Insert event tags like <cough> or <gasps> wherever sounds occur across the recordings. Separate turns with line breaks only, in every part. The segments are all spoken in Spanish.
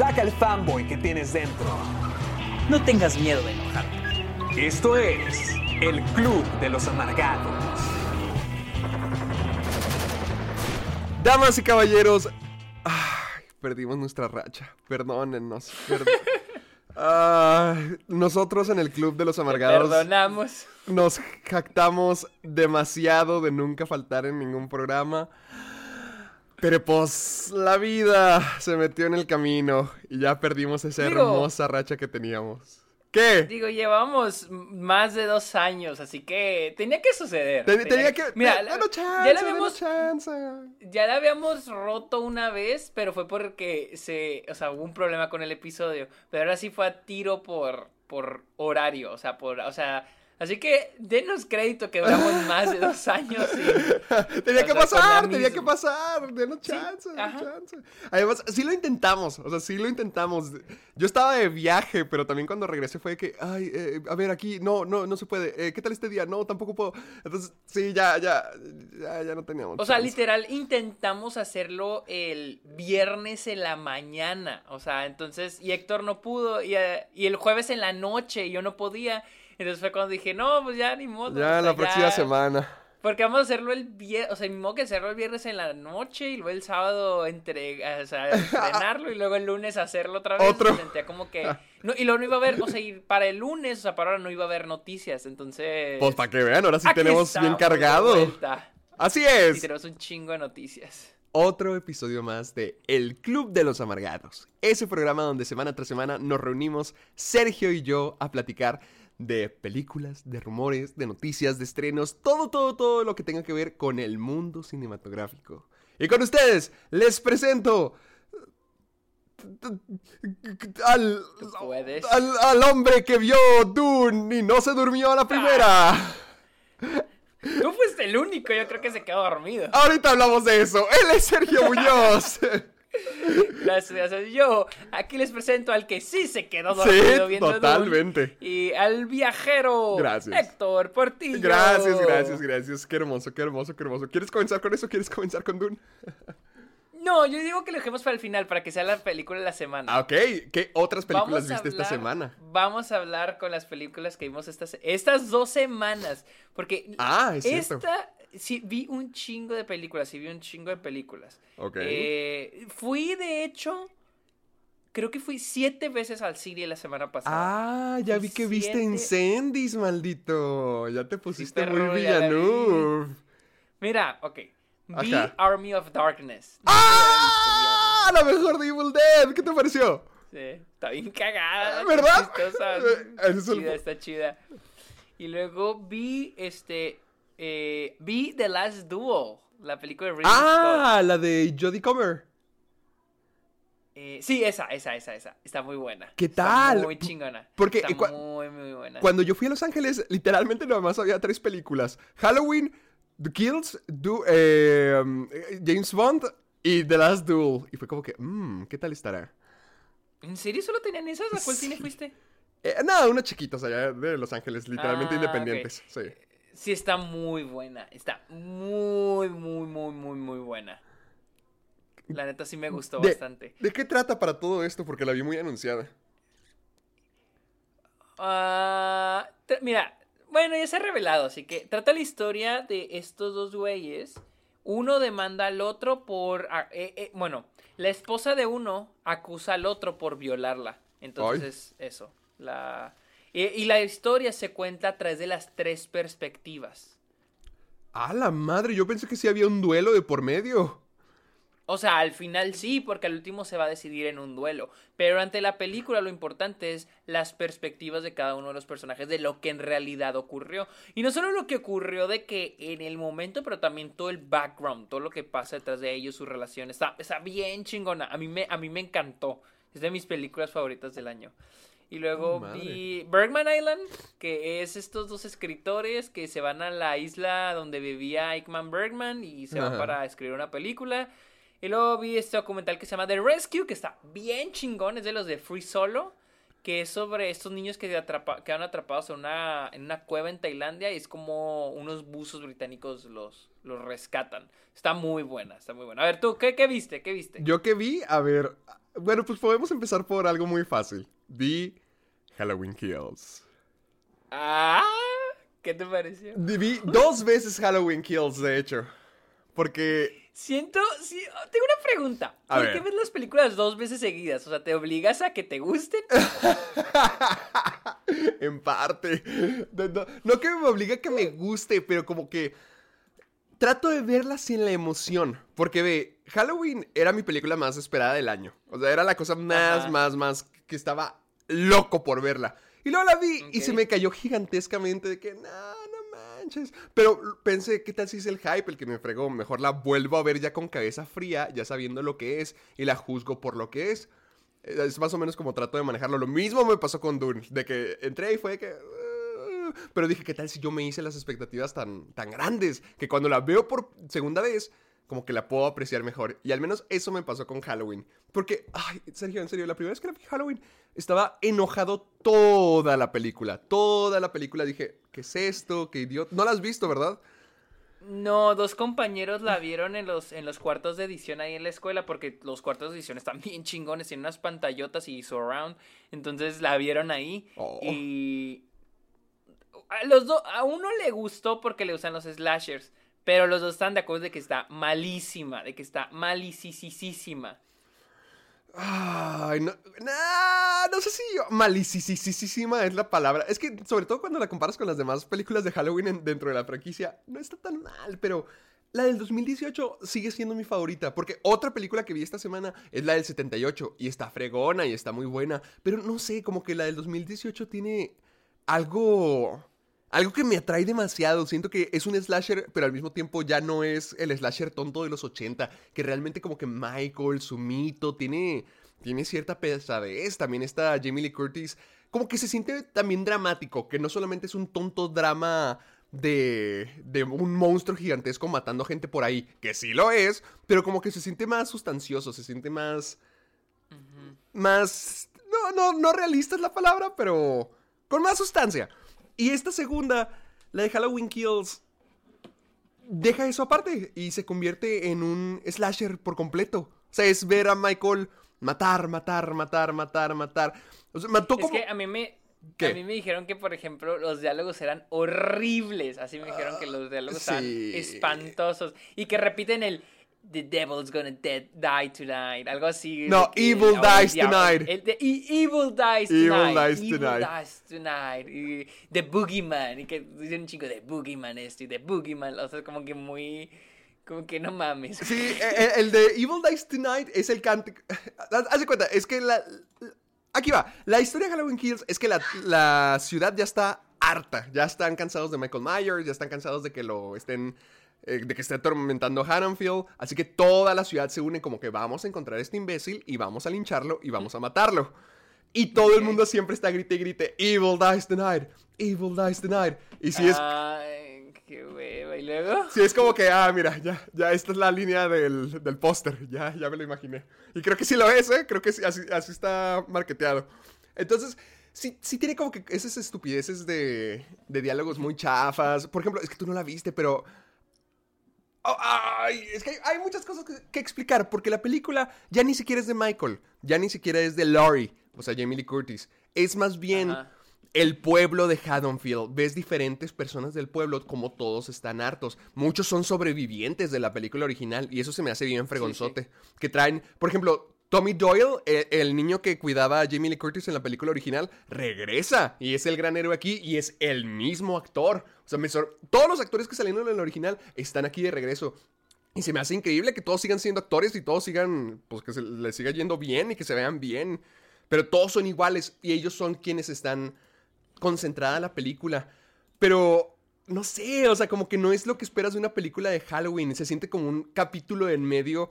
Saca el fanboy que tienes dentro.
No tengas miedo de enojarte.
Esto es el Club de los Amargados.
Damas y caballeros, ay, perdimos nuestra racha. Perdónennos. perd- <laughs> Ay, nosotros en el Club de los Amargados
Perdonamos.
nos jactamos demasiado de nunca faltar en ningún programa. Pero pues la vida se metió en el camino y ya perdimos esa
Digo-
hermosa racha que teníamos. ¿Qué?
Digo, llevamos más de dos años, así que tenía que suceder.
Ten- tenía que...
Mira, la-
chance,
ya la habíamos
chance.
Ya la habíamos roto una vez, pero fue porque se, o sea, hubo un problema con el episodio. Pero ahora sí fue a tiro por, por horario, o sea, por, o sea, así que denos crédito que duramos <laughs> más de dos años. y- <laughs>
tenía que pasar, tenía que pasar, denos chance, denos
ajá.
chance. Además, sí lo intentamos, o sea, sí lo intentamos. Yo estaba de viaje, pero también cuando regresé fue de que, ay, eh, a ver, aquí, no, no, no se puede. Eh, ¿Qué tal este día? No, tampoco puedo. Entonces, sí, ya, ya, ya, ya no teníamos.
O sea, literal, intentamos hacerlo el viernes en la mañana. O sea, entonces, y Héctor no pudo, y, eh, y el jueves en la noche, y yo no podía. Entonces fue cuando dije, no, pues ya ni modo. o
Ya
sea,
la próxima
ya-
semana.
Porque vamos a hacerlo el viernes, o sea, ni modo que hacerlo el viernes en la noche y luego el sábado entrega, o sea, <laughs> estrenarlo y luego el lunes hacerlo otra vez.
Otro.
Sentía como que... No, y luego no iba a haber, o sea, y para el lunes, o sea, para ahora no iba a haber noticias, entonces...
Pues para que vean, ahora sí
aquí
tenemos bien cargado. Así
Y
es.
tenemos un chingo de noticias.
otro episodio más de El Club de los Amargados. Ese programa donde semana tras semana nos reunimos Sergio y yo a platicar de películas, de rumores, de noticias, de estrenos, todo, todo, todo lo que tenga que ver con el mundo cinematográfico. Y con ustedes les presento al, al, al hombre que vio Dune y no se durmió a la primera.
Tú fuiste el único, yo creo que se quedó dormido.
Ahorita hablamos de eso. Él es Sergio <laughs> Muñoz. <laughs>
Yo aquí les presento al que sí se quedó
Sí,
dormido viendo Dune,
totalmente.
y al viajero
Gracias.
Héctor Portillo.
Gracias, gracias, gracias. Qué hermoso, qué hermoso, qué hermoso. ¿Quieres comenzar con eso? ¿Quieres comenzar con Dune? <laughs>
No, yo digo que lo dejemos para el final, para que sea la película de la semana.
Ah, ok. ¿Qué otras películas
Vamos
viste esta semana?
Vamos a hablar con las películas que vimos estas, estas dos semanas. Porque
Ah, es cierto.
Sí, vi un chingo de películas, sí vi un chingo de películas.
Ok.
Eh, fui, de hecho, creo que fui siete veces al cine la semana pasada.
Ah, ya
Fui
vi que viste Incendies, maldito. Ya te pusiste muy
perro, ya la vi.
Villanov.
Mira, ok. Vi. Army of Darkness.
¡Ah! La mejor de Evil Dead. ¿Qué te pareció?
Sí, está bien cagada.
¿Verdad?
está chistosa, <laughs>
eso es el-
chida, está chida. Y luego vi este. Eh, vi The Last Duel, la película de Ridley
Ah, la de Jodie Comer.
Eh, sí, esa, esa, esa, esa. Está muy buena.
¿Qué
Está
tal?
muy chingona.
Porque,
Está
eh,
muy, muy buena.
Cuando yo fui a Los Ángeles, literalmente nada más había tres películas. Halloween, The Kills, Du- eh, eh, James Bond y The Last Duel. Y fue como que, mmm, ¿qué tal estará?
¿En serio solo tenían esas? ¿A cuál cine fuiste?
Eh, nada, unos chiquitos allá de Los Ángeles, literalmente
Ah,
independientes. Sí.
Sí, está muy buena. Está muy, muy, muy, muy, muy buena. La neta sí me gustó
De-
bastante.
¿De qué trata para todo esto? Porque la vi muy anunciada.
Ah, mira, bueno, ya se ha revelado, así que trata la historia de estos dos güeyes. Uno demanda al otro por... ah, eh, eh, bueno, la esposa de uno acusa al otro por violarla. Entonces, eso. La, y, y la historia se cuenta a través de las tres perspectivas.
¡Ah, la madre! Yo pensé que sí había un duelo de por medio.
O sea, al final sí, porque al último se va a decidir en un duelo. Pero ante la película lo importante es las perspectivas de cada uno de los personajes, de lo que en realidad ocurrió. Y no solo lo que ocurrió de que en el momento, pero también todo el background, todo lo que pasa detrás de ellos, su relación. Está, está bien chingona. A mí, me, a mí me encantó. Es de mis películas favoritas del año. Y luego
Oh,
vi Bergman Island, que es estos dos escritores que se van a la isla donde vivía Eichmann Bergman y se van para escribir una película. Y luego vi este documental que se llama The Rescue, que está bien chingón, es de los de Free Solo, que es sobre estos niños que atrapa- quedan atrapados en una, en una cueva en Tailandia y es como unos buzos británicos los, los rescatan. Está muy buena, está muy buena. A ver, tú, ¿qué, qué viste? ¿Qué viste?
Yo que vi, a ver. Bueno, pues podemos empezar por algo muy fácil. Vi Halloween Kills.
Ah, ¿qué te pareció?
Vi dos veces Halloween Kills, de hecho. Porque.
Siento, sí, tengo una pregunta.
A
¿Por
ver.
qué ves las películas dos veces seguidas? O sea, ¿te obligas a que te gusten? <laughs>
en parte. No, no- no que me obliga a que me guste, pero como que. Trato de verla sin la emoción. Porque ve, Halloween era mi película más esperada del año. O sea, era la cosa más,
Ajá.
más, más que estaba loco por verla. Y luego la vi y se me cayó gigantescamente de que, no, no manches. Pero pensé, ¿qué tal si es el hype el que me fregó? Mejor la vuelvo a ver ya con cabeza fría, ya sabiendo lo que es, y la juzgo por lo que es. Eh, Es más o menos como trato de manejarlo. Lo mismo me pasó con Dune, de que entré y fue de que... "Uh", pero dije, ¿qué tal si yo me hice las expectativas tan, tan grandes? Que cuando la veo por segunda vez, como que la puedo apreciar mejor. Y al menos eso me pasó con Halloween. Porque, ay, Sergio, en serio, la primera vez que la vi Halloween, estaba enojado toda la película. Toda la película dije, ¿qué es esto? ¿Qué idiota? No la has visto, ¿verdad?
No, dos compañeros la vieron en los, en los cuartos de edición ahí en la escuela, porque los cuartos de edición están <laughs> bien chingones, tienen unas pantallotas y surround. Entonces la vieron ahí.
Oh.
Y. A, los dos a uno le gustó porque le usan los slashers. Pero los dos están de acuerdo de que está malísima, de que está malicisísima.
Ay, no, nah, no sé si malicisísima es la palabra. Es que, sobre todo cuando la comparas con las demás películas de Halloween en- dentro de la franquicia, no está tan mal, pero la del 2018 sigue siendo mi favorita. Porque otra película que vi esta semana es la del 78 y está fregona y está muy buena. Pero no sé, como que la del 2018 tiene algo. Algo que me atrae demasiado. Siento que es un slasher, pero al mismo tiempo ya no es el slasher tonto de los 80. Que realmente como que Michael, su mito, tiene, tiene cierta pesadez. También está Jamie Lee Curtis. Como que se siente también dramático. Que no solamente es un tonto drama de, de un monstruo gigantesco matando gente por ahí. Que sí lo es. Pero como que se siente más sustancioso. Se siente más... Más... No, no, no realista es la palabra, pero... Con más sustancia. Y esta segunda, la de Halloween Kills, deja eso aparte y se convierte en un slasher por completo. O sea, es ver a Michael matar, matar, matar, matar, matar. O sea, mató
Es
como...
que a mí me.
¿Qué?
A mí me dijeron que, por ejemplo, los diálogos eran horribles. Así me dijeron que los diálogos estaban
sí.
espantosos. Y que repiten el The devil's gonna dead, die tonight. Algo así.
No,
que-
evil dies
diablo-
tonight.
el de- e- evil dies
Evil
tonight.
dies
evil
tonight.
dies tonight. Y the Boogeyman. Y que dicen un chico de Boogeyman esto y de Boogeyman. O sea, como que muy. Como que no mames.
Sí, e- e- el, de Evil Dies Tonight es el cántico. <laughs> Haz de cuenta, es que la. la- Aquí va. La historia de Halloween Kills es que la, la ciudad ya está harta. Ya están cansados de Michael Myers, ya están cansados de que lo estén. Eh, de que esté atormentando Haddonfield. Así que toda la ciudad se une como que vamos a encontrar a este imbécil y vamos a lincharlo y vamos a matarlo. Y todo el mundo siempre está grite y grite: Evil Dies Tonight, Evil Dies Tonight. Y si es
Ay, qué hueva. Y luego.
Sí, es como que, ah, mira, ya, ya esta es la línea del, del póster, ya, ya me lo imaginé. Y creo que sí lo es, ¿eh? Creo que sí, así, así está marketeado. Entonces, sí, sí tiene como que esas estupideces de, de diálogos muy chafas. Por ejemplo, es que tú no la viste, pero... Oh, ay, es que hay, hay muchas cosas que, que explicar, porque la película ya ni siquiera es de Michael, ya ni siquiera es de Laurie, o sea, Jamie Lee Curtis. Es más bien
Ajá.
el pueblo de Haddonfield. Ves diferentes personas del pueblo, como todos están hartos. Muchos son sobrevivientes de la película original, y eso se me hace bien fregonzote. Que traen, por ejemplo, Tommy Doyle, el, el niño que cuidaba a Jamie Lee Curtis en la película original, regresa y es el gran héroe aquí y es el mismo actor. O sea, todos los actores que salieron en el original están aquí de regreso. Y se me hace increíble que todos sigan siendo actores y todos sigan, pues que se les siga yendo bien y que se vean bien. Pero todos son iguales y ellos son quienes están concentrada en la película. Pero, no sé, o sea, como que no es lo que esperas de una película de Halloween. Se siente como un capítulo en medio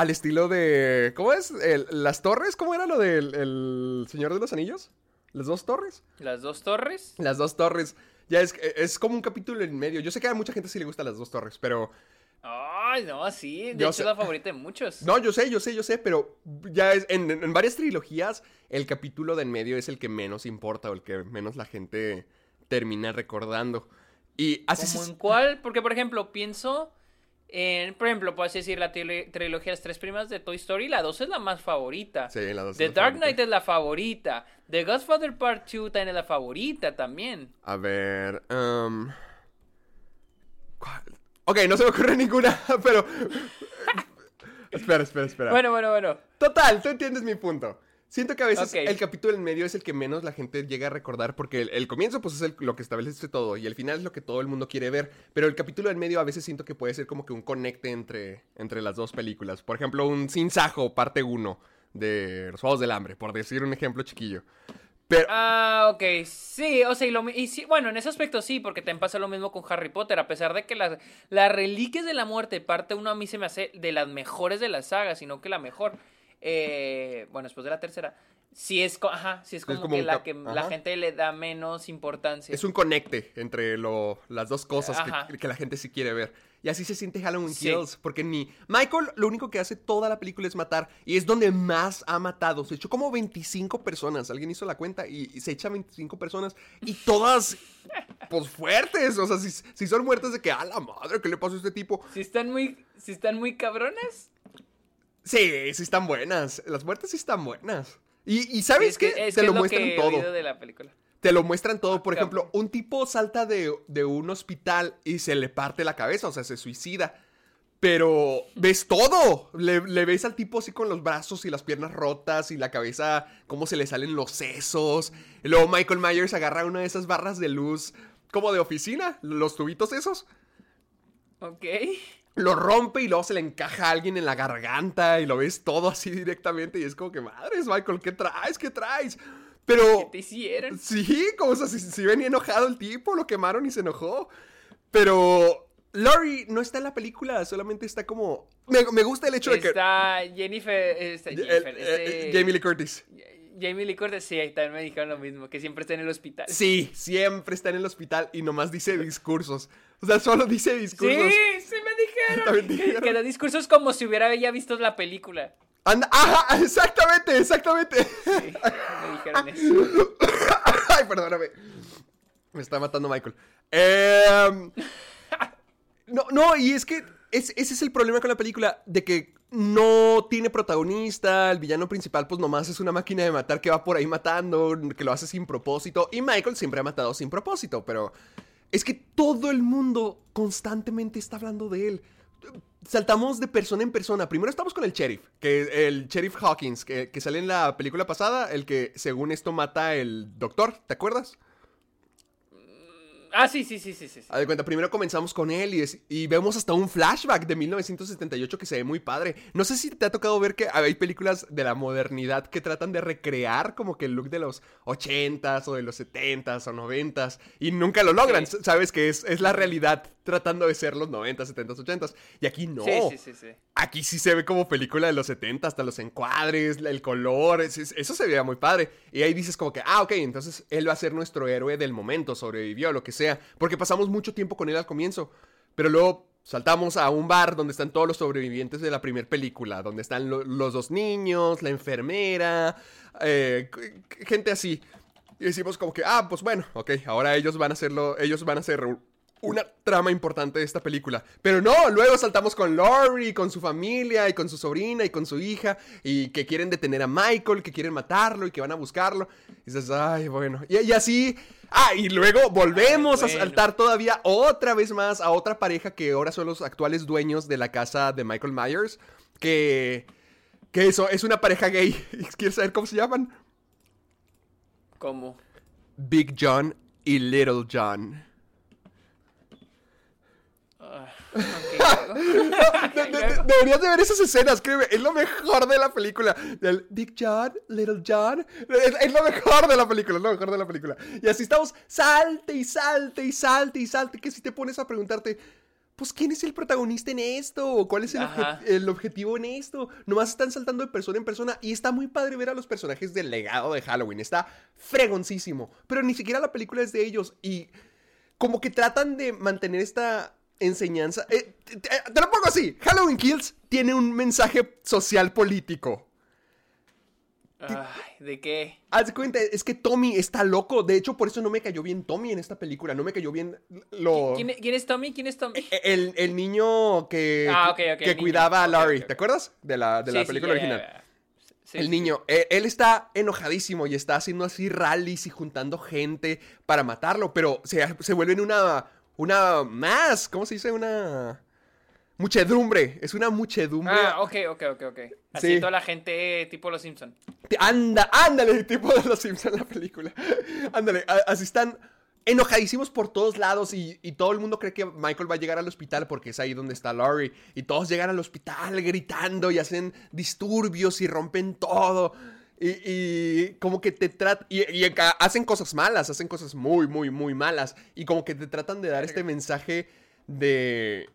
al estilo de... ¿Cómo es? El- ¿Las torres? ¿Cómo era lo del el Señor de los Anillos? ¿Las dos torres?
Las dos torres.
Las dos torres. Ya es, es como un capítulo en medio. Yo sé que a mucha gente sí le gustan las dos torres, pero...
Ay, no, sí. De
Yo
hecho,
sé-
es la favorita de muchos.
No, yo sé, yo sé, yo sé, pero ya es, en, en varias trilogías el capítulo de en medio es el que menos importa o el que menos la gente termina recordando. Y así
¿Cómo
se-
en cuál? Porque, por ejemplo, pienso por ejemplo, puedes decir la tri- trilogía Las Tres Primas de Toy Story, la 2 es la más favorita.
Sí, la dos es
The
la
Dark
favorita.
Knight es la favorita. The Godfather Part 2 también es la favorita también.
A ver... um. Ok, no se me ocurre <laughs> ninguna, pero... <laughs> espera, espera, espera.
Bueno, bueno, bueno.
Total, tú entiendes mi punto. Siento que a veces el capítulo en medio es el que menos la gente llega a recordar porque el, el comienzo pues es el- lo que establece todo y el final es lo que todo el mundo quiere ver, pero el capítulo en medio a veces siento que puede ser como que un conecte entre, entre las dos películas. Por ejemplo, un Sin Sajo, parte 1 de Los Juegos del Hambre, por decir un ejemplo chiquillo. Pero...
Ah, ok, sí, o sea, y, lo y sí, bueno, en ese aspecto sí, porque también pasa lo mismo con Harry Potter, a pesar de que las, las Reliquias de la Muerte, parte 1 a mí se me hace de las mejores de la saga, sino que la mejor, eh, bueno, después de la tercera, sí es, ajá, sí es como,
como
que la que
ajá.
la gente le da menos importancia.
Es un conecte entre lo- las dos cosas que, que la gente sí quiere ver. Y así se siente Halloween
Sí.
Kills, porque ni... Michael lo único que hace toda la película es matar, y es donde más ha matado. Se echó como 25 personas, alguien hizo la cuenta, y, y se echa 25 personas, y todas, pues fuertes, o sea, si, si son muertes de que, a la madre, ¿qué le pasó a este tipo?
Si están muy, si están muy cabrones.
Sí, sí están buenas, las muertes sí están buenas. Y, y
Sí,
¿sabes
es que,
qué?
es
Te
que
lo
es lo
muestran
que
todo.
de la película.
Te lo muestran todo. Por ejemplo, un tipo salta de, de un hospital y se le parte la cabeza, o sea, se suicida. Pero ves todo. Le, le ves al tipo así con los brazos y las piernas rotas y la cabeza, cómo se le salen los sesos. Y luego Michael Myers agarra una de esas barras de luz como de oficina, los tubitos esos.
Ok.
Lo rompe y luego se le encaja a alguien en la garganta y lo ves todo así directamente. Y es como que, madres, Michael, ¿qué traes? ¿Qué traes? Pero...
¿Qué te hicieron?
Sí, como si, si, si venía enojado el tipo, lo quemaron y se enojó. Pero Laurie no está en la película, solamente está como... Me, me gusta el hecho de que...
Está Jennifer, está
el-
Jennifer,
eh,
este-
Jamie Lee Curtis.
Jamie Lee Curtis, sí, también me dijeron lo mismo, que siempre está en el hospital.
Sí, siempre está en el hospital y nomás dice discursos. O sea, solo dice
Sí,
discursos.
sí me
También
dijeron.
dijeron.
Que, da discursos como si hubiera ya visto la película.
Anda, ajá, exactamente, exactamente.
Sí, me dijeron eso. <laughs>
Ay, perdóname. Me está matando Michael. Em, no, no, y es que es- ese es el problema con la película, de que no tiene protagonista, el villano principal pues nomás es una máquina de matar que va por ahí matando, que lo hace sin propósito, y Michael siempre ha matado sin propósito, pero es que todo el mundo constantemente está hablando de él. Saltamos de persona en persona. Primero estamos con el sheriff, que el sheriff Hawkins, que, que sale en la película pasada, el que según esto mata el doctor, ¿te acuerdas?
Ah, sí, sí, sí, sí, sí.
Haz de cuenta, primero comenzamos con él y, es- y vemos hasta un flashback de 1978 que se ve muy padre. No sé si te ha tocado ver que hay películas de la modernidad que tratan de recrear como que el look de los 80s o de los 70s o 90s y nunca lo logran.
Sí.
Sabes que es, es la realidad tratando de ser los 90s, 70s, 80s. Y aquí no.
Sí, sí, sí, sí.
Aquí sí se ve como película de los 70, hasta los encuadres, el color, es- es- eso se veía muy padre. Y ahí dices como que, ah, ok, entonces él va a ser nuestro héroe del momento, sobrevivió, lo que sea. Porque pasamos mucho tiempo con él al comienzo. Pero luego saltamos a un bar donde están todos los sobrevivientes de la primera película, donde están lo- los dos niños, la enfermera, eh, gente así. Y decimos como que, ah, pues bueno, ok, ahora ellos van a hacerlo, ellos van a ser una trama importante de esta película. Pero no, luego saltamos con Laurie, con su familia, y con su sobrina, y con su hija, y que quieren detener a Michael, que quieren matarlo, y que van a buscarlo. Y dices, ay, bueno. Y, y así, ah, y luego volvemos
Ay,
a saltar todavía otra vez más a otra pareja que ahora son los actuales dueños de la casa de Michael Myers, que... Que eso, es una pareja gay. <laughs> ¿Quieres saber cómo se llaman?
¿Cómo?
Big John y Little John.
Ah, Ok, luego.
De- de- de- deberías de ver esas escenas, créeme, es lo mejor de la película. Del Big John, Little John, es, es lo mejor de la película, es lo mejor de la película. Y así estamos, salte y salte y salte y salte, que si te pones a preguntarte, pues, ¿quién es el protagonista en esto? ¿O ¿Cuál es el, obje- el objetivo en esto? Nomás están saltando de persona en persona y está muy padre ver a los personajes del legado de Halloween, está fregoncísimo, pero ni siquiera la película es de ellos y como que tratan de mantener esta enseñanza. eh, te, te- te lo pongo así: Halloween Kills tiene un mensaje social político.
Ay, ¿de qué?
Haz cuenta, es que Tommy está loco. De hecho, por eso no me cayó bien Tommy en esta película. No me cayó bien lo.
¿Quién, quién es Tommy? ¿Quién es Tommy?
El, el niño que,
Ah,
que
niño.
cuidaba a
ok.
¿Te acuerdas? De la, de la
Sí,
película original.
Sí,
el
sí,
niño, eh, él está enojadísimo y está haciendo así rallies y juntando gente para matarlo, pero se, se vuelve en una, una más, ¿cómo se dice? Una muchedumbre, es una muchedumbre.
Ah, ok, ok, ok, ok. Así
Sí.
toda la gente tipo Los Simpson.
Anda, ándale, <laughs> tipo de los Simpsons en la película. <laughs> Ándale, así están enojadísimos por todos lados y, y todo el mundo cree que Michael va a llegar al hospital porque es ahí donde está Laurie. Y todos llegan al hospital gritando y hacen disturbios y rompen todo. Y, como que te tratan... Y, y hacen cosas malas, hacen cosas muy, muy, muy malas. Y como que te tratan de dar este mensaje de...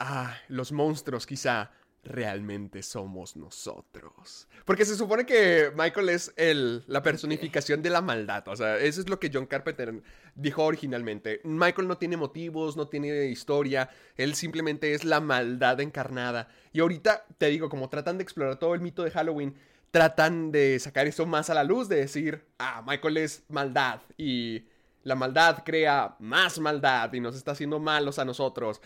Ah, los monstruos quizá realmente somos nosotros. Porque se supone que Michael es el, la personificación de la maldad. O sea, eso es lo que John Carpenter dijo originalmente. Michael no tiene motivos, no tiene historia. Él simplemente es la maldad encarnada. Y ahorita, te digo, como tratan de explorar todo el mito de Halloween, tratan de sacar eso más a la luz, de decir, ah, Michael es maldad. Y la maldad crea más maldad y nos está haciendo malos a nosotros.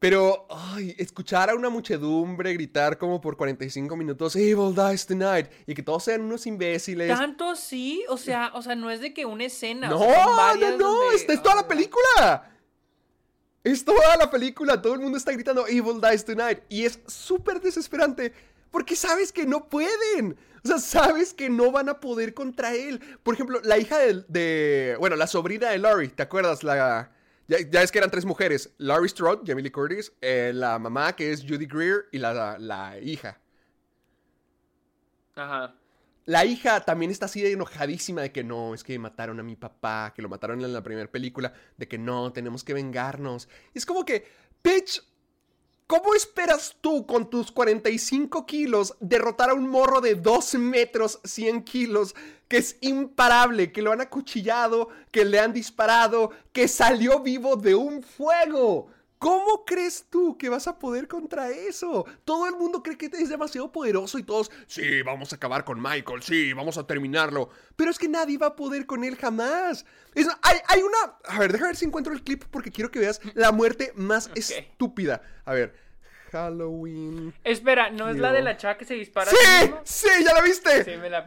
Pero, ay, escuchar a una muchedumbre gritar como por 45 minutos, Evil dies tonight, y que todos sean unos imbéciles.
¿Tanto sí? O sea, o sea, no es de que una escena.
No,
o sea, son
no, no,
donde-
esta es toda la
Ah,
película. Es toda la película, todo el mundo está gritando Evil dies tonight, y es súper desesperante, porque sabes que no pueden. O sea, sabes que no van a poder contra él. Por ejemplo, la hija de, de- bueno, la sobrina de Laurie, ¿te acuerdas? La, ya, ya es que eran tres mujeres. Laurie Strode, Jamie Lee Curtis, eh, la mamá que es Judy Greer y la, la hija.
Ajá.
La hija también está así de enojadísima de que no, es que mataron a mi papá, que lo mataron en la primera película, de que no, tenemos que vengarnos. Y es como que, bitch, ¿cómo esperas tú con tus 45 kilos derrotar a un morro de 2 metros 100 kilos que es imparable, que lo han acuchillado, que le han disparado, que salió vivo de un fuego? ¿Cómo crees tú que vas a poder contra eso? Todo el mundo cree que es demasiado poderoso y todos, sí, vamos a acabar con Michael, sí, vamos a terminarlo. Pero es que nadie va a poder con él jamás. Es- hay, hay una... A ver, deja ver si encuentro el clip porque quiero que veas la muerte más estúpida. A ver, Halloween...
Espera, ¿no es la de la chava que se dispara? sí.
¡Sí! ¿Ya la viste?
Sí, me la...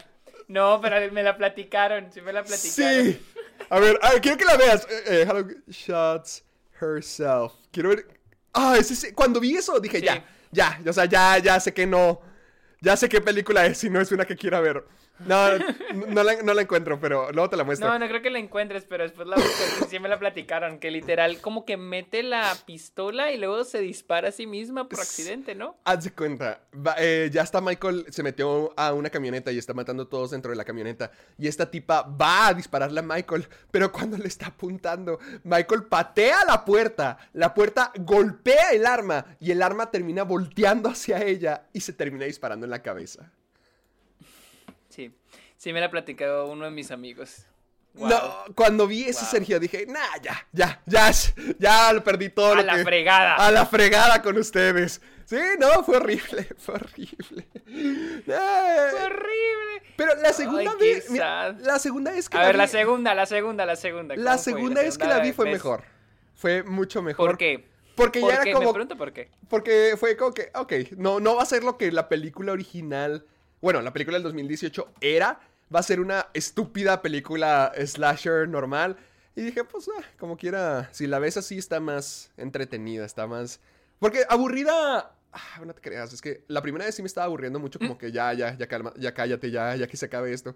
No, pero me la platicaron, sí me la platicaron.
Sí. A ver, a ver, quiero que la veas. Eh, eh, Halloween shots herself. Quiero ver. Ah, ese, ese- cuando vi eso dije,
Sí.
ya, ya, o sea, ya, ya sé que no. Ya sé qué película es y no es una que quiera ver. No, no, la, no la encuentro, pero luego te la muestro.
No, no creo que la encuentres, pero después la sí me la platicaron, que literal como que mete la pistola y luego se dispara a sí misma por accidente, ¿no?
Haz de cuenta, va- eh, ya está Michael, se metió a una camioneta y está matando a todos dentro de la camioneta. Y esta tipa va a dispararle a Michael, pero cuando le está apuntando, Michael patea la puerta, la puerta golpea el arma y el arma termina volteando hacia ella y se termina disparando en la cabeza.
Sí, sí me la platicó uno de mis amigos. Wow.
No, cuando vi eso,
Wow.
Sergio, dije, nah, ya, ya, ya, ya lo perdí todo.
A
lo
la
que-
fregada.
A la fregada con ustedes. Sí, no, fue horrible, <laughs> fue horrible. Eh,
¡Qué horrible!
Pero la segunda
Ay,
vez. mira, la segunda vez que
A
la
ver, la
vi-
segunda, la segunda, la segunda.
La
¿cómo fue?
segunda vez que la vi fue mejor. Fue mucho mejor.
¿Por qué?
Porque
¿Por
ya era
qué?
como.
Me pregunto por qué.
Porque fue como que, ok, no, no va a ser lo que la película original. Bueno, la película del 2018 era. Va a ser una estúpida película slasher normal. Y dije, pues, ah, como quiera. Si la ves así, está más entretenida, está más. Porque aburrida. ah, no te creas, es que la primera vez sí me estaba aburriendo mucho, como que ya, ya, ya calma, ya cállate, ya, ya que se acabe esto.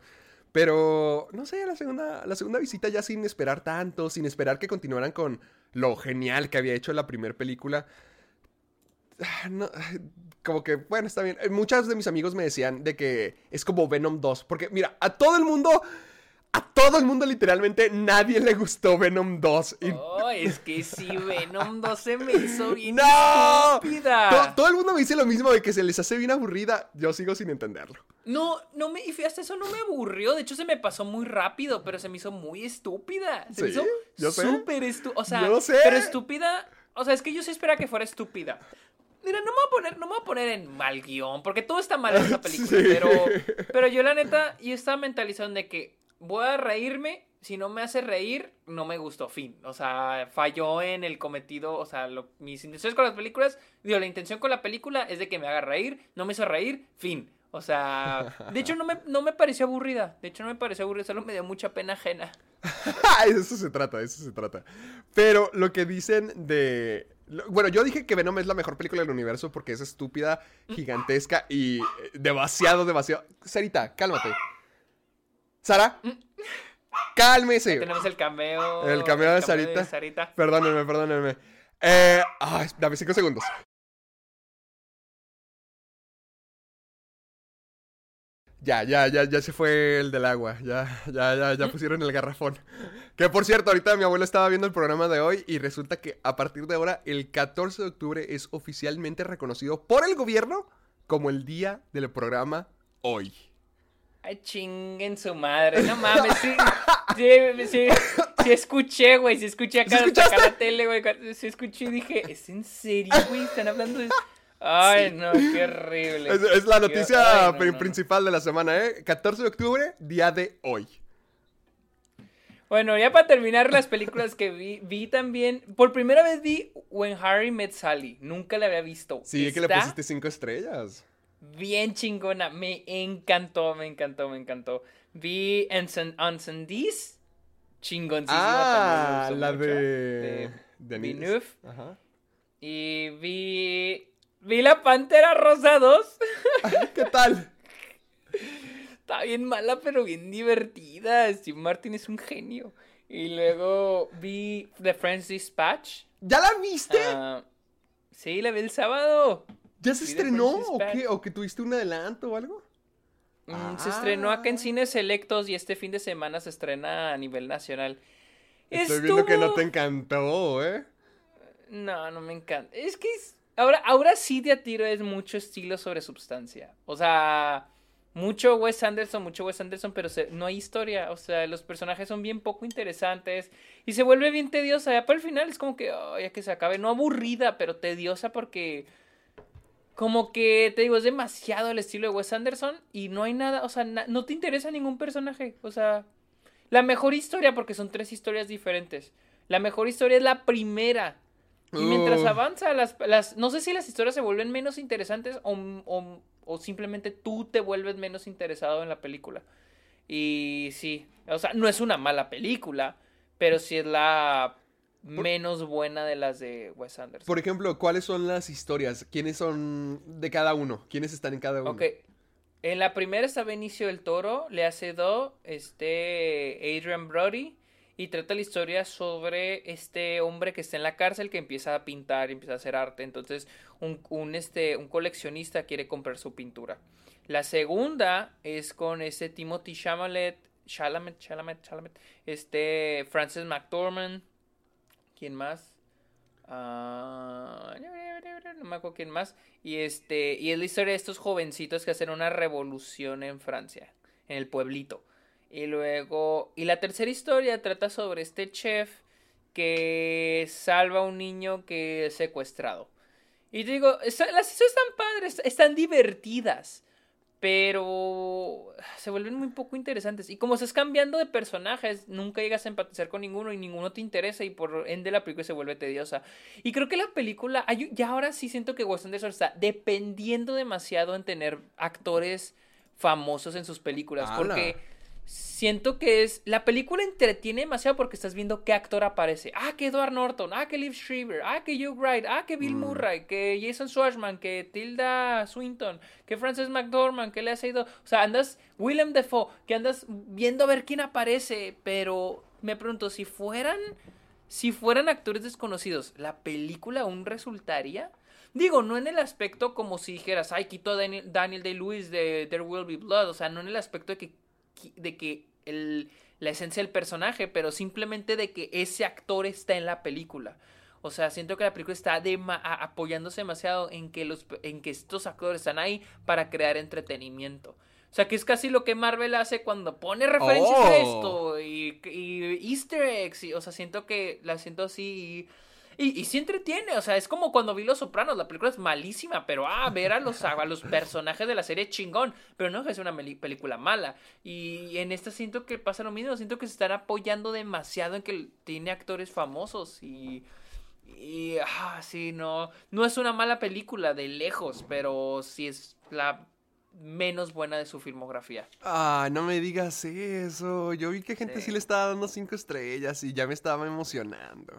Pero, no sé, la segunda, la segunda visita ya sin esperar tanto, sin esperar que continuaran con lo genial que había hecho la primera película. Ah, no, <sighs> como que, bueno, está bien. Muchos de mis amigos me decían de que es como Venom 2. Porque, mira, a todo el mundo, a todo el mundo literalmente, nadie le gustó Venom 2. Y
Oh, es que sí, <laughs> Venom 2 se me hizo bien
¡No! todo el mundo me dice lo mismo de que se les hace bien aburrida. Yo sigo sin entenderlo.
No, no me, y fíjate, eso no me aburrió. De hecho, se me pasó muy rápido, pero se me hizo muy estúpida. Se me hizo súper estúpida. O sea,
Yo sé.
pero estúpida. O sea, es que yo sí esperaba que fuera estúpida. Mira, no me voy a poner, no me voy a poner en mal guion, porque todo está mal en <laughs> esa película.
Sí.
Pero, pero yo, la neta, yo estaba mentalizado de que voy a reírme. Si no me hace reír, no me gustó. Fin. O sea, falló en el cometido. O sea, lo- mis intenciones con las películas. Digo, la intención con la película es de que me haga reír. No me hizo reír. Fin. O sea, de hecho no me, no me pareció aburrida. De hecho no me pareció aburrida. Solo me dio mucha pena ajena. <laughs>
eso se trata, de eso se trata. Pero lo que dicen de... Bueno, yo dije que Venom es la mejor película del universo porque es estúpida, gigantesca y eh, demasiado, demasiado... Sarita, cálmate. Sara, cálmese.
Tenemos el cameo.
El cameo de Sarita.
Sarita.
Perdónenme, perdónenme. Eh, ay, dame cinco segundos. Ya, ya, ya, ya se fue el del agua. Ya, ya, ya, ya pusieron el garrafón. Que por cierto, ahorita mi abuelo estaba viendo el programa de hoy y resulta que a partir de ahora, el 14 de octubre es oficialmente reconocido por el gobierno como el día del programa hoy.
Ay, chinguen su madre. No mames, sí. Sí, sí, sí escuché, güey. Sí escuché acá,
¿Sí
acá la tele, güey. Sí escuché y dije, ¿es en serio, güey? Están hablando de. Ay, no, qué horrible.
Es, es la noticia
ay, no,
pri-
no, no.
principal de la semana, ¿eh? 14 de octubre, día de hoy.
Bueno, ya para terminar las películas que vi, vi también. Por primera vez vi When Harry Met Sally. Nunca la había visto.
Sí, que le pusiste cinco estrellas.
Bien chingona. Me encantó, me encantó, me encantó. Vi Encendies. Chingoncísima
Ah,
también.
la
mucho,
de... Denise.
Villeneuve.
Ajá.
Y vi. Vi la Pantera Rosa 2.
¿Qué tal?
Está bien mala, pero bien divertida. Steve Martin es un genio. Y luego vi The Friends Dispatch.
¿Ya la viste?
Ah, sí, la vi el sábado.
¿Ya se
vi
estrenó o qué? ¿O que tuviste un adelanto o algo?
Mm, Se estrenó acá en
Ah.
cines selectos y este fin de semana se estrena a nivel nacional.
Estoy viendo que no te encantó, ¿eh?
No, no me encanta. Es que es- ahora, ahora sí de a tiro es mucho estilo sobre substancia. O sea, mucho Wes Anderson, mucho Wes Anderson, pero no hay historia. O sea, los personajes son bien poco interesantes y se vuelve bien tediosa. Ya para el final es como que, oh, ya que se acabe. No aburrida, pero tediosa porque... Como que, te digo, es demasiado el estilo de Wes Anderson y no hay nada, o sea, no te interesa ningún personaje. O sea, la mejor historia, porque son tres historias diferentes. La mejor historia es la primera. Y mientras
Uh.
avanza, las, las, no sé si las historias se vuelven menos interesantes o, o- o simplemente tú te vuelves menos interesado en la película. Y sí, o sea, no es una mala película, pero sí es la menos buena de las de Wes Anderson.
Por ejemplo, ¿cuáles son las historias? ¿Quiénes son de cada uno? ¿Quiénes están en cada uno?
Ok. En la primera está Benicio del Toro, le hace do, este Adrian Brody, y trata la historia sobre este hombre que está en la cárcel que empieza a pintar, empieza a hacer arte. Entonces, un, un, este, un coleccionista quiere comprar su pintura. La segunda es con este Timothy Chalamet, Chalamet, Chalamet, Chalamet, este Francis McDormand. ¿Quién más? Ah, no me acuerdo quién más. Y este, y es la historia de estos jovencitos que hacen una revolución en Francia, en el pueblito. Y luego, y la tercera historia trata sobre este chef que salva a un niño que es secuestrado. Y te digo, las historias están padres, están divertidas, pero se vuelven muy poco interesantes. Y como estás cambiando de personajes, nunca llegas a empatizar con ninguno y ninguno te interesa y por ende la película se vuelve tediosa. Y creo que la película, ya ahora sí siento que Wes Anderson está dependiendo demasiado en tener actores famosos en sus películas. Porque siento que es. La película entretiene demasiado porque estás viendo qué actor aparece. Ah, que Edward Norton. Ah, que Liv Schreiber. Ah, que Hugh Wright. Ah, que Bill
Mm.
Murray. Que Jason Schwartzman. Que Tilda Swinton. Que Frances McDormand. Que le ha ido. O sea, andas. Willem Dafoe. Que andas viendo a ver quién aparece. Pero me pregunto, si fueran. Si fueran actores desconocidos, ¿la película aún resultaría? Digo, no en el aspecto como si dijeras, ay, quito a Daniel, Daniel Day-Lewis de There Will Be Blood. O sea, no en el aspecto de que, de que el, la esencia del personaje, pero simplemente de que ese actor está en la película. O sea, siento que la película está apoyándose demasiado en que, los, en que estos actores están ahí para crear entretenimiento. O sea, que es casi lo que Marvel hace cuando pone referencias a
Oh.
esto y, y easter eggs. Y, o sea, siento que la siento así y, y, y sí entretiene. O sea, es como cuando vi Los Sopranos. La película es malísima, pero ah, ver a los, a los personajes de la serie chingón. Pero no es una película mala. Y en esta siento que pasa lo mismo. Siento que se están apoyando demasiado en que tiene actores famosos y... Y, ah, sí, no, no es una mala película de lejos, pero sí es la menos buena de su filmografía.
Ah, no me digas eso. Yo vi que gente sí,
Sí.
le estaba dando cinco estrellas y ya me estaba emocionando.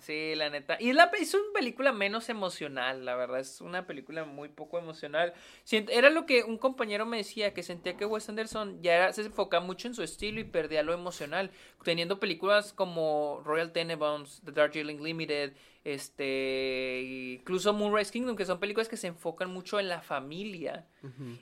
Sí, la neta. Y es, la, es una película menos emocional, la verdad. Es una película muy poco emocional. Era lo que un compañero me decía, que sentía que Wes Anderson ya era- se enfocaba mucho en su estilo y perdía lo emocional. Teniendo películas como Royal Tenenbaums, The Darjeeling Limited, este, incluso Moonrise Kingdom, que son películas que se enfocan mucho en la familia.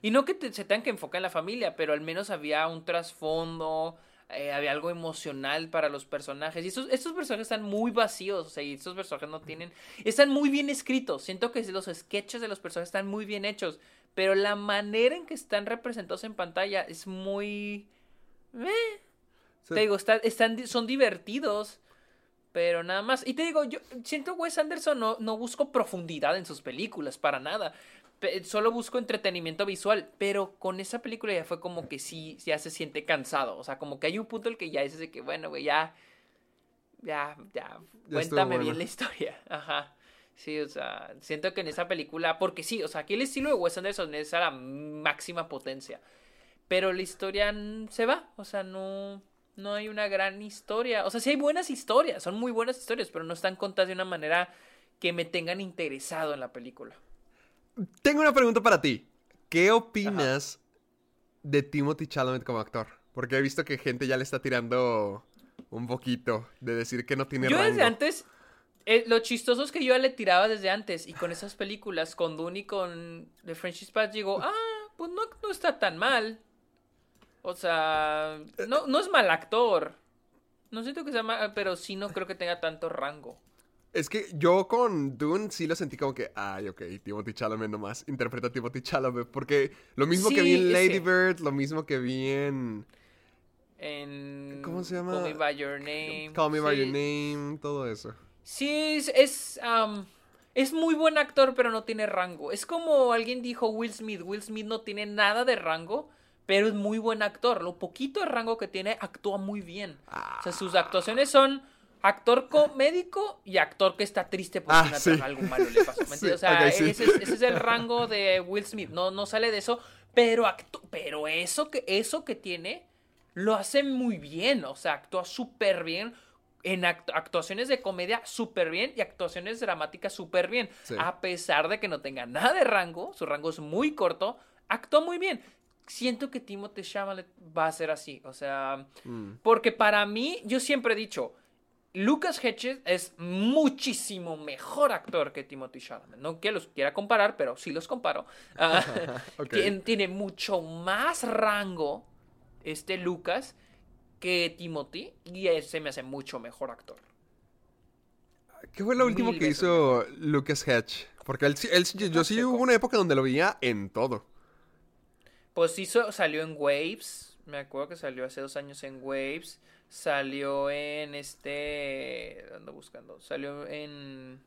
Y no que te- se tengan que enfocar en la familia, pero al menos había un trasfondo, eh, había algo emocional para los personajes. Y estos, estos personajes están muy vacíos, o sea, y estos personajes no tienen... Están muy bien escritos, siento que los sketches de los personajes están muy bien hechos, pero la manera en que están representados en pantalla es muy... eh, te digo, está- están, son divertidos, pero nada más. Y te digo, yo siento Wes Anderson no, no busco profundidad en sus películas, para nada. Solo busco entretenimiento visual, pero con esa película ya fue como que sí, ya se siente cansado. O sea, como que hay un punto en el que ya dices de que, bueno, güey, ya, ya, ya, cuéntame
bueno.
bien la historia. <laughs> Ajá. Sí, o sea, siento que en esa película, porque sí, o sea, aquí el estilo de Wes Anderson es a la máxima potencia. Pero la historia se va, o sea, no, no hay una gran historia. O sea, sí hay buenas historias, son muy buenas historias, pero no están contadas de una manera que me tengan interesado en la película.
Tengo una pregunta para ti. ¿Qué opinas de Timothy Chalamet como actor? Porque he visto que gente ya le está tirando un poquito de decir que no tiene
Yo
rango.
desde antes, eh, lo chistoso es que yo ya le tiraba desde antes y con esas películas, con Dune y con The French Dispatch, digo, ah, pues no, no está tan mal. O sea, no, no es mal actor. No siento que sea mal, pero sí no creo que tenga tanto rango.
Es que yo con Dune sí lo sentí como que, ay, ok, Timothy Chalamet nomás interpreta a Timothy Chalamet. Porque lo mismo que vi en Lady
que-
Bird, lo mismo que vi en
En
¿Cómo se llama?
Call Me By Your Name.
Call Me By. Your Name, todo eso.
Sí, es, es muy buen actor, pero no tiene rango. Es como alguien dijo Will Smith. Will Smith no tiene nada de rango, pero es muy buen actor. Lo poquito de rango que tiene, actúa muy bien. O sea, sus actuaciones son actor médico y actor que está triste porque
Ah, sí.
algo malo le pasó. <laughs> O sea,
sí.
ese, es, ese es el rango de Will Smith. No, no sale de eso, pero, pero eso, que, eso que tiene lo hace muy bien. O sea, actúa súper bien. En act- actuaciones de comedia súper bien y actuaciones dramáticas súper bien. A pesar de que no tenga nada de rango, su rango es muy corto, actúa muy bien. Siento que Timothée Chalamet va a ser así. O sea,
Mm.
porque para mí, yo siempre he dicho, Lucas Hedges es muchísimo mejor actor que Timothy Chalamet. No que los quiera comparar, pero sí los comparo. Ah, <laughs> tiene mucho más rango este Lucas que Timothy y se me hace mucho mejor actor.
¿Qué fue lo último
Mil
que hizo Lucas Hedge? Porque él, sí- yo sí hubo una época donde lo veía en todo.
Pues hizo, salió en Waves. Me acuerdo que salió hace dos años en Waves. Salió en este. Ando buscando. Salió en.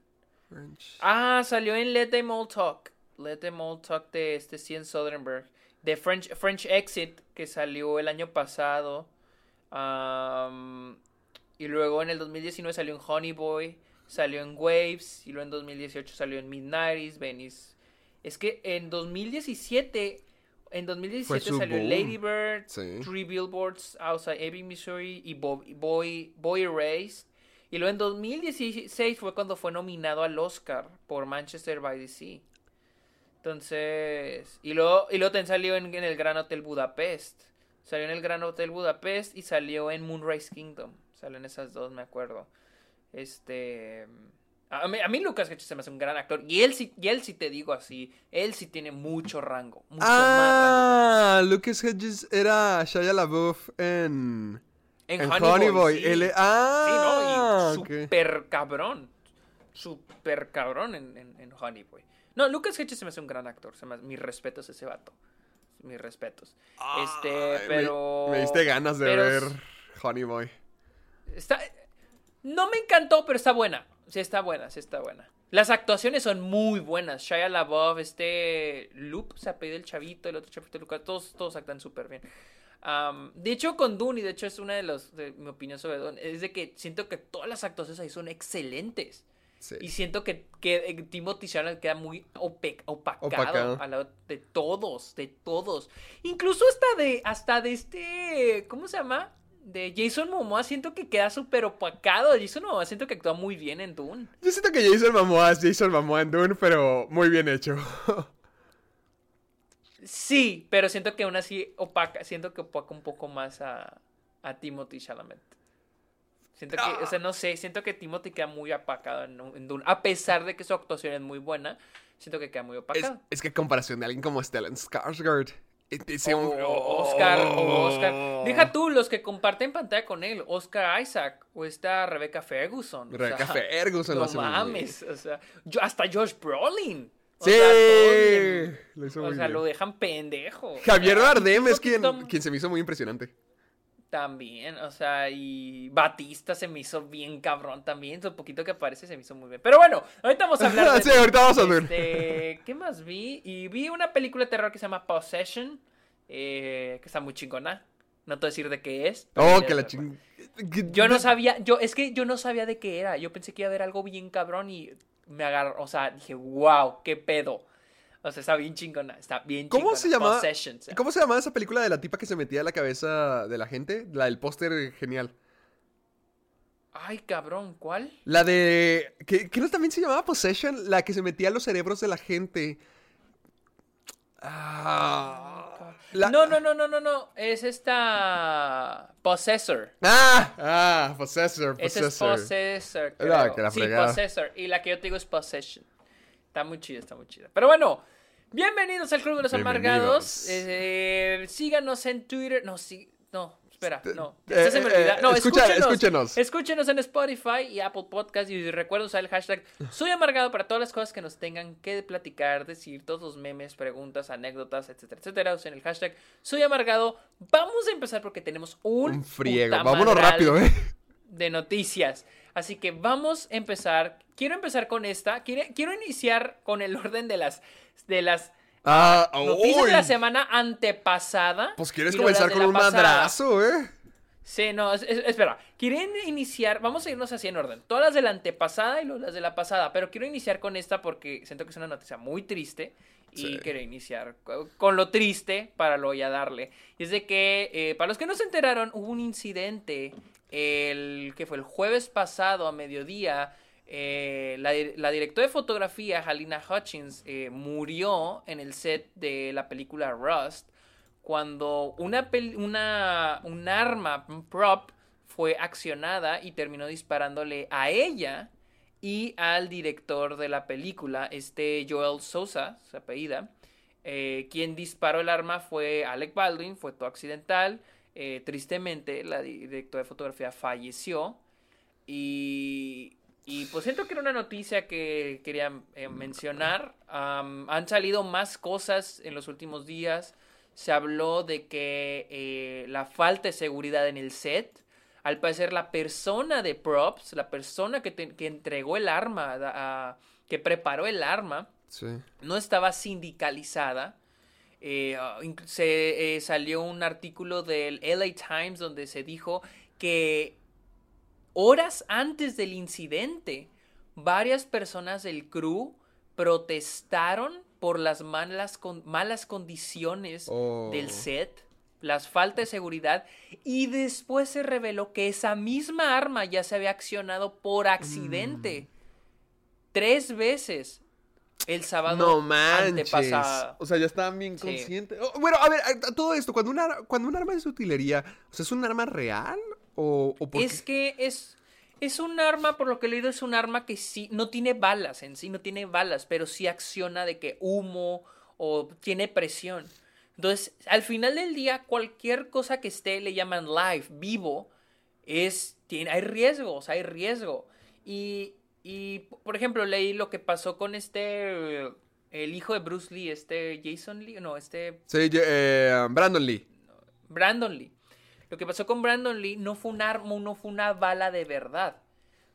Ah, salió en Let Them All Talk. Let Them All Talk de este Cian Soderbergh. De French, French Exit, que salió el año pasado. Y luego en el 2019 salió en Honey Boy. Salió en Waves. Y luego en 2018 salió en Midnighties, Venice. Es que en 2017 En
Fue
2017
su
salió
boom.
Lady Bird,
Sí.
Three Billboards Outside Ebbing, Missouri y Bo- Boy, Boy Erased. Y luego en 2016 fue cuando fue nominado al Oscar por Manchester by the Sea. Entonces, y luego, y luego también salió en, en el Gran Hotel Budapest. Salió en el Gran Hotel Budapest y salió en Moonrise Kingdom. Salen esas dos, me acuerdo. Este. A mí, a mí Lucas Hedges se me hace un gran actor. Y él sí, y él sí te digo así. Él sí tiene mucho rango. Mucho más rango.
Ah, Lucas Hedges era Shia LaBeouf en,
En,
en
Honey,
Honey
Boy. Sí,
ah,
¿no? Y super cabrón. Super cabrón en, en, en Honey Boy. No, Lucas Hedges se me hace un gran actor. Se me hace- mis respetos a ese vato. Mis respetos. Este,
me-
pero.
Me, diste ganas de
pero
ver Honey Boy.
Está, no me encantó, pero está buena. Sí, está buena, sí está buena. Las actuaciones son muy buenas. Shia LaBeouf, este Loop, se apellida el chavito, el otro chavito Lucas, todos, todos actúan súper bien. De hecho, con Dune, y de hecho es una de los, de mi opinión sobre Dune, es de que siento que todas las actuaciones ahí son excelentes.
Sí.
Y siento que, que eh, Timothy Chalamet queda muy ope- opacado,
Opacado.
al lado de todos, de todos. Incluso hasta de, hasta de este, ¿cómo se llama? De Jason Momoa siento que queda súper opacado. Jason Momoa siento que actúa muy bien en Dune.
Yo siento que Jason Momoa es Jason Momoa en Dune, pero muy bien hecho. <laughs>
Sí, pero siento que aún así opaca, siento que opaca un poco más a, a Timothy Chalamet. Siento que, o sea, no sé, siento que Timothy queda muy opacado en, en Dune. A pesar de que su actuación es muy buena, siento que queda muy opacado.
es que comparación de alguien como Stellan Skarsgård. E- ese
O Oscar, o Oscar. Deja tú los que comparten pantalla con él, Oscar Isaac o esta Rebecca Ferguson. o
Rebecca
sea,
Ferguson
No mames, o sea, yo, hasta Josh Brolin. O
Sí,
sea,
lo hizo
o
muy
sea,
bien.
lo dejan pendejo.
Javier Bardem es quien, quien se me hizo muy impresionante.
También, o sea, y Batista se me hizo bien cabrón también. Su poquito que aparece se me hizo muy bien. Pero bueno, ahorita vamos a hablar <laughs> de.
Sí, ahorita vamos a ver.
Este, ¿Qué más vi? Y vi una película de terror que se llama Possession. eh, que está muy chingona. No te voy a decir de qué es.
Oh, que la ching...
Yo no sabía, yo, es que yo no sabía de qué era. Yo pensé que iba a haber algo bien cabrón y me agarró, o sea, dije, wow, qué pedo. O sea, está bien chingona, está bien
¿Cómo
chingona.
se llama?
Possession, se llama.
¿Cómo se llamaba esa película de la tipa que se metía a la cabeza de la gente? La del póster genial.
Ay, cabrón, ¿cuál?
La de... ¿Qué, qué no también se llamaba Possession? La que se metía a los cerebros de la gente. Ah, la-
No, no, no, no, no, no. Es esta. Possessor.
Ah, ah, Possessor,
Ese es
Possessor.
Possessor.
Ah,
creo.
que la
sí. Possessor. Y la que yo te digo es Possession. Está muy chida, está muy chida. Pero bueno, bienvenidos al Club de los Amargados. Eh, síganos en Twitter. No, sí. No, espera, no.
Eh,
se me
eh,
olvida. No,
escucha-
escúchenos.
escúchenos.
Escúchenos en Spotify y Apple Podcast. Y recuerden usar el hashtag Soy Amargado para todas las cosas que nos tengan que platicar, decir, todos los memes, preguntas, anécdotas, etcétera, etcétera. Usen el hashtag Soy Amargado. Vamos a empezar porque tenemos un,
Un friego. Vámonos rápido, eh.
de noticias. Así que vamos a empezar. Quiero empezar con esta. Quiero, quiero iniciar con el orden de las, de las
Ah,
noticias de la semana antepasada.
Pues quieres comenzar con un madrazo, eh.
Sí, no, es- es- espera. Quieren iniciar, vamos a irnos así en orden. Todas las de la antepasada y las de la pasada. Pero quiero iniciar con esta porque siento que es una noticia muy triste. Y
Sí.
quiero iniciar co- con lo triste para luego ya darle. Y es de que, eh, para los que no se enteraron, hubo un incidente el que fue el jueves pasado a mediodía. eh, la, la directora de fotografía, Halina Hutchins, eh, murió en el set de la película Rust cuando una, una un arma, prop, fue accionada y terminó disparándole a ella y al director de la película, este Joel Sosa, su apellida. Eh, quien disparó el arma fue Alec Baldwin, fue todo accidental. Eh, tristemente, la directora de fotografía falleció. Y, y pues siento que era una noticia que quería eh, mencionar. Han salido más cosas en los últimos días. Se habló de que eh, la falta de seguridad en el set. Al parecer la persona de props, la persona que, te- que entregó el arma, a- a- que preparó el arma,
Sí.
no estaba sindicalizada. Eh, ah, se eh, salió un artículo del LA Times donde se dijo que horas antes del incidente, varias personas del crew protestaron por las malas, con, malas condiciones
Oh.
del set, las faltas de seguridad, y después se reveló que esa misma arma ya se había accionado por accidente.
Mm.
Tres veces el sábado
No manches. O sea, ya estaban bien
Sí.
conscientes. Oh, bueno, a ver, a- a todo esto, cuando, una, cuando un arma es de utilería, o sea, ¿es un arma real? ¿O, o por
Es
qué?
que es, es un arma, por lo que he leído, es un arma que sí, no tiene balas en sí, no tiene balas, pero sí acciona de que humo o tiene presión. Entonces, al final del día, cualquier cosa que esté, le llaman live, vivo, es, tiene, hay riesgos, hay riesgo. Y, y, por ejemplo, leí lo que pasó con este, eh, el hijo de Bruce Lee, este Jason Lee, no, este
Sí, eh, Brandon Lee.
Brandon Lee. Lo que pasó con Brandon Lee no fue un arma, no fue una bala de verdad.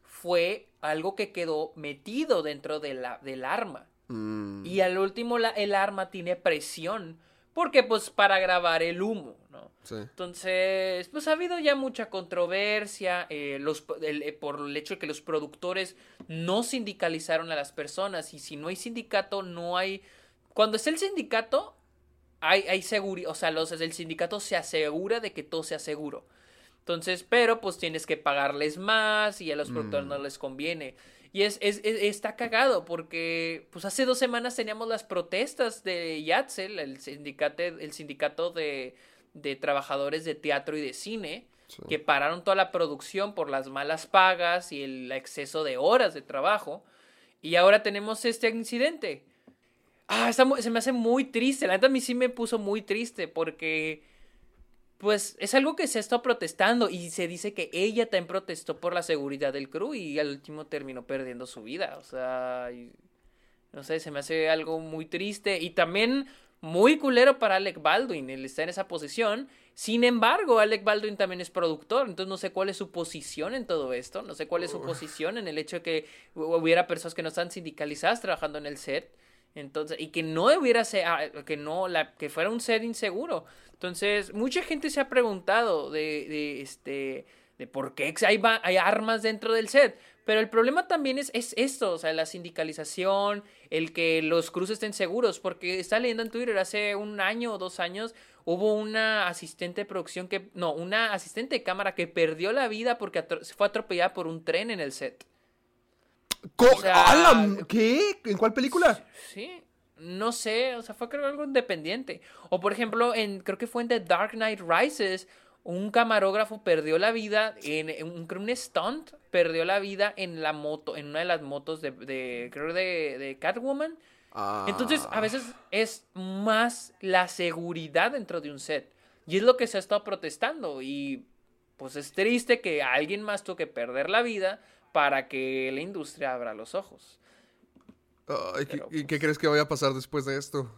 Fue algo que quedó metido dentro de la, del arma.
Mm.
Y al último la- el arma tiene presión. Porque pues para grabar el humo, ¿no?
Sí.
Entonces, pues ha habido ya mucha controversia eh, los, el- eh, por el hecho de que los productores no sindicalizaron a las personas y si no hay sindicato, no hay... Cuando está el sindicato, hay, hay seguridad, o sea, los, el sindicato se asegura de que todo sea seguro. Entonces, pero pues tienes que pagarles más y a los productores no les conviene. Y es, es- es- está cagado porque pues hace dos semanas teníamos las protestas de Yatzel, el sindicato, el sindicato de, de trabajadores de teatro y de cine,
Sí.
que pararon toda la producción por las malas pagas y el exceso de horas de trabajo. Y ahora tenemos este incidente. Ah, está se me hace muy triste. La neta a mí sí me puso muy triste porque, pues, es algo que se ha estado protestando y se dice que ella también protestó por la seguridad del crew y al último terminó perdiendo su vida. O sea, y- no sé, se me hace algo muy triste y también muy culero para Alec Baldwin. Él está en esa posición. Sin embargo, Alec Baldwin también es productor, entonces no sé cuál es su posición en todo esto, no sé cuál es su posición en el hecho de que hu- hubiera personas que no están sindicalizadas trabajando en el set. Entonces, y que no hubiera ah, que no la que fuera un set inseguro. Entonces, mucha gente se ha preguntado de, de este de por qué hay armas dentro del set. Pero el problema también es, es esto, o sea, la sindicalización, el que los cruces estén seguros, porque está leyendo en Twitter hace un año o dos años hubo una asistente de producción que, no, una asistente de cámara que perdió la vida porque atro- fue atropellada por un tren en el set. O.
¿Qué? ¿En cuál película?
Sí, no sé, o sea, fue creo algo independiente. O por ejemplo, en creo que fue en The Dark Knight Rises, un camarógrafo perdió la vida en, en un, stunt, perdió la vida en la moto, en una de las motos de, de creo de, de Catwoman.
Ah.
Entonces, a veces es más la seguridad dentro de un set. Y es lo que se ha estado protestando. Y pues es triste que alguien más tuvo que perder la vida para que la industria abra los ojos.
Ay, ¿qué,
Pero,
y qué crees que vaya a pasar después de esto?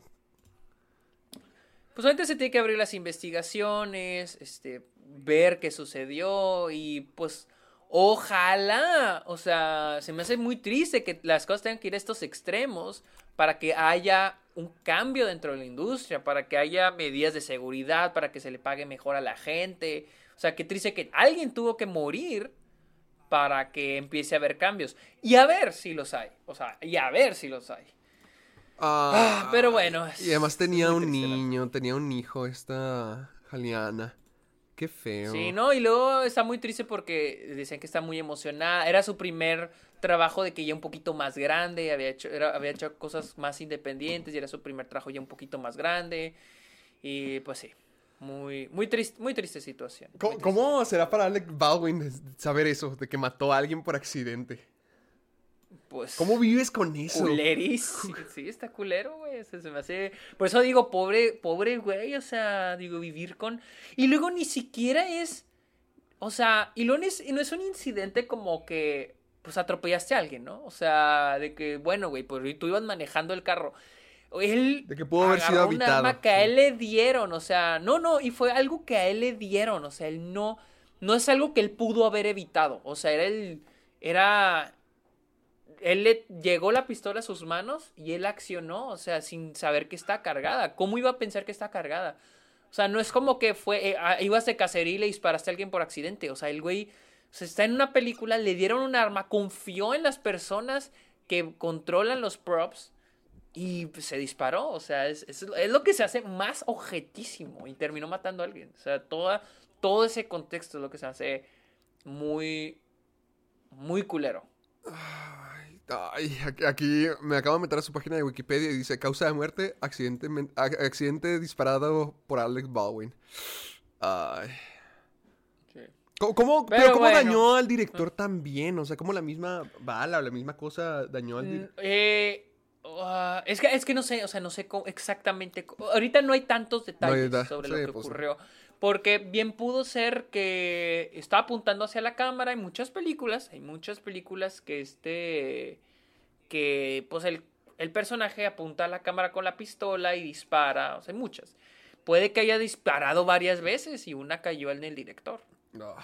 Pues ahorita se tiene que abrir las investigaciones, este, ver qué sucedió y pues ojalá, o sea, se me hace muy triste que las cosas tengan que ir a estos extremos para que haya un cambio dentro de la industria, para que haya medidas de seguridad, para que se le pague mejor a la gente. O sea, qué triste que alguien tuvo que morir para que empiece a haber cambios. Y a ver si los hay. O sea, y a ver si los hay.
Ah,
pero bueno,
Y además tenía un niño, tenía un hijo esta Jaliana. Qué feo.
Sí, no, y luego está muy triste porque decían que está muy emocionada. Era su primer trabajo de que ya un poquito más grande, había hecho, era- había hecho cosas más independientes y era su primer trabajo ya un poquito más grande. Y pues sí, muy, muy triste, muy triste situación. muy
¿Cómo,
triste.
cómo será para Alec Baldwin saber eso, de que mató a alguien por accidente?
Pues,
¿Cómo vives con eso?
Culeris. <laughs> Sí, sí, está culero, güey. Se, se me hace. Por eso digo, pobre, pobre, güey. O sea, digo, vivir con. Y luego ni siquiera es. O sea, y luego no es, no es un incidente como que. Pues atropellaste a alguien, ¿no? O sea, de que, bueno, güey, pues tú ibas manejando el carro. Él.
De que pudo haber sido habitado,
arma que a él le dieron, o sea, no, no, y fue algo que a él le dieron, o sea, él no. No es algo que él pudo haber evitado, o sea, era el. Era él le llegó la pistola a sus manos y él accionó, o sea, sin saber que está cargada. ¿Cómo iba a pensar que está cargada? O sea, no es como que fue, eh, ah, ibas de cacería y le disparaste a alguien por accidente. O sea, el güey está en una película, le dieron un arma, confió en las personas que controlan los props Y se disparó, o sea, es, es, lo que se hace más objetísimo y terminó matando a alguien. O sea, toda, todo ese contexto es lo que se hace muy, muy culero.
Ay, aquí- me acabo de meter a su página de Wikipedia y dice causa de muerte, accidente, accidente disparado por Alex Baldwin. Ay.
Sí.
¿Cómo, cómo-
Pero
pero cómo
bueno.
dañó al director también? O sea, cómo la misma bala o la misma cosa dañó al
Mm,
director.
eh, ah, es, que, es que no sé, o sea, no sé cómo- exactamente. ahorita no hay tantos detalles sobre
sí,
lo que
pues,
ocurrió. Porque bien pudo ser que estaba apuntando hacia la cámara. Hay muchas películas, hay muchas películas que este. que pues el, el personaje apunta a la cámara con la pistola y dispara. O sea, hay muchas. Puede que haya disparado varias veces y una cayó en el director.
Ah,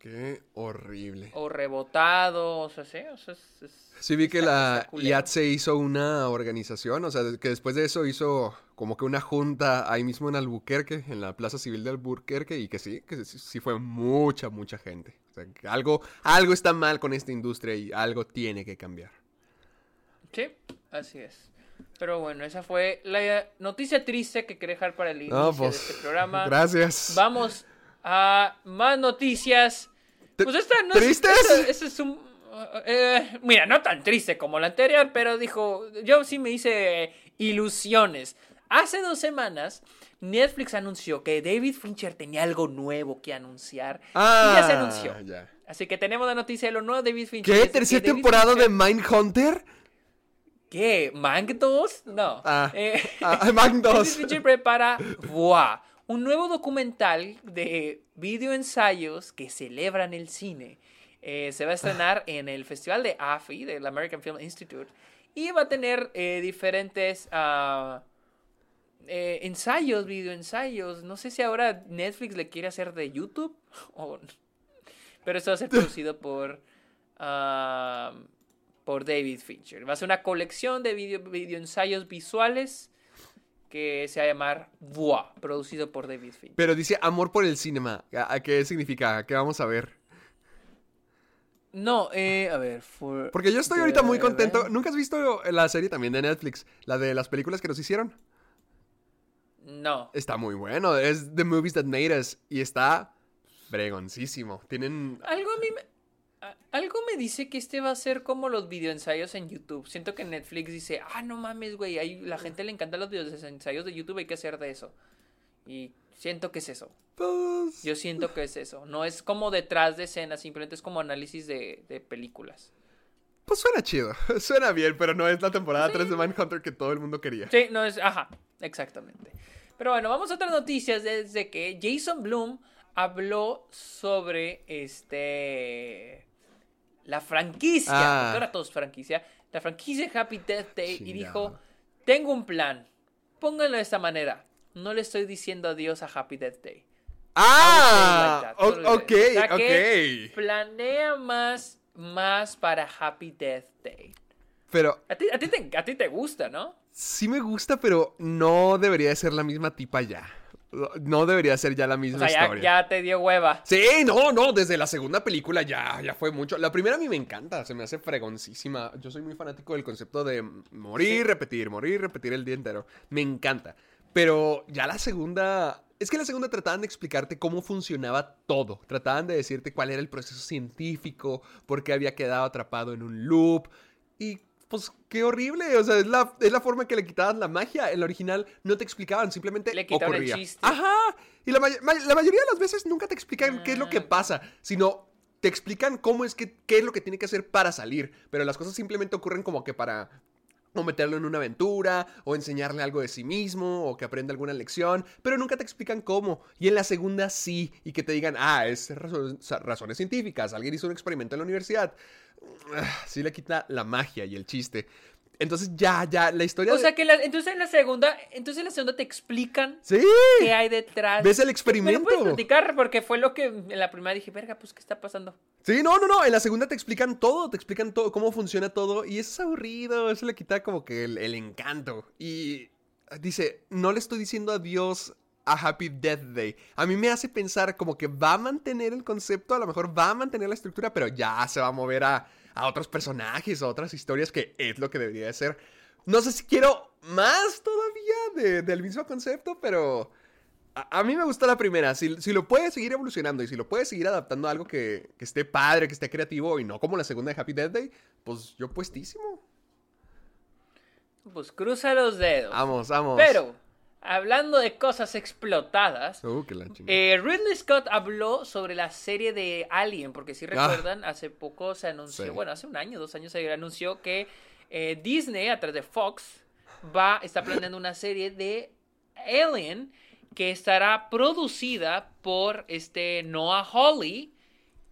qué horrible.
O rebotado, o sea, sí, o sea, es- es-
Sí vi que la
culero.
IATSE hizo una organización, o sea, que después de eso hizo como que una junta ahí mismo en Albuquerque, en la Plaza Civil de Albuquerque, y que sí, que sí, sí fue mucha, mucha gente. O sea, que algo, algo está mal con esta industria y algo tiene que cambiar.
Sí, así es. Pero bueno, esa fue la noticia triste que quería dejar para el inicio
No,
de
pues,
este programa.
gracias.
Vamos a más noticias. Pues esta no es-
¿Tristes?
esta- esta es un... eh, mira, no tan triste como la anterior, pero dijo, yo sí me hice ilusiones. Hace dos semanas, Netflix anunció que David Fincher tenía algo nuevo que anunciar. y ya se anunció.
Ah, ya.
Así que tenemos la noticia de lo nuevo de David Fincher.
¿Qué?
Es
¿Tercera temporada
Fincher-
de Mindhunter?
¿Qué? ¿Mank 2? No.
Ah,
Eh,
ah, Mank 2. <laughs>
David Fincher prepara Voix, un nuevo documental de videoensayos que celebran el cine. Eh, se va a estrenar en el festival de AFI, del American Film Institute, y va a tener eh, diferentes ah, eh, ensayos, videoensayos. No sé si ahora Netflix le quiere hacer de YouTube, o- pero esto va a ser <laughs> producido por, ah, por David Fincher. Va a ser una colección de video, videoensayos visuales que se va a llamar Voix, producido por David Fincher.
Pero dice amor por el cinema. ¿A qué significa? ¿Qué vamos a ver?
No, eh, a ver. for
Porque yo estoy ahorita muy contento.
event-
¿Nunca has visto la serie también de Netflix? La de las películas que nos hicieron.
No.
Está muy bueno. Es The Movies That Made Us. Y está bregoncísimo. Tienen...
Algo a mí me, algo me dice que este va a ser como los videoensayos en YouTube. Siento que Netflix dice, ah, no mames, güey, ahí la gente le encantan los videoensayos de YouTube, hay que hacer de eso. Y siento que es eso.
Pues...
Yo siento que es eso. No es como detrás de escena, simplemente es como análisis de, de películas.
Pues suena chido. <laughs> Suena bien, pero no es la temporada 3 de Mindhunter que todo el mundo quería.
Sí, no es, ajá, exactamente. Pero bueno, vamos a otras noticias desde que Jason Bloom habló sobre este la franquicia,
Ah.
porque ahora todo es franquicia, la franquicia Happy Death Day y dijo, tengo un plan, pónganlo de esta manera, no le estoy diciendo adiós a Happy Death Day.
¡Ah!
It like
o- ok,
que
ok.
Planea más, más para Happy Death Day.
Pero
A ti, a ti te, a ti te gusta, ¿no?
sí me gusta, pero no debería de ser la misma tipa ya. No debería ser ya la
O
misma
sea, ya,
historia.
ya te dio hueva.
Sí, no, no, desde la segunda película ya, ya fue mucho. La primera a mí me encanta, se me hace fregoncísima. Yo soy muy fanático del concepto de morir,
Sí.
repetir, morir, repetir el día entero. Me encanta. Pero ya la segunda... Es que la segunda trataban de explicarte cómo funcionaba todo. Trataban de decirte cuál era el proceso científico, por qué había quedado atrapado en un loop. Y pues qué horrible. O sea, es la, es la forma que le quitaban la magia. En la original no te explicaban, simplemente
Le quitaron el
ocurría.
chiste.
Ajá. Y la, la mayoría de las veces nunca te explican qué es lo que
Ah.
pasa, sino te explican cómo es que, qué es lo que tiene que hacer para salir. Pero las cosas simplemente ocurren como que para o meterlo en una aventura, o enseñarle algo de sí mismo, o que aprenda alguna lección, pero nunca te explican cómo. Y en la segunda sí, y que te digan, ah, es razones científicas, alguien hizo un experimento en la universidad. Ah, Sí le quita la magia y el chiste. Entonces ya, ya, la historia...
O
de-
sea que la- entonces en la segunda, entonces en la segunda te explican
Sí,
qué hay detrás.
ves el
¿Me lo
experimento.
puedes platicar? Porque fue lo que en la primera dije, verga, pues ¿qué está pasando?
Sí, no, no, no. En la segunda te explican todo, te explican todo, cómo funciona todo. Y eso es aburrido, eso le quita como que el, el encanto. Y dice, no le estoy diciendo adiós a Happy Death Day. A mí me hace pensar como que va a mantener el concepto, a lo mejor va a mantener la estructura, pero ya se va a mover a, a otros personajes, a otras historias, que es lo que debería de ser. No sé si quiero más todavía de- del mismo concepto, pero a, a mí me gustó la primera. Si, si lo puede seguir evolucionando y si lo puede seguir adaptando a algo que, que esté padre, que esté creativo y no como la segunda de Happy Death Day, pues yo puestísimo.
Pues cruza los dedos.
Vamos, vamos.
Pero, hablando de cosas explotadas,
Uh,
eh, Ridley Scott habló sobre la serie de Alien, porque si
Ah.
recuerdan, hace poco se anunció,
Sí.
bueno, hace un año, dos años se anunció que eh, Disney, a través de Fox, va, está planeando una serie de Alien que estará producida por este Noah Hawley,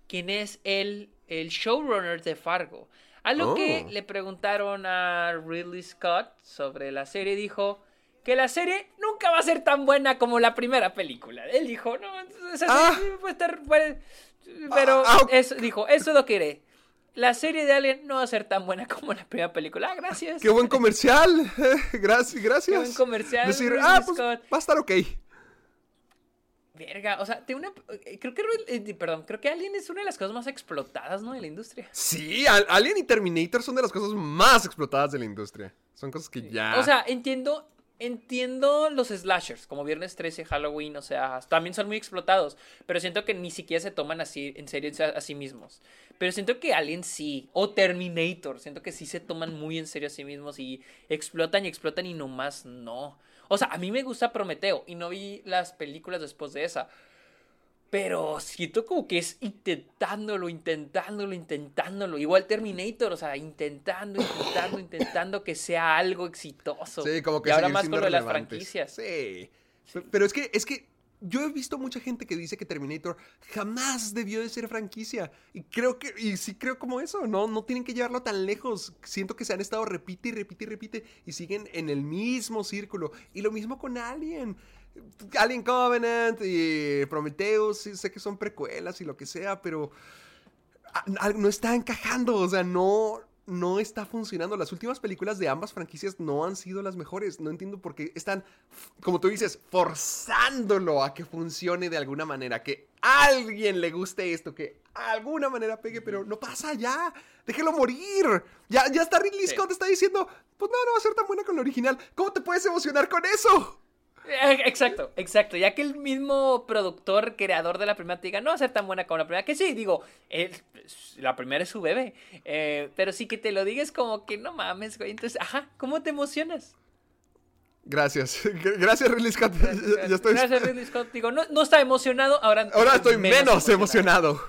quien es el, el showrunner de Fargo. A lo que
Oh.
le preguntaron a Ridley Scott sobre la serie, dijo que la serie nunca va a ser tan buena como la primera película. Él dijo, no, esa
Ah.
puede estar... puede-". Pero
Ah, ah,
eso, dijo, eso lo quiere. La serie de Alien no va a ser tan buena como la primera película. Ah, gracias.
¡Qué buen comercial! gracias, <laughs> gracias.
Qué buen comercial,
Decir,
Ridley
ah, pues
Scott".
va a estar ok.
Verga, o sea, una... eh, Creo que... eh, Perdón, creo que Alien es una de las cosas más explotadas, ¿no? De la industria.
Sí, Al- Alien y Terminator son de las cosas más explotadas de la industria. Son cosas que ya.
O sea, entiendo, entiendo los slashers, como Viernes 13, Halloween, o sea, también son muy explotados, pero siento que ni siquiera se toman así en serio a, sí mismos. Pero siento que Alien sí, o Terminator, siento que sí se toman muy en serio a sí mismos y explotan y explotan y nomás no. O sea, a mí me gusta Prometeo y no vi las películas después de esa. Pero siento como que es intentándolo, intentándolo, intentándolo. Igual Terminator, o sea, intentando, intentando, <laughs> intentando que sea algo exitoso.
Sí, como que
Y ahora más con lo de las franquicias.
Sí. Pe- Pero es que, es que yo he visto mucha gente que dice que Terminator jamás debió de ser franquicia. Y creo que, y sí creo como eso, ¿no? No tienen que llevarlo tan lejos. Siento que se han estado repite y repite y repite y siguen en el mismo círculo. Y lo mismo con Alien. Alien Covenant y Prometheus, sí, sé que son precuelas y lo que sea, pero no está encajando, o sea, no, no está funcionando. Las últimas películas de ambas franquicias no han sido las mejores. No entiendo por qué están, como tú dices, forzándolo a que funcione de alguna manera, que a alguien le guste esto, que a alguna manera pegue, pero no pasa ya. Déjelo morir. Ya, ya está Ridley
Sí.
Scott, está diciendo, pues no, no va a ser tan buena con la original. ¿Cómo te puedes emocionar con eso?
Eh, Exacto, exacto. Ya que el mismo productor, creador de la primera te diga, no va a ser tan buena como la primera, que sí, digo, es- la primera es su bebé. Eh, pero sí que te lo digas como que no mames, güey. Entonces, ajá, ¿cómo te emocionas?
Gracias. <laughs> Gracias, Ridley Scott. Ya- ya estoy...
Gracias, Ridley Scott. Digo, no, no está emocionado, ahora,
Ahora estoy menos emocionado.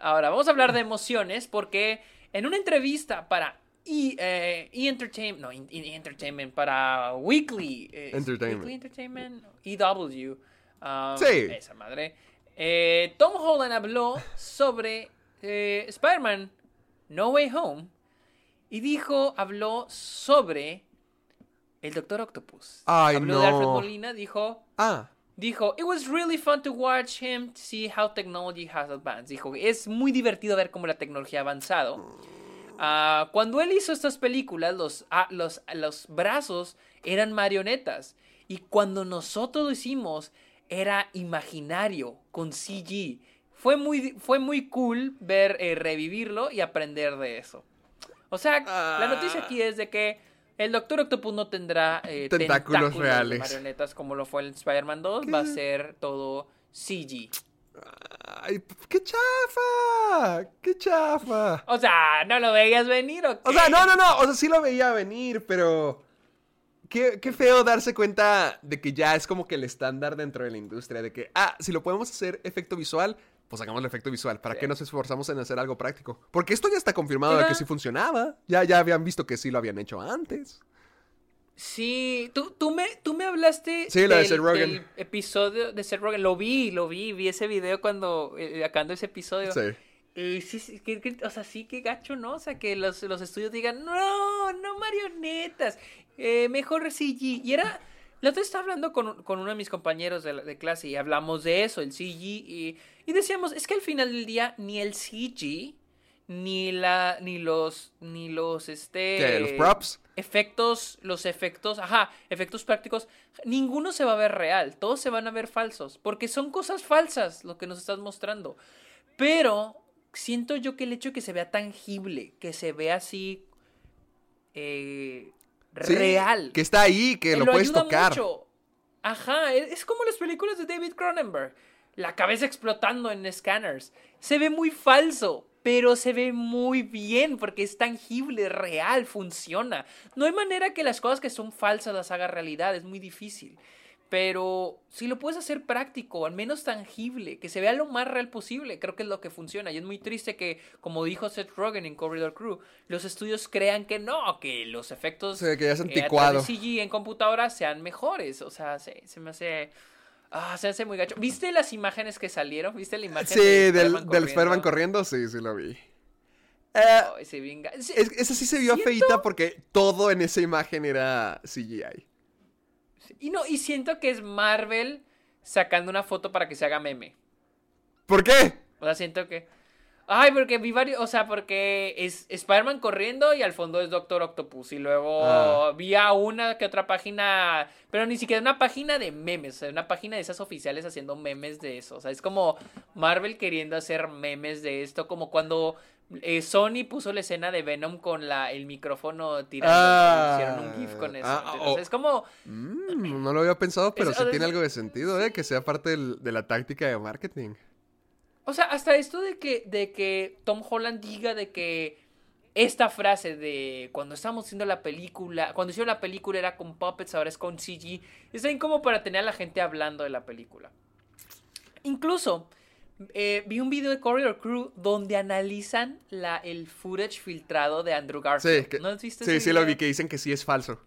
Ahora, vamos a hablar de emociones porque en una entrevista para E, eh, E Entertainment, no, E- E Entertainment, para Weekly, eh,
Entertainment.
Weekly Entertainment, EW, um,
Sí.
esa madre, eh, Tom Holland habló sobre eh, Spider-Man No Way Home y dijo, habló sobre el Doctor Octopus.
Ay,
habló de Alfred. Molina, dijo,
Ah,
Dijo, it was really fun to watch him to see how technology has advanced. Dijo, es muy divertido ver cómo la tecnología ha avanzado. Ah, cuando él hizo estas películas, los, ah, los, los brazos eran marionetas. Y cuando nosotros lo hicimos, era imaginario, con CG. Fue muy, fue muy cool ver, eh, revivirlo y aprender de eso. O sea, la noticia aquí es de que el Doctor Octopus no tendrá eh,
Tentáculos
de
reales.
marionetas como lo fue en Spider-Man 2. Va a ser todo CG.
Ay, qué chafa, qué chafa.
O sea, ¿no lo veías venir o qué?
O sea, no, no, no, o sea, sí lo veía venir, pero qué, qué feo darse cuenta de que ya es como que el estándar dentro de la industria, de que, ah, si lo podemos hacer efecto visual, pues hagamos el efecto visual. ¿Para
Sí.
qué nos esforzamos en hacer algo práctico? Porque esto ya está confirmado de que sí funcionaba. Ya, ya habían visto que sí lo habían hecho antes.
Sí, tú, tú, me, tú me hablaste
Sí, la de
del, del episodio de Seth Rogen. Lo vi, lo vi, vi ese video cuando, eh, acabando ese episodio.
Sí.
Y sí, sí, que- que- o sea, sí, que gacho, ¿no? O sea, que los, los estudios digan, no, no marionetas, eh, mejor CG. Y era, la otra vez estaba hablando con, con uno de mis compañeros de, de clase y hablamos de eso, el CG, y, y decíamos, es que al final del día ni el CG, ni la, ni los, ni los, este...
¿Qué? ¿Los props?
Efectos, los efectos, ajá, efectos prácticos, ninguno se va a ver real, todos se van a ver falsos, porque son cosas falsas lo que nos estás mostrando. Pero siento yo que el hecho de que se vea tangible, que se vea así eh,
Sí,
real.
Que está ahí, que
Eh,
lo, puedes
ayuda
tocar.
mucho. Ajá, es, es como las películas de David Cronenberg. La cabeza explotando en scanners. Se ve muy falso, pero se ve muy bien porque es tangible, real, funciona. No hay manera que las cosas que son falsas las haga realidad, es muy difícil. Pero si lo puedes hacer práctico, al menos tangible, que se vea lo más real posible, creo que es lo que funciona. Y es muy triste que, como dijo Seth Rogen en Corridor Crew, los estudios crean que no, que los efectos
sea, que ya es
eh, a CG en computadora sean mejores. O sea, se, se me hace. Ah, se hace muy gacho. ¿Viste las imágenes que salieron? ¿Viste la imagen
Sí,
de
del,
Spider-Man
del Spider-Man corriendo, sí, sí lo vi. Eh,
Ay, se bien
es- esa sí se vio
Siento-
feita porque todo en esa imagen era CGI.
Y no, y siento que es Marvel sacando una foto para que se haga meme.
¿Por qué?
O sea, siento que. Ay, porque vi varios. O sea, porque es Spider-Man corriendo y al fondo es Doctor Octopus. Y luego
Ah.
vi a una que otra página. Pero ni siquiera una página de memes. O sea, una página de esas oficiales haciendo memes de eso. O sea, es como Marvel queriendo hacer memes de esto. Como cuando eh, Sony puso la escena de Venom con la, el micrófono tirando.
Ah.
hicieron un GIF con eso.
Ah,
¿entiendes?
oh.
es como.
Mm, no lo había pensado, pero
Es-
sí tiene algo de sentido, ¿eh? Que sea parte del- de la táctica de marketing.
O sea, hasta esto de que, de que Tom Holland diga de que esta frase de cuando estábamos haciendo la película, cuando hicieron la película era con puppets, ahora es con CG, es bien como para tener a la gente hablando de la película. Incluso eh, vi un video de Corridor Crew donde analizan la, el footage filtrado de Andrew Garfield.
Sí, que-
¿No has visto
sí,
ese
sí lo vi, que dicen que sí es falso.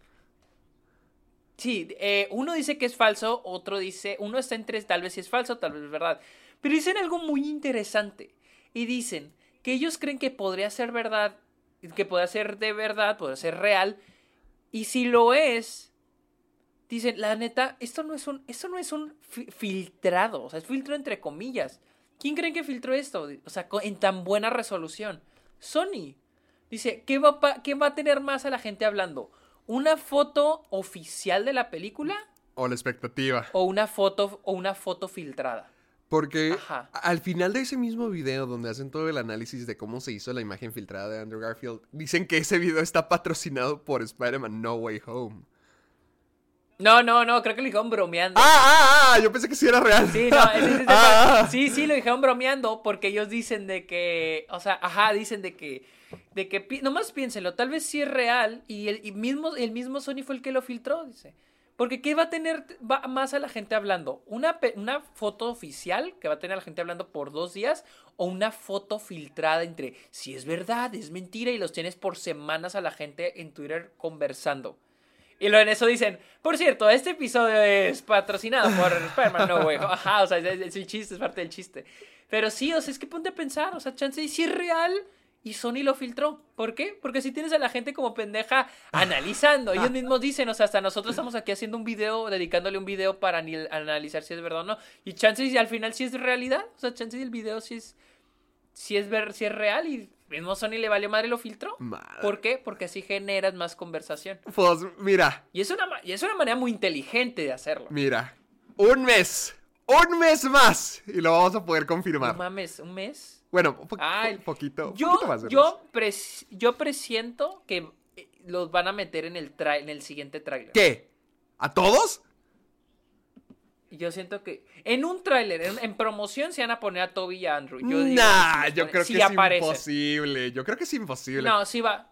Sí, eh, uno dice que es falso, otro dice, uno está entre tal vez sí es falso, tal vez es verdad. Pero dicen algo muy interesante. Y dicen que ellos creen que podría ser verdad, que podría ser de verdad, podría ser real. Y si lo es, dicen, la neta, esto no es un, esto no es un fi- filtrado, o sea, es filtro entre comillas. ¿Quién creen que filtró esto? O sea, en tan buena resolución. Sony. Dice, ¿qué va, pa- ¿qué va a tener más a la gente hablando? ¿Una foto oficial de la película
O la expectativa.
o una foto, o una foto filtrada?
Porque
Ajá.
al final de ese mismo video donde hacen todo el análisis de cómo se hizo la imagen filtrada de Andrew Garfield, dicen que ese video está patrocinado por Spider-Man No Way Home.
No, no, no, creo que lo dijeron bromeando.
¡Ah, ah, ah! Yo pensé que sí era real.
Sí, no, ese- ese- <laughs> ese-
Ah, ah.
sí, sí, lo dijeron bromeando porque ellos dicen de que, o sea, ajá, dicen de que, de que, nomás piénsenlo, tal vez sí es real y el, y mismo, el mismo Sony fue el que lo filtró, dice. Porque ¿qué va a tener va más a la gente hablando? ¿Una, ¿Una foto oficial que va a tener a la gente hablando por dos días? ¿O una foto filtrada entre si es verdad, es mentira y los tienes por semanas a la gente en Twitter conversando? Y luego en eso dicen, por cierto, este episodio es patrocinado por <laughs> Spider-Man No Way Home". Ajá, o sea, es, es el chiste, es parte del chiste. Pero sí, o sea, es que ponte a pensar, o sea, chance, si es real y Sony lo filtró. ¿Por qué? Porque si tienes a la gente como pendeja analizando, ellos mismos dicen, o sea, hasta nosotros estamos aquí haciendo un video, dedicándole un video para analizar si es verdad o no. Y chance, y al final sí es realidad, o sea, chance y el video sí es, sí es, ver, sí es real y mismo Sony le valió madre y lo filtró.
Madre.
¿Por qué? Porque así generas más conversación.
Pues mira,
Y es, una, y es una manera muy inteligente de hacerlo.
mira. Un mes. Un mes más. Y lo vamos a poder
No
confirmar.
mames, un mes.
Bueno, un po-
Ay,
po- poquito. un
Yo,
poquito más de un
yo, pres- yo presiento que eh, los van a meter en el, tra- en el siguiente tráiler.
¿Qué? ¿A todos?
Yo siento que en un tráiler, en, en promoción, se van a poner a Toby y a Andrew. Yo
nah, yo creo
sí
que es imposible. Yo creo que es imposible.
No, sí va.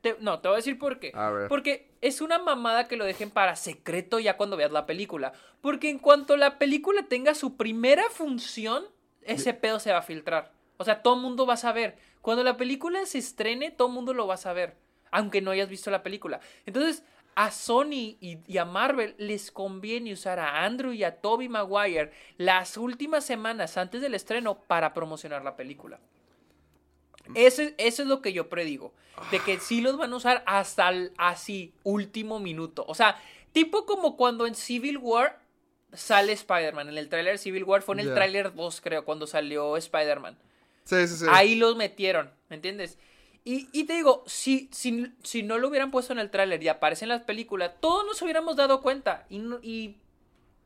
Te- no, te voy a decir por qué.
A ver.
Porque es una mamada que lo dejen para secreto ya cuando veas la película. Porque en cuanto la película tenga su primera función, ese pedo se va a filtrar. O sea, todo el mundo va a saber. Cuando la película se estrene, todo el mundo lo va a saber. Aunque no hayas visto la película. Entonces, a Sony y, y a Marvel les conviene usar a Andrew y a Toby Maguire las últimas semanas antes del estreno para promocionar la película. Eso es lo que yo predigo. De que sí los van a usar hasta el así, último minuto. O sea, tipo como cuando en Civil War sale Spider-Man. En el tráiler Civil War fue en el
Ya.
tráiler 2, creo, cuando salió Spider-Man.
Sí, sí, sí.
Ahí los metieron, ¿me entiendes? Y, y te digo, si, si, si no lo hubieran puesto en el tráiler y aparece en las películas, todos nos hubiéramos dado cuenta. Y,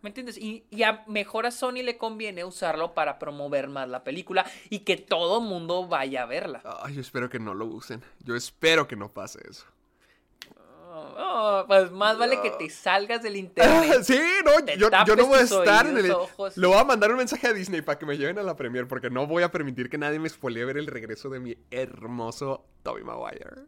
¿me entiendes? Y, y a mejor a Sony le conviene usarlo para promover más la película y que todo mundo vaya a verla.
Ay, yo espero que no lo usen. Yo espero que no pase eso.
Oh, pues más vale que te salgas del internet. <laughs>
sí, no, yo, yo no voy a estar en el...
ojos.
Le voy a mandar un mensaje a Disney para que me lleven a la premier porque no voy a permitir que nadie me spoilee ver el regreso de mi hermoso Tobey Maguire.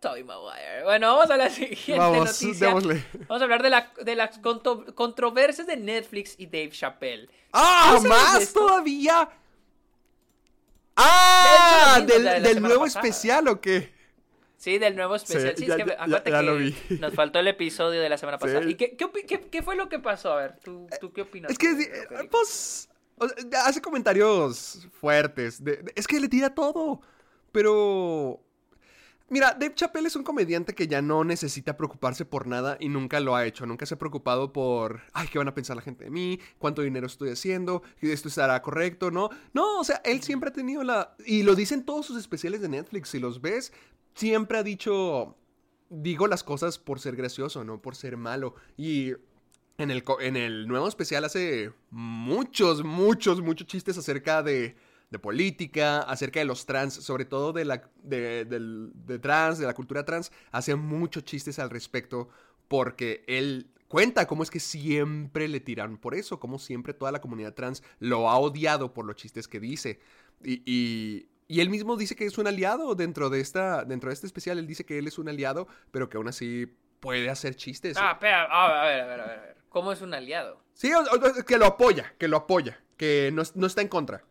Tobey Maguire. Bueno, vamos a la siguiente
Vamos,
noticia.
démosle.
Vamos a hablar de, la, de las contro- controversias de Netflix y Dave Chappelle.
¡Ah,
¿No sabes de
más todavía! ¡Ah! ¿Del, nuevo
pasada.
especial o qué?
Sí, del nuevo especial.
Sí,
Sí,
ya-
es que
ya- ya- lo
que
vi.
nos faltó el episodio de la semana pasada.
Sí.
¿Y qué, qué, qué- qué fue lo que pasó? A ver, ¿tú, tú qué opinas?
Es que, eh, pues, o sea, hace comentarios fuertes. de- de- es que le tira todo. Pero, mira, Dave Chappelle es un comediante que ya no necesita preocuparse por nada y nunca lo ha hecho. Nunca se ha preocupado por, ay, ¿qué van a pensar la gente de mí? ¿Cuánto dinero estoy haciendo? ¿Esto estará correcto? ¿No? No, o sea, él siempre ha tenido la... Y lo dicen todos sus especiales de Netflix. Si los ves, siempre ha dicho... Digo las cosas por ser gracioso, no por ser malo. Y en el, en el nuevo especial hace muchos, muchos, muchos chistes acerca de, de política, acerca de los trans, sobre todo de la de, de trans, de la cultura trans. Hace muchos chistes al respecto porque él cuenta cómo es que siempre le tiran por eso, cómo siempre toda la comunidad trans lo ha odiado por los chistes que dice. Y- y él mismo dice que es un aliado dentro de, esta, dentro de este especial. Él dice que él es un aliado, pero que aún así puede hacer chistes.
Ah, espera, a ver, a ver, a ver, a ver. ¿Cómo es un aliado?
Sí, que lo apoya, que lo apoya, que no, no está en contra.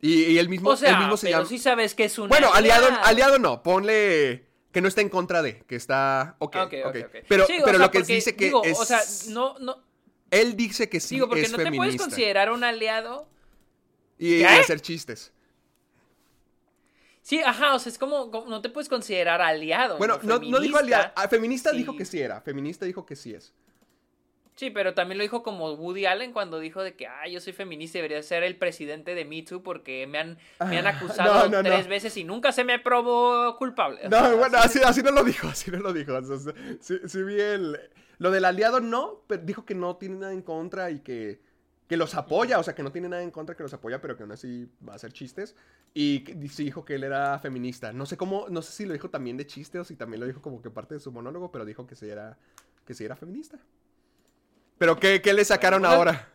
Y, y él mismo,
O sea,
él mismo se
pero
llama...
sí sabes que es un
bueno, aliado, aliado no, ponle que no está en contra de, que está... Ok,
Ok, ok,
ok.
ok.
Pero,
Sí,
pero
sea,
lo que
porque,
dice que
digo,
es...
O sea, no, no.
Él dice que sí
Digo, porque
es
no te puedes considerar un aliado.
Y, hacer chistes.
Sí, ajá, o sea, es como, como- no te puedes considerar aliado.
Bueno, no, no dijo aliado. feminista
sí.
dijo que sí era. Feminista dijo que sí es.
Sí, pero también lo dijo como Woody Allen cuando dijo de que, ah, yo soy feminista y debería ser el presidente de Me Too porque me han, me han
Ah,
acusado
no, no,
tres
no.
veces y nunca se me probó culpable. O
No,
sea,
bueno,
así-
así, así no lo dijo, <laughs> así no lo dijo. O sea, sí, sí vi el... Lo del aliado no, pero dijo que no tiene nada en contra y que, que los apoya, o sea, que no tiene nada en contra, que los apoya, pero que aún así va a hacer chistes. Y sí dijo que él era feminista. No sé cómo, no sé si lo dijo también de chiste o si también lo dijo como que parte de su monólogo, pero dijo que sí era, que sí era feminista. Pero ¿qué, qué le sacaron ahora?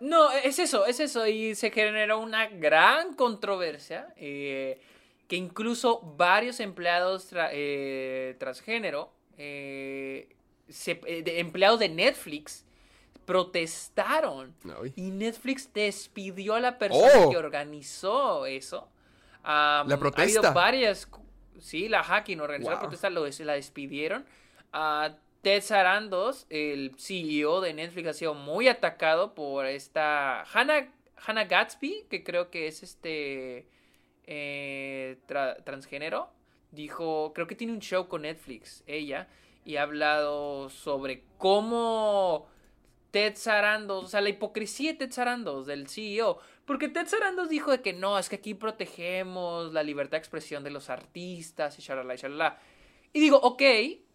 No, es eso, es eso. Y se generó una gran controversia eh, que incluso varios empleados tra- eh, transgénero, eh, se- eh, de- empleados de Netflix, protestaron.
Ay.
Y Netflix despidió a la persona
Oh.
que organizó eso.
La
Ha
protesta.
habido varias. Sí, la hacking organizó la
Wow.
protesta, lo, la despidieron. A Ted Sarandos, el CEO de Netflix, ha sido muy atacado por esta Hannah, Hannah Gatsby, que creo que es este eh, tra- transgénero. Dijo, creo que tiene un show con Netflix, ella, y ha hablado sobre cómo Ted Sarandos, o sea, la hipocresía de Ted Sarandos, del CEO. Porque Ted Sarandos dijo de que no, es que aquí protegemos la libertad de expresión de los artistas y shalala y shalala. Y digo, ok,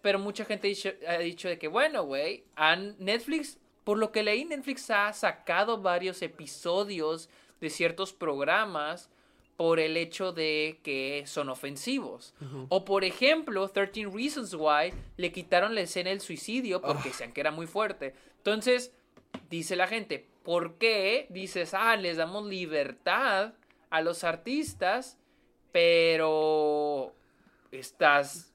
pero mucha gente ha dicho, de que, bueno, güey, Netflix, por lo que leí, Netflix ha sacado varios episodios de ciertos programas por el hecho de que son ofensivos. O por ejemplo, 13 Reasons Why le quitaron la escena del suicidio porque decían que era muy fuerte. Entonces, dice la gente, ¿por qué dices, ah, les damos libertad a los artistas, pero estás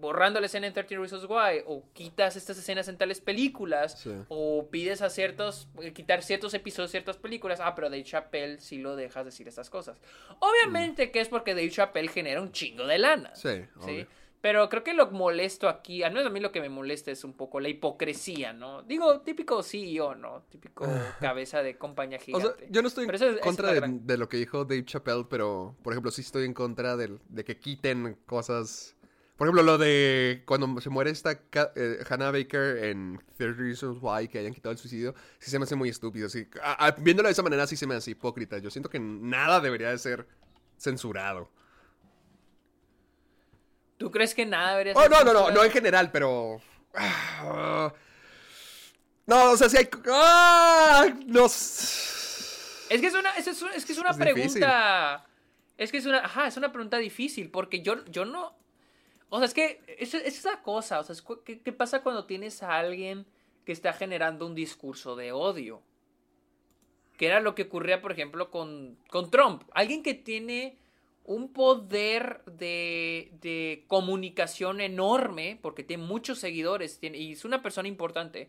borrando la escena en 13 Reasons Why o quitas estas escenas en tales películas
Sí.
o pides a ciertos eh, quitar ciertos episodios ciertas películas ah pero Dave Chappelle sí lo dejas decir estas cosas obviamente que es porque Dave Chappelle genera un chingo de lana
Sí,
¿sí?
obvio.
Pero creo que lo molesto aquí, al menos a mí lo que me molesta es un poco la hipocresía, ¿no? Digo, típico CEO, ¿no? Típico cabeza de compañía
O
gigante.
sea, yo no estoy en
es
contra de,
gran-
de lo que dijo Dave Chappelle, pero, por ejemplo, sí estoy en contra del- de, que quiten cosas. Por ejemplo, lo de cuando se muere esta eh, Hannah Baker en 30 Reasons Why, que hayan quitado el suicidio, sí se me hace muy estúpido. Sí, a- a- viéndolo de esa manera, sí se me hace hipócrita. Yo siento que nada debería de ser censurado.
¿Tú crees que nada debería
Oh, no, no, no, no en general, pero. ah, no, o sea, si hay. ¡Ah! No.
Es que es una, es, es- es que es una
Es difícil.
pregunta Es que es una, ajá, es una pregunta difícil porque yo, yo no... O sea, es que es, es esa cosa, o sea, ¿qué, qué pasa cuando tienes a alguien que está generando un discurso de odio? Que era lo que ocurría, por ejemplo, con, con Trump. Alguien que tiene un poder de, de comunicación enorme, porque tiene muchos seguidores, tiene, y es una persona importante,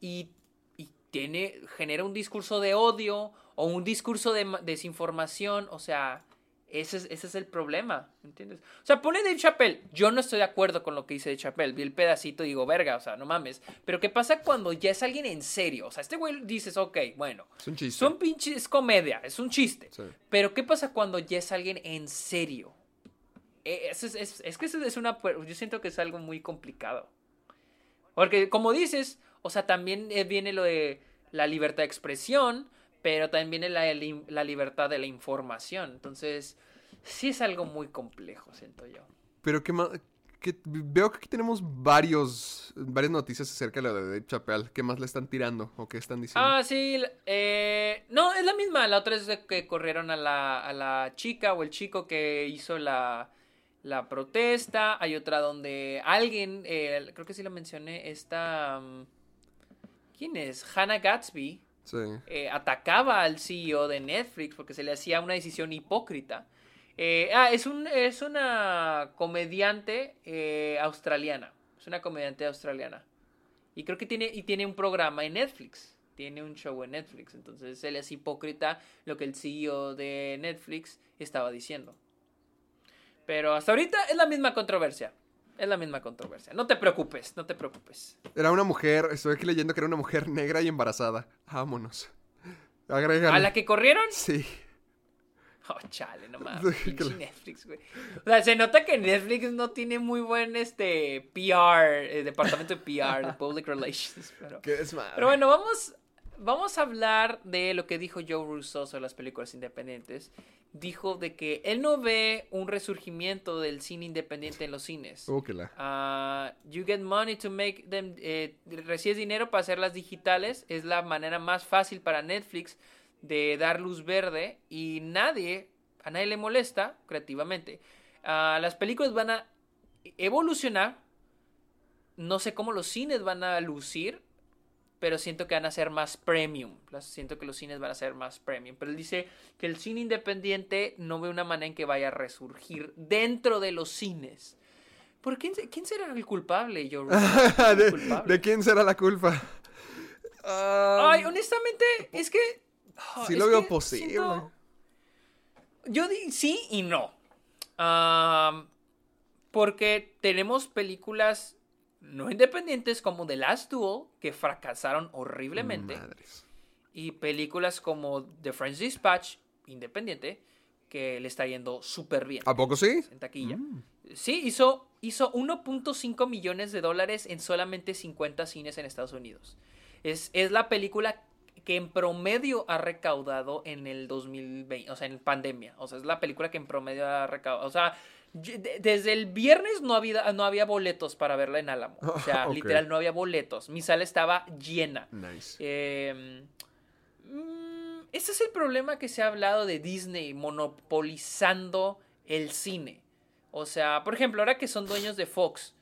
y, y tiene, genera un discurso de odio o un discurso de ma- desinformación, o sea, ese es, ese es el problema, ¿entiendes? O sea, pone Dave Chappelle, yo no estoy de acuerdo con lo que dice Dave Chappelle, vi el pedacito y digo, verga, o sea, no mames, pero ¿qué pasa cuando ya es alguien en serio? O sea, este güey dices, ok, bueno,
Es un chiste.
son pinches, es comedia, es un chiste.
Sí.
Pero ¿qué pasa cuando ya es alguien en serio? Eh, Es, es- es- es que eso es una... Yo siento que es algo muy complicado. Porque como dices, o sea, también eh, viene lo de la libertad de expresión, pero también viene la, la libertad de la información. Entonces, sí es algo muy complejo, siento yo.
Pero qué más... que- veo que aquí tenemos varios, varias noticias acerca de lo de Dave Chappelle. ¿Qué más le están tirando o qué están diciendo?
Ah, sí. la- eh, no, es la misma. La otra es de que corrieron a la, a la chica o el chico que hizo la, la protesta. Hay otra donde alguien, eh, creo que sí lo mencioné, esta... mm, ¿Quién es? Hannah Gatsby. Eh, atacaba al CEO de Netflix porque se le hacía una decisión hipócrita. Eh, ah, es, un, es una comediante eh, australiana. Es una comediante australiana. Y creo que tiene, y tiene un programa en Netflix. Tiene un show en Netflix. Entonces él es hipócrita lo que el CEO de Netflix estaba diciendo. Pero hasta ahorita es la misma controversia. Es la misma controversia. No te preocupes, no te preocupes.
Era una mujer, estoy aquí leyendo que era una mujer negra y embarazada. Vámonos. Agrégale.
¿A la que corrieron?
Sí. <laughs>
Oh, chale, no mames. <laughs> Netflix, güey. O sea, se nota que Netflix no tiene muy buen este PR, eh, departamento de PR, de Public Relations. Pero,
Qué desmadre.
pero bueno, vamos, vamos a hablar de lo que dijo Joe Russo sobre las películas independientes. Dijo de que él no ve un resurgimiento del cine independiente en los cines. Ah, you get money to make them. eh, recibes dinero para hacerlas digitales. Es la manera más fácil para Netflix de dar luz verde. Y nadie, a nadie le molesta creativamente. Ah, las películas van a evolucionar. No sé cómo los cines van a lucir. Pero siento que van a ser más premium. Siento que los cines van a ser más premium. Pero él dice que el cine independiente no ve una manera en que vaya a resurgir dentro de los cines. ¿Por quién, se- quién será el culpable, Joe <laughs>
¿De,
culpable?
de quién será la culpa? Ah,
Ay, honestamente, es que. ah,
sí
es
lo veo
que
posible.
siento- Yo di sí y no. Porque tenemos películas no independientes como The Last Duel, que fracasaron horriblemente.
Madres.
Y películas como The French Dispatch, independiente, que le está yendo súper bien
¿A poco sí?
en taquilla.
Mm.
Sí, hizo, hizo 1.5 millones de dólares en solamente 50 cines en Estados Unidos. Es, es la película que en promedio ha recaudado en el 2020, o sea, en pandemia. O sea, es la película que en promedio ha recaudado. O sea, desde el viernes no había, no había boletos para verla en Álamo. O sea, <laughs> literal, no había boletos. Mi sala estaba llena.
Nice.
Eh, mm, ese es el problema que se ha hablado de Disney monopolizando el cine. O sea, por ejemplo, ahora que son dueños de Fox,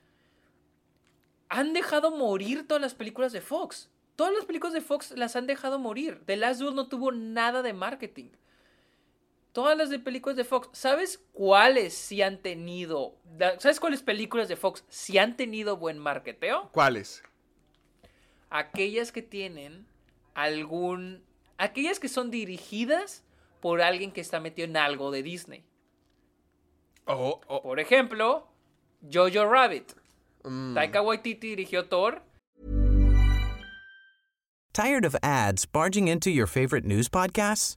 han dejado morir todas las películas de Fox. Todas las películas de Fox las han dejado morir. The Last Duel no tuvo nada de marketing. Todas las de películas de Fox. ¿Sabes cuáles sí han tenido? ¿Sabes cuáles películas de Fox sí han tenido buen marketeo?
¿Cuáles?
aquellas que tienen algún... Aquellas que son dirigidas por alguien que está metido en algo de Disney.
Oh, oh.
Por ejemplo, Jojo Rabbit.
mm.
Taika Waititi dirigió Thor.
Tired of ads barging into your favorite news podcasts?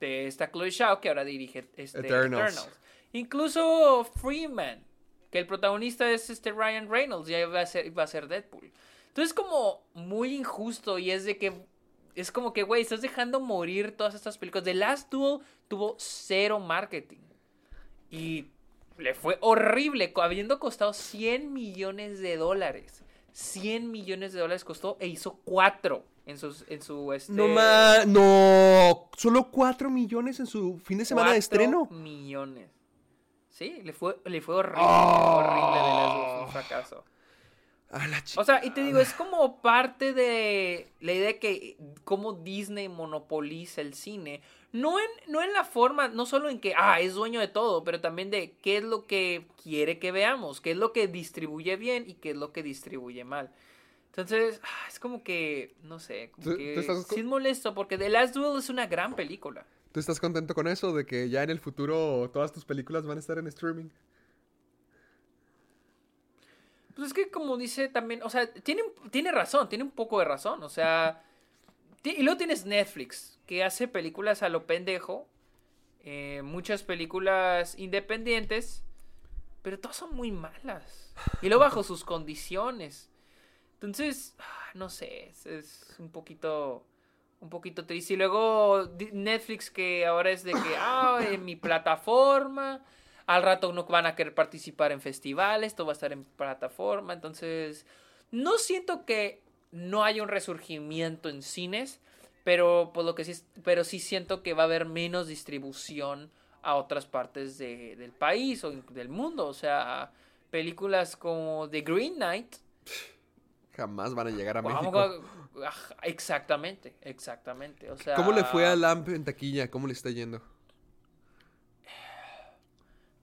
De esta Chloe Shaw, que ahora dirige este,
Eternals.
Eternals. Incluso Freeman, que el protagonista es este Ryan Reynolds, ya va a ser, va a ser Deadpool. Entonces es como muy injusto y es de que es como que, güey, estás dejando morir todas estas películas. The Last Duel tuvo cero marketing. Y le fue horrible, habiendo costado 100 millones de dólares. 100 millones de dólares costó e hizo 4 en, sus, en su... Este,
No más, no. Solo 4 millones en su fin de semana de
4
estreno.
millones. Sí, le fue, le fue horrible.
Oh.
Horrible de las dos, fue un fracaso.
A la
O sea, y te digo, es como parte de la idea de que cómo Disney monopoliza el cine. No en, no en la forma, no solo en que, ah, es dueño de todo, pero también de qué es lo que quiere que veamos, qué es lo que distribuye bien y qué es lo que distribuye mal. Entonces, ah, es como que, no sé, como
¿Tú-
que
estás
sí es molesto porque The Last Duel es una gran película.
¿Tú estás contento con eso? De que ya en el futuro todas tus películas van a estar en streaming.
Pues es que como dice también, o sea, tiene, tiene razón, tiene un poco de razón, o sea, <laughs> y luego tienes Netflix, que hace películas a lo pendejo, eh, muchas películas independientes, pero todas son muy malas, y luego bajo sus condiciones. Entonces, ah, no sé, es, es un poquito, un poquito triste. Y luego Netflix que ahora es de que, ah, en mi plataforma, al rato no van a querer participar en festivales, todo va a estar en plataforma. Entonces, no siento que no haya un resurgimiento en cines, pero por lo que sí, pero sí siento que va a haber menos distribución a otras partes de- del país o del mundo. O sea, películas como The Green Knight.
Jamás van a llegar a
vamos
México. <laughs>
a- exactamente, exactamente. O sea,
¿Cómo le fue a Lamp en taquilla? ¿Cómo le está yendo?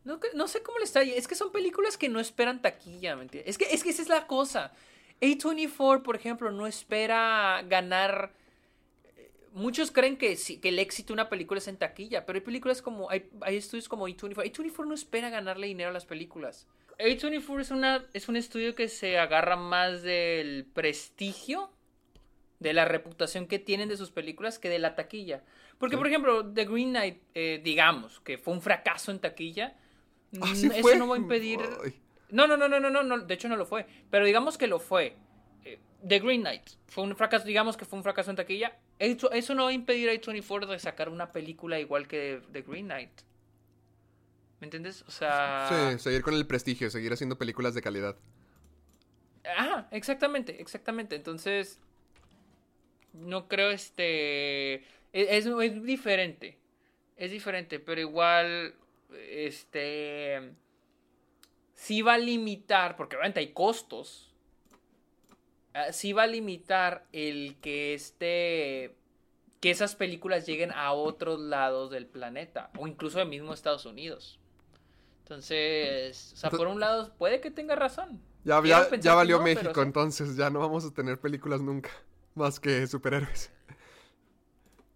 No, no sé cómo le está. Es que son películas que no esperan taquilla, ¿me entiendes? Es que, es que esa es la cosa. A24, por ejemplo, no espera ganar. eh, Muchos creen que, sí, que el éxito de una película es en taquilla, pero hay películas como. Hay, hay estudios como A24. A24 no espera ganarle dinero a las películas. A24 es, una, es un estudio que se agarra más del prestigio, de la reputación que tienen de sus películas, que de la taquilla. Porque,
Sí.
por ejemplo, The Green Knight, eh, digamos, que fue un fracaso en taquilla.
Ah, ¿sí
eso
fue?
no va a impedir.
Ay.
No, no, no, no, no, no, no, de hecho no lo fue. Pero digamos que lo fue. Eh, The Green Knight fue un fracaso, digamos que fue un fracaso en taquilla. Eso, eso no va a impedir a A24 de sacar una película igual que The Green Knight. ¿Me entiendes? O sea.
Sí, seguir con el prestigio, seguir haciendo películas de calidad.
Ajá, exactamente, exactamente. Entonces, no creo este... e- Es, es diferente. Es diferente, pero igual, este... Sí va a limitar, porque obviamente hay costos. ah, Sí va a limitar el que este... Que esas películas lleguen a otros lados del planeta. O incluso de mismo Estados Unidos. Entonces, o sea, por un lado, puede que tenga razón.
Ya, ya, ya valió
no,
México, entonces ya no vamos a tener películas nunca. Más que superhéroes.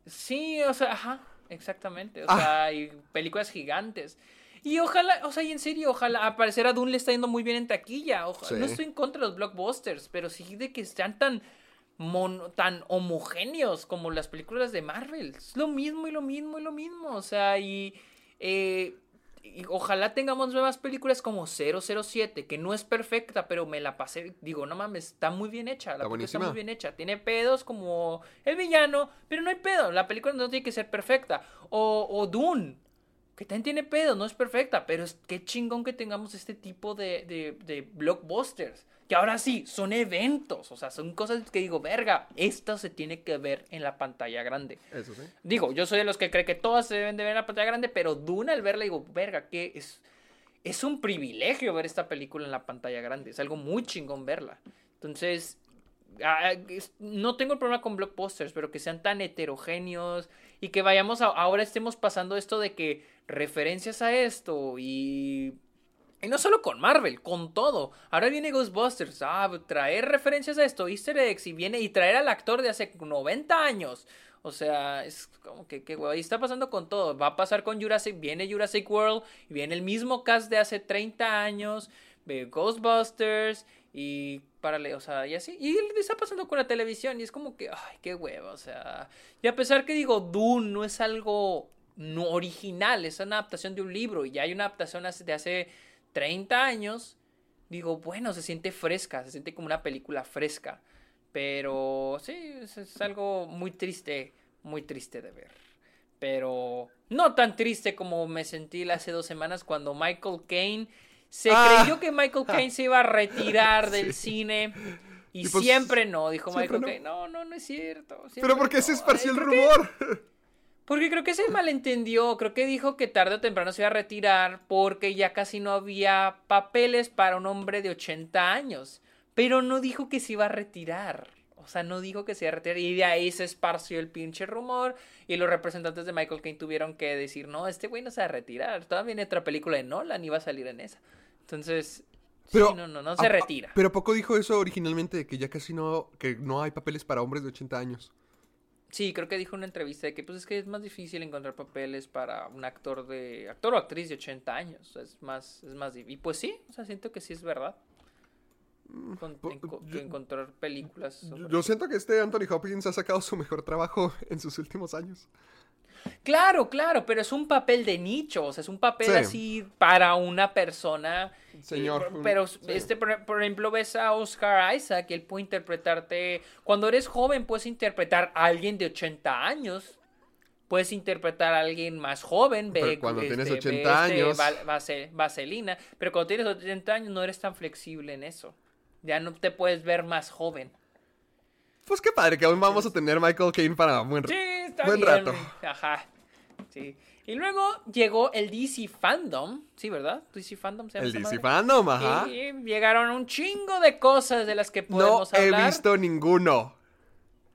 Sí, o sea, ajá, exactamente. O
Ah.
sea, hay películas gigantes. Y ojalá, o sea, y en serio, ojalá, a parecer a Dune le está yendo muy bien en taquilla. Oja-
Sí.
No estoy en contra de los blockbusters, pero sí de que sean tan, mono- tan homogéneos como las películas de Marvel. Es lo mismo y lo mismo y lo mismo. O sea, y, eh, y ojalá tengamos nuevas películas como 007, que no es perfecta, pero me la pasé. Digo, no mames, está muy bien hecha. La
Está
película está
buenísima.
muy bien hecha. Tiene pedos como el villano, pero no hay pedo. La película no tiene que ser perfecta. O, o Dune, que también tiene pedos, no es perfecta, pero es qué chingón que tengamos este tipo de, de, de blockbusters. Que ahora sí, son eventos. O sea, son cosas que digo, verga, esto se tiene que ver en la pantalla grande.
Eso sí.
Digo, yo soy de los que cree que todas se deben de ver en la pantalla grande, pero Dune al verla digo, verga, que es, es un privilegio ver esta película en la pantalla grande. Es algo muy chingón verla. Entonces, ah, no tengo el problema con blockbusters, pero que sean tan heterogéneos y que vayamos a- ahora estemos pasando esto de que referencias a esto y y no solo con Marvel, con todo. Ahora viene Ghostbusters. Ah, traer referencias a esto, Easter eggs, y viene y traer al actor de hace 90 años. O sea, es como que, güey, y está pasando con todo. Va a pasar con Jurassic, viene Jurassic World, y viene el mismo cast de hace 30 años, de Ghostbusters, y párale, o sea, y así. Y está pasando con la televisión, y es como que, ay, qué hueva, o sea. Y a pesar que digo, Dune no es algo no original, es una adaptación de un libro y ya hay una adaptación de hace 30 años, digo, bueno, se siente fresca, se siente como una película fresca. Pero sí, es, es algo muy triste, muy triste de ver. Pero no tan triste como me sentí hace dos semanas cuando Michael Caine se
Ah.
creyó que Michael <laughs> Caine se iba a retirar del cine. Y,
Y pues,
siempre no, dijo Michael
no.
Caine. No, no, no es cierto.
Pero porque se
no".
esparció el rumor.
Porque creo que se malentendió. Creo que dijo que tarde o temprano se iba a retirar porque ya casi no había papeles para un hombre de 80 años. Pero no dijo que se iba a retirar. O sea, no dijo que se iba a retirar. Y de ahí se esparció el pinche rumor. Y los representantes de Michael Caine tuvieron que decir: No, este güey no se va a retirar. Todavía viene otra película de Nolan y va a salir en esa. Entonces,
Pero,
sí, no, no, no se
a-
retira.
Pero poco dijo eso originalmente, de que ya casi no, que no hay papeles para hombres de 80 años.
Sí, creo que dijo en una entrevista de que pues es que es más difícil encontrar papeles para un actor de actor o actriz de 80 años, es más es más. Y pues sí, o sea, siento que sí es verdad. Con-
yo-
encontrar películas. sobre-
Yo siento que este Anthony Hopkins ha sacado su mejor trabajo <laughs> en sus últimos años.
Claro, claro, pero es un papel de nicho, o sea, es un papel
Sí.
así para una persona.
Señor,
eh, pero
sí.
este, por, por ejemplo, ves a Oscar Isaac, él puede interpretarte. Cuando eres joven, puedes interpretar a alguien de 80 años. Puedes interpretar a alguien más joven. Ve,
Pero cuando tienes
ve
80 años.
Vase- Vaselina. Pero cuando tienes 80 años, no eres tan flexible en eso. Ya no te puedes ver más joven.
Pues qué padre que aún vamos a tener Michael Caine para buen
Sí, está
Buen
bien.
rato.
Ajá. Sí. Y luego llegó el DC Fandom. Sí, ¿verdad? DC Fandom se llama
El DC
madre?
Fandom, ajá.
Y llegaron un chingo de cosas de las que
No
podemos
he
hablar.
visto ninguno.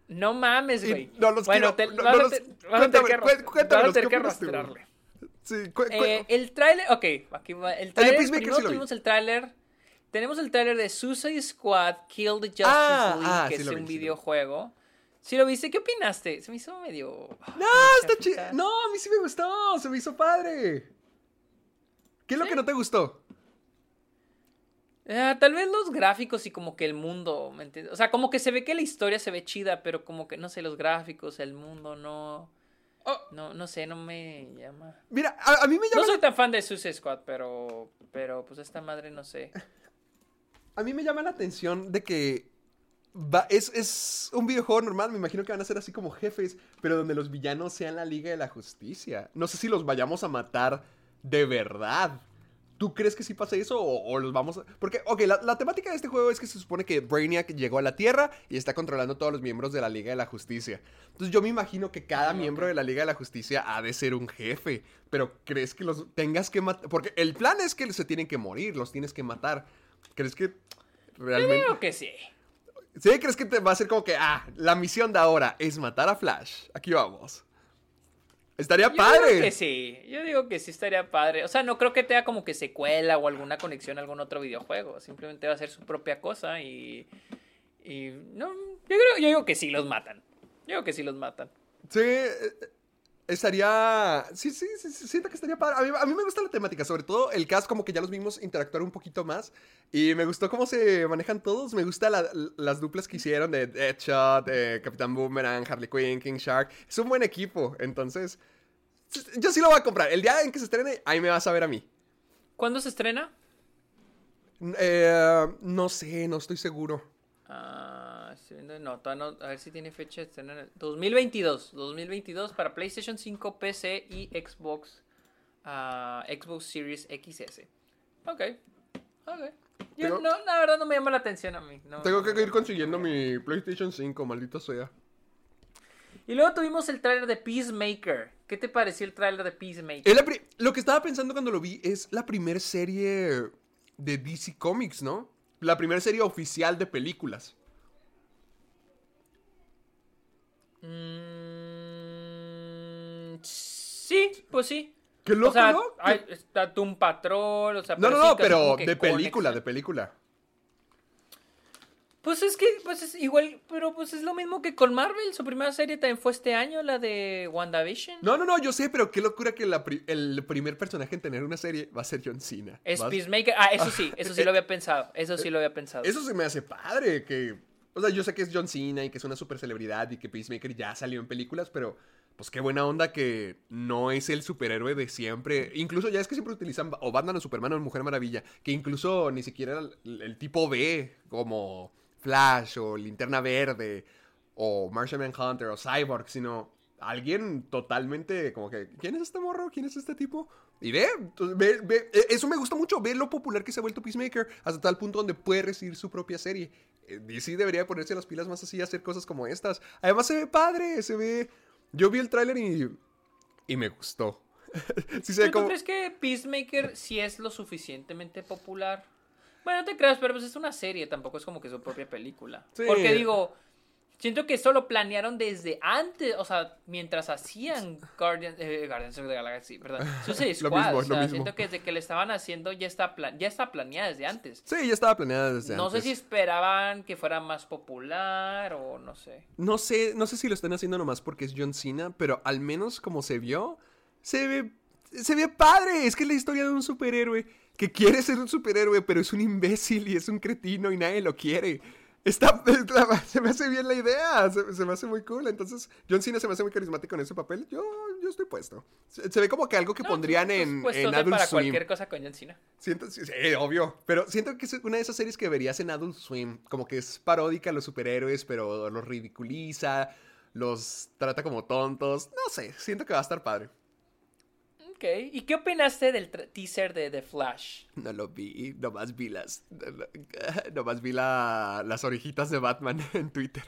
No mames, güey.
no los
bueno,
quiero-
te,
no-
vas,
no
a te- vas a tener
cuéntame,
que,
cué-
vas a tener
¿qué
que arrastrarle.
Sí, cu-
Eh, el tráiler, ok, aquí va. El
de
tráiler, primero
sí vi.
tuvimos el tráiler. Tenemos el tráiler de Suicide Squad Kill the Justice
Ah,
League,
ah,
que
sí
es un
sí
videojuego. Si lo viste, ¿qué opinaste? Se me hizo medio...
No, está chido. No, a mí sí me gustó. Se me hizo padre. ¿Qué es lo que no te gustó?
Ah, tal vez los gráficos y como que el mundo, ¿me entiendes? O sea, como que se ve que la historia se ve chida, pero como que, no sé, los gráficos, el mundo, no...
Oh.
No, no sé, no me llama.
Mira, a, a mí me llama
No soy tan fan de Suicide Squad, pero, pero pues esta madre no sé. <laughs>
A mí me llama la atención de que va- es, es un videojuego normal, me imagino que van a ser así como jefes, pero donde los villanos sean la Liga de la Justicia. No sé si los vayamos a matar de verdad. ¿Tú crees que sí pasa eso o, o los vamos a...? Porque, ok, la, la temática de este juego es que se supone que Brainiac llegó a la Tierra y está controlando a todos los miembros de la Liga de la Justicia. Entonces yo me imagino que cada miembro de la Liga de la Justicia ha de ser un jefe. Pero ¿crees que los tengas que matar? Porque el plan es que se tienen que morir, los tienes que matar. ¿Crees que realmente...
Creo que sí.
¿Sí? ¿Crees que te va a ser como que, ah, la misión de ahora es matar a Flash? Aquí vamos. Estaría
Yo
padre.
digo que sí, yo digo que sí estaría padre. O sea, no creo que tenga como que secuela o alguna conexión a algún otro videojuego. Simplemente va a ser su propia cosa y... Y no, yo creo, yo digo que sí los matan. Yo digo que sí los matan.
Sí, eh, estaría... Sí, sí, sí, sí, siento que estaría padre. A mí, a mí me gusta la temática, sobre todo el cast, como que ya los vimos interactuar un poquito más. Y me gustó cómo se manejan todos. Me gusta la- las duplas que hicieron de Deadshot, de Capitán Boomerang, Harley Quinn, King Shark. Es un buen equipo, entonces... Yo sí lo voy a comprar. El día en que se estrene, ahí me vas a ver a mí.
¿Cuándo se estrena?
Eh, no sé, no estoy seguro.
Ah, estoy viendo- no, todavía no, a ver si tiene fecha de estreno. en el- 2022. 2022 para PlayStation 5, PC y Xbox. ah, Xbox Series XS. Ok. Ok. Yo,
Tengo-
no, la verdad no me llama la atención a mí. no-
Tengo que ir consiguiendo mi PlayStation 5, maldito sea.
Y luego tuvimos el tráiler de Peacemaker. ¿Qué te pareció el tráiler de Peacemaker?
Lo que estaba pensando cuando lo vi es la primera serie de DC Comics, ¿no? La primera serie oficial de películas.
Mm, sí, pues sí.
Qué loco,
o sea,
¿no?
hay- está Doom Patrol, o sea,
No, no, no, pero de película,
conexión.
de película.
Pues es que, pues es igual, pero pues es lo mismo que con Marvel. Su primera serie también fue este año, la de WandaVision.
No, no, no, yo sé, pero qué locura que la pri- el primer personaje en tener una serie va a ser John Cena.
Es. Peacemaker. Ah, eso sí, eso sí <laughs> lo había pensado. Eso sí lo había pensado.
Eso se me hace padre, que O sea, yo sé que es John Cena y que es una super celebridad y que Peacemaker ya salió en películas, pero pues qué buena onda que no es el superhéroe de siempre. Incluso ya es que siempre utilizan o Batman o Superman o Mujer Maravilla, que incluso ni siquiera el, tipo B, como Flash o Linterna Verde o Martian Manhunter o Cyborg, sino alguien totalmente como que, ¿quién es este morro? ¿Quién es este tipo? Y ve, ve, ve, e- eso me gusta mucho, ve lo popular que se ha vuelto Peacemaker hasta tal punto donde puede recibir su propia serie. Eh, DC debería ponerse las pilas más así y hacer cosas como estas. Además se ve padre, se ve... Yo vi el tráiler y... Y me gustó. <laughs> sí se
¿Pero ¿Tú crees que Peacemaker sí es lo suficientemente popular? Bueno, no te creas, pero pues es una serie, tampoco es como que su propia película.
Sí.
Porque digo, siento que esto lo planearon desde antes, o sea, mientras hacían Guardian, eh, Guardians of the Galaxy, perdón, Suicide <laughs>
Lo
Squad,
mismo,
o
lo mismo.
siento que desde que le estaban haciendo ya está, pla- ya está planeada desde antes.
Sí, ya estaba planeada desde
No sé
antes.
si esperaban que fuera más popular o no sé.
No sé, no sé si lo están haciendo nomás porque es John Cena, pero al menos como se vio, se ve, se ve padre. Es que es la historia de un superhéroe que quiere ser un superhéroe, pero es un imbécil y es un cretino y nadie lo quiere. Está, <laughs> está- se me hace bien la idea, se, se me hace muy cool. Entonces, John Cena se me hace muy carismático en ese papel. Yo, yo estoy puesto. Se, se ve como que algo que
No,
pondrían
pues,
en,
pues,
en Adult
para
Swim.
cualquier cosa con John Cena.
Siento, sí, sí, obvio. Pero siento que es una de esas series que verías en Adult Swim. Como que es paródica a los superhéroes, pero los ridiculiza, los trata como tontos. No sé, siento que va a estar padre.
Ok, ¿y qué opinaste del teaser de The Flash?
No lo vi, nomás vi las. <laughs> Nomás vi la- las orejitas de Batman <laughs> en Twitter.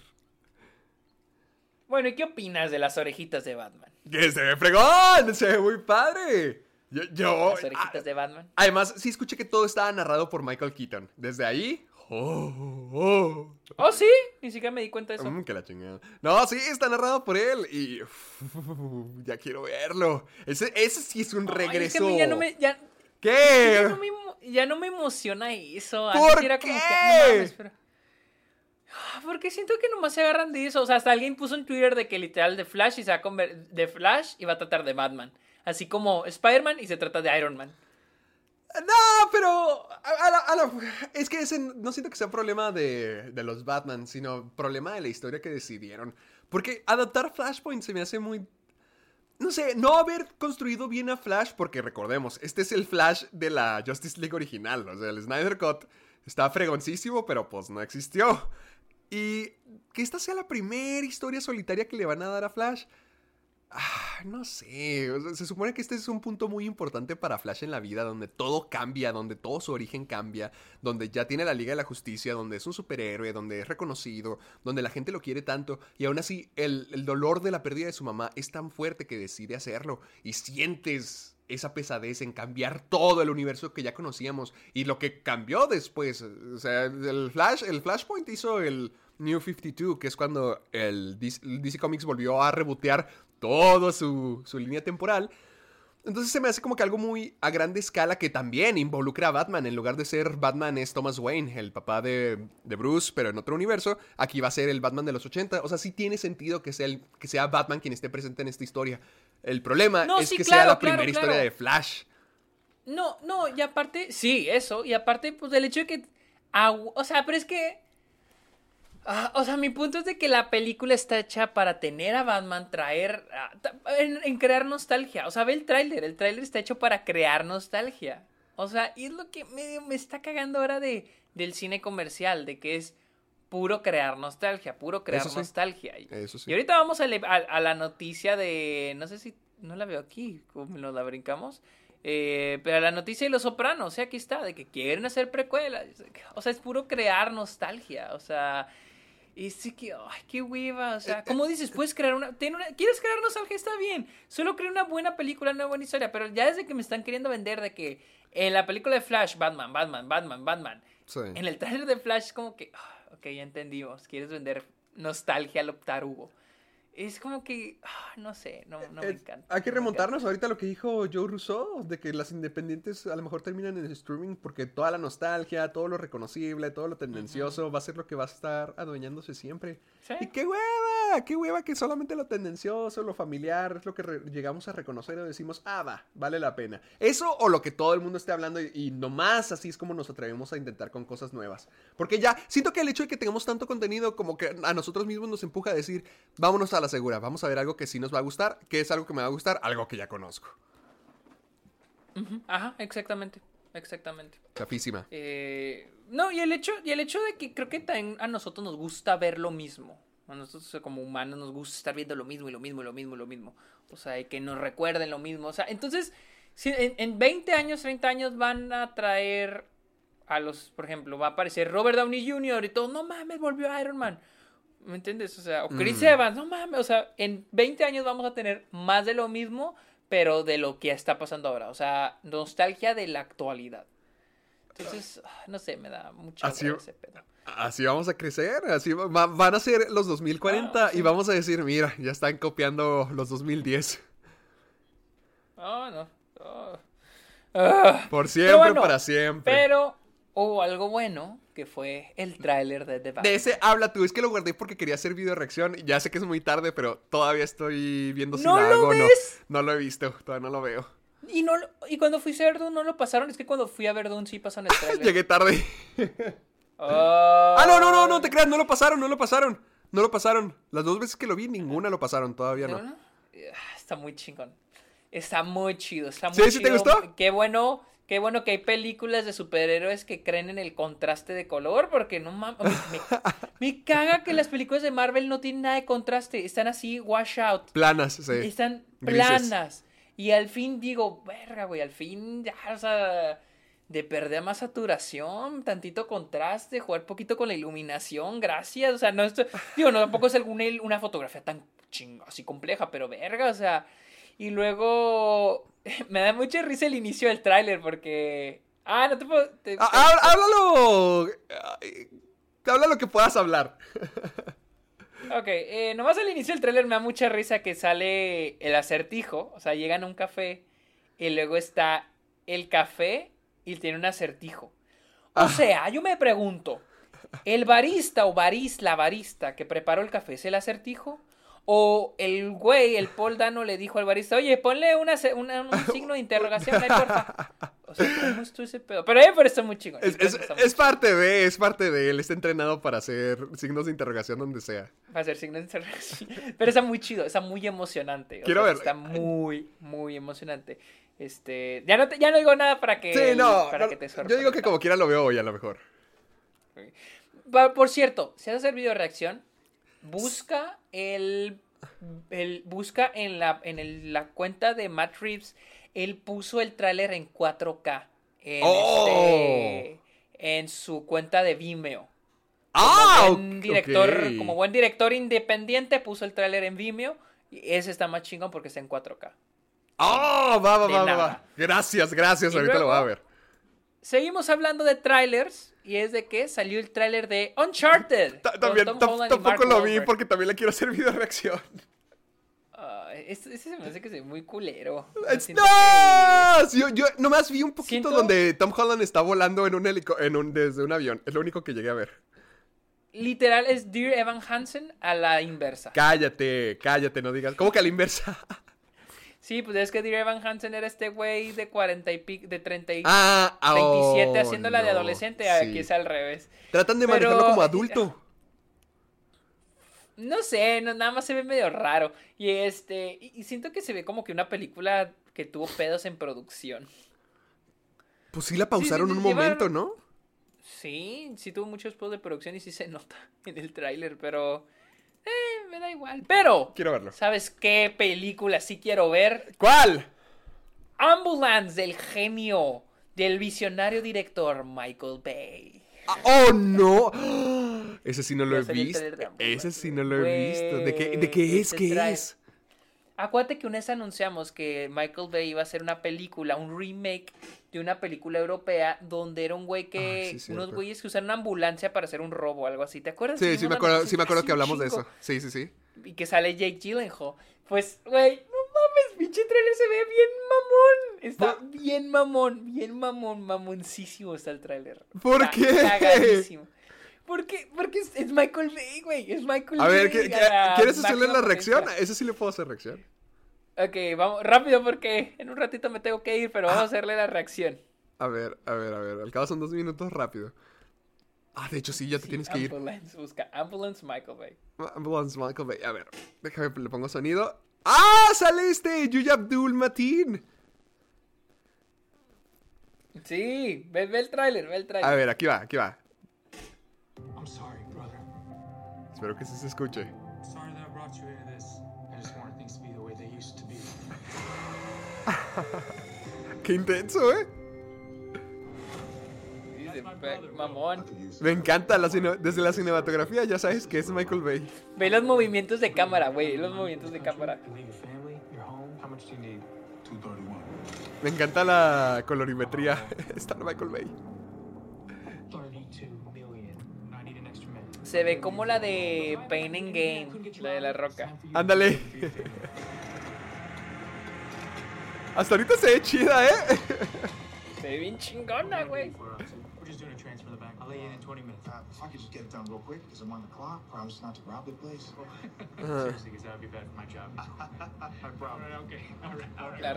Bueno, ¿y qué opinas de las orejitas de Batman?
¡Que se ve fregón! ¡Se ve muy padre! Yo. yo-
Las orejitas
ah,
de Batman.
Además, sí escuché que todo estaba narrado por Michael Keaton. Desde ahí. Oh, oh.
Oh, sí, ni siquiera me di cuenta de eso.
Mm, que la chingada. No, sí, está narrado por él. Y. <laughs> ya quiero verlo. Ese, ese sí es un
Ay,
regreso.
es que a mí ya no me, ya,
¿Qué?
ya no me, emo- ya no me emociona eso.
¿Por
era como que,
qué?
no mames, pero- Ah, Porque siento que nomás se agarran de eso. O sea, hasta alguien puso en Twitter de que literal de Flash y se va a conver- de Flash y va a tratar de Batman. Así como Spider-Man y se trata de Iron Man.
No, pero. es que ese no siento que sea problema de, de los Batman, sino problema de la historia que decidieron. Porque adaptar Flashpoint se me hace muy. No sé, no haber construido bien a Flash, porque recordemos, este es el Flash de la Justice League original. O sea, el Snyder Cut está fregoncísimo, pero pues no existió. Y que esta sea la primera historia solitaria que le van a dar a Flash. Ah, no sé, se supone que este es un punto muy importante para Flash en la vida, donde todo cambia, donde todo su origen cambia, donde ya tiene la Liga de la Justicia, donde es un superhéroe, donde es reconocido, donde la gente lo quiere tanto, y aún así el, el dolor de la pérdida de su mamá es tan fuerte que decide hacerlo, y sientes esa pesadez en cambiar todo el universo que ya conocíamos, y lo que cambió después, o sea, el Flash, el Flashpoint hizo el New 52, que es cuando el DC Comics volvió a rebotear toda su, su línea temporal. Entonces se me hace como que algo muy a grande escala que también involucra a Batman. En lugar de ser Batman es Thomas Wayne, el papá de, de Bruce, pero en otro universo. Aquí va a ser el Batman de los 80. O sea, sí tiene sentido que sea, el, que sea Batman quien esté presente en esta historia. El problema
No,
es
sí,
que
claro,
sea la
claro,
primera
claro.
historia de Flash.
No, no, y aparte, sí, eso. Y aparte, pues el hecho de que. O sea, pero es que. Ah, o sea, mi punto es de que la película está hecha para tener a Batman, traer. en, en crear nostalgia. O sea, ve el tráiler. El tráiler está hecho para crear nostalgia. O sea, y es lo que me, me está cagando ahora de, del cine comercial, de que es puro crear nostalgia, puro crear
Eso sí.
nostalgia. Y-
Eso sí.
y ahorita vamos a, le- a- a la noticia de. No sé si. No la veo aquí, nos la brincamos. Eh, pero la noticia de Los Sopranos, o sea, aquí está, de que quieren hacer precuelas. O sea, es puro crear nostalgia. O sea. Y sí que. Ay, qué hueva. O sea, como dices, puedes crear una, tiene una- ¿Quieres crear nostalgia? Está bien. Solo crea una buena película, una buena historia. Pero ya desde que me están queriendo vender de que en la película de Flash, Batman, Batman, Batman, Batman.
Sí.
En el trailer de Flash es como que, ah, ok, ya entendimos, quieres vender nostalgia a lo tarugo. Es como que, ah, no sé, no, no me
Eh,
encanta.
Hay que remontarnos ahorita a lo que dijo Joe Rousseau, de que las independientes a lo mejor terminan en el streaming porque toda la nostalgia, todo lo reconocible, todo lo tendencioso va a ser lo que va a estar adueñándose siempre.
Sí.
Y qué hueva, qué hueva que solamente lo tendencioso, lo familiar es lo que llegamos a reconocer y decimos, ah, va, vale la pena. Eso o lo que todo el mundo esté hablando y, y nomás así es como nos atrevemos a intentar con cosas nuevas. Porque ya, siento que el hecho de que tengamos tanto contenido como que a nosotros mismos nos empuja a decir, vámonos a la segura, vamos a ver algo que sí nos va a gustar, que es algo que me va a gustar, algo que ya conozco.
Ajá, exactamente. Exactamente.
Chafísima.
Eh, no, y el hecho, y el hecho de que creo que también a nosotros nos gusta ver lo mismo. A nosotros como humanos nos gusta estar viendo lo mismo y lo mismo y lo mismo y lo mismo. O sea, y que nos recuerden lo mismo. O sea, entonces, si en, en 20 años, 30 años van a traer a los, por ejemplo, va a aparecer Robert Downey Jr. y todo, no mames, volvió Iron Man. ¿Me entiendes? O sea, o Chris
Mm.
Evans, no mames. O sea, en 20 años vamos a tener más de lo mismo, pero de lo que está pasando ahora. O sea, nostalgia de la actualidad. Entonces, ah, no sé, me da mucha
Así-
ese pedo.
Así vamos a crecer, así va- va- van a ser los 2040
Ah, sí.
y vamos a decir, mira, ya están copiando los 2010.
Oh, no. Oh. Ah,
Por siempre,
bueno,
para siempre.
pero hubo algo bueno, que fue el tráiler de The
De
Batman.
ese habla tú, es que lo guardé porque quería hacer video reacción. Ya sé que es muy tarde, pero todavía estoy viendo si
¿No
la
lo
hago o no. No lo he visto, todavía no lo veo.
Y, no, y cuando fuiste a Verdun no lo pasaron. Es que cuando fui a Verdun sí pasaron el <laughs> tráiler.
Llegué tarde.
Ah,
Ah, no, no, no, no te creas, no lo pasaron, no lo pasaron. No lo pasaron. Las dos veces que lo vi, ninguna lo pasaron, todavía
¿No? Ah, Está muy chingón. Está muy chido. Está muy
¿Sí? ¿Sí te gustó?
Qué bueno. Qué bueno que hay películas de superhéroes que creen en el contraste de color, porque no mames. Me, <laughs> me caga que las películas de Marvel no tienen nada de contraste. Están así, wash out.
Planas, sí.
Están
Grises.
planas. Y al fin digo, verga, güey, al fin ya, o sea, de perder más saturación, tantito contraste, jugar poquito con la iluminación, gracias. O sea, no esto, digo, no tampoco es alguna una fotografía tan ching, así compleja, pero verga, o sea. Y luego <laughs> me da mucha risa el inicio del tráiler porque ah, no te puedo te-
Ah, háblalo. Ay, Habla lo que puedas hablar. <laughs>
Ok, eh, nomás al inicio del tráiler me da mucha risa que sale el acertijo. O sea, llegan a un café y luego está el café y tiene un acertijo. O
Ah.
sea, yo me pregunto, ¿el barista o baris, la barista que preparó el café es el acertijo? ¿O el güey, el Paul Dano le dijo al barista, oye, ponle una, un <laughs> signo de interrogación ahí, porfa? O sea, ¿cómo estuvo ese pedo? Pero, eh, pero está muy chingón.
Es,
muy
parte de, es parte de él. Está entrenado para hacer signos de interrogación donde sea.
Va a ser signo de interrogación. <laughs> Pero está muy chido, está muy emocionante. o
Quiero
sea,
verlo.
Está muy, muy emocionante. Este, ya no, te- ya no digo nada para que,
Sí, no.
para
no,
que te
yo digo que como quiera lo veo hoy a lo mejor.
Por cierto, si a hacer video reacción, busca el, el busca en la en el- la cuenta de Matt Reeves, él puso el tráiler en 4K en,
¡Oh!
este, en su cuenta de Vimeo.
¡Ah!
como buen
ok,
director, como buen director independiente, puso el tráiler en Vimeo y ese está más chingón porque está en 4K.
¡Ah! va, va, va, va, va. Gracias, gracias.
Y
Ahorita lo voy a ver.
Seguimos hablando de trailers y es de que salió el tráiler de Uncharted.
También tampoco lo vi porque también le quiero hacer video reacción.
Ese, se me hace que ve muy culero.
Es- ¡No! Yo, nomás vi un poquito donde Tom Holland está volando en un en un, desde un avión. Es lo único que llegué a ver.
literal es Dear Evan Hansen a la inversa.
Cállate, cállate, no digas. ¿Cómo que a la inversa?
Sí, pues es que Dear Evan Hansen era este güey de 40 y pico, de 30 y
Ah, ah,
27
oh,
haciéndola de adolescente,
sí.
aquí es al revés.
Tratan de
Pero-
manejarlo como adulto. <laughs>
No sé, no, nada más se ve medio raro. Y este, y, y siento que se ve como que una película que tuvo pedos en producción.
Pues sí la pausaron
sí,
un
llevar-
momento, ¿no?
Sí, sí tuvo muchos pedos de producción y sí se nota <laughs> en el tráiler, pero eh, me da igual. Pero,
Quiero verlo.
¿sabes qué película sí quiero ver?
¿Cuál?
Ambulance del genio del visionario director Michael Bay.
Ah, ¡Oh, no! <gasps> Ese sí no lo he visto. Ese sí no lo he visto. ¿De qué, de qué es? ¿Qué
trae-
es?
Acuérdate que una vez anunciamos que Michael Bay iba a hacer una película, un remake de una película europea donde era un güey que.
Ah, sí,
unos güeyes que usaron una ambulancia para hacer un robo o algo así. ¿Te acuerdas?
Sí, sí me acuerdo, sí me acuerdo que hablamos de eso. Sí, sí, sí.
Y que sale Jake Gyllenhaal. Pues, güey, no mames, pinche trailer se ve bien mamón. Está bien mamón, bien mamón, mamoncísimo está el tráiler.
¿Por
Está
qué?
Cagadísimo. Porque, porque es, es Michael Bay, güey. Es Michael
A ver,
Bay.
¿qué- qué-
a la
¿quieres hacerle la reacción?
potencia.
Ese sí le puedo hacer reacción.
Ok, vamos, rápido porque en un ratito me tengo que ir, pero
Ah.
vamos a hacerle la reacción.
A ver, a ver, a ver. Al cabo son dos minutos rápido. Ah, de hecho sí, ya te tienes que ir.
Ambulance, busca Ambulance Michael Bay.
Ambulance Michael Bay. A ver, déjame, le pongo sonido. ¡Ah! Sale este Yuya Abdul Matin.
Sí, ve, ve el tráiler, ve el
A
tráiler.
ver, aquí va, aquí va.
I'm sorry, brother.
Espero que sí se escuche.
Sorry that I brought you into this. I just wanted things to be the way they used to be. <laughs>
Qué intenso, ¿eh?
Mamón.
Me encanta la cine- desde la cinematografía, ya sabes que es Michael Bay.
Ve los movimientos de cámara, güey, los movimientos de cámara.
You leave your family, your home. How much do you need?
231.
Me encanta la colorimetría. <laughs> Está Michael Bay.
32 million. I need an extra man.
Se ve como la de Pain and Game, la de la roca.
Ándale. Hasta ahorita se ve chida, ¿eh?
Se ve bien chingona, güey.
We're just doing a transfer in the back. I'll let you in in 20 minutes.
If I could just get it done real quick, because I'm on the clock. Promise not to rob the place.
Seriously, because that would be bad for my job. <laughs> I promise. All right, okay. All right, all right.
La.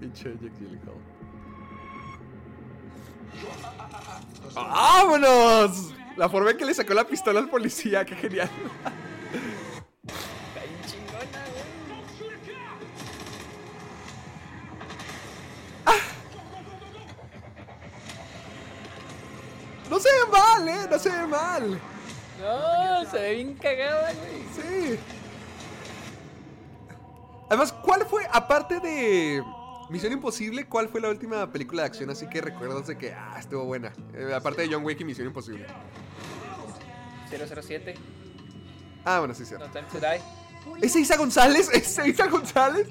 Pinche Gyllenhaal. <laughs> ¡Vámonos! La forma en que le sacó la pistola al policía, qué genial.
Está bien chingona, güey.
No se ve mal, ¿eh? No se ve mal.
No, se ve bien cagada, güey.
Sí. Además, ¿cuál fue, aparte de Misión Imposible, cuál fue la última película de acción así que recuerdas de que, ah, estuvo buena? Eh, aparte de John Wick y Misión Imposible.
007,
Ah, bueno, sí, sí.
No Time to Die.
¿Es Isa González? ¿Es Isa González?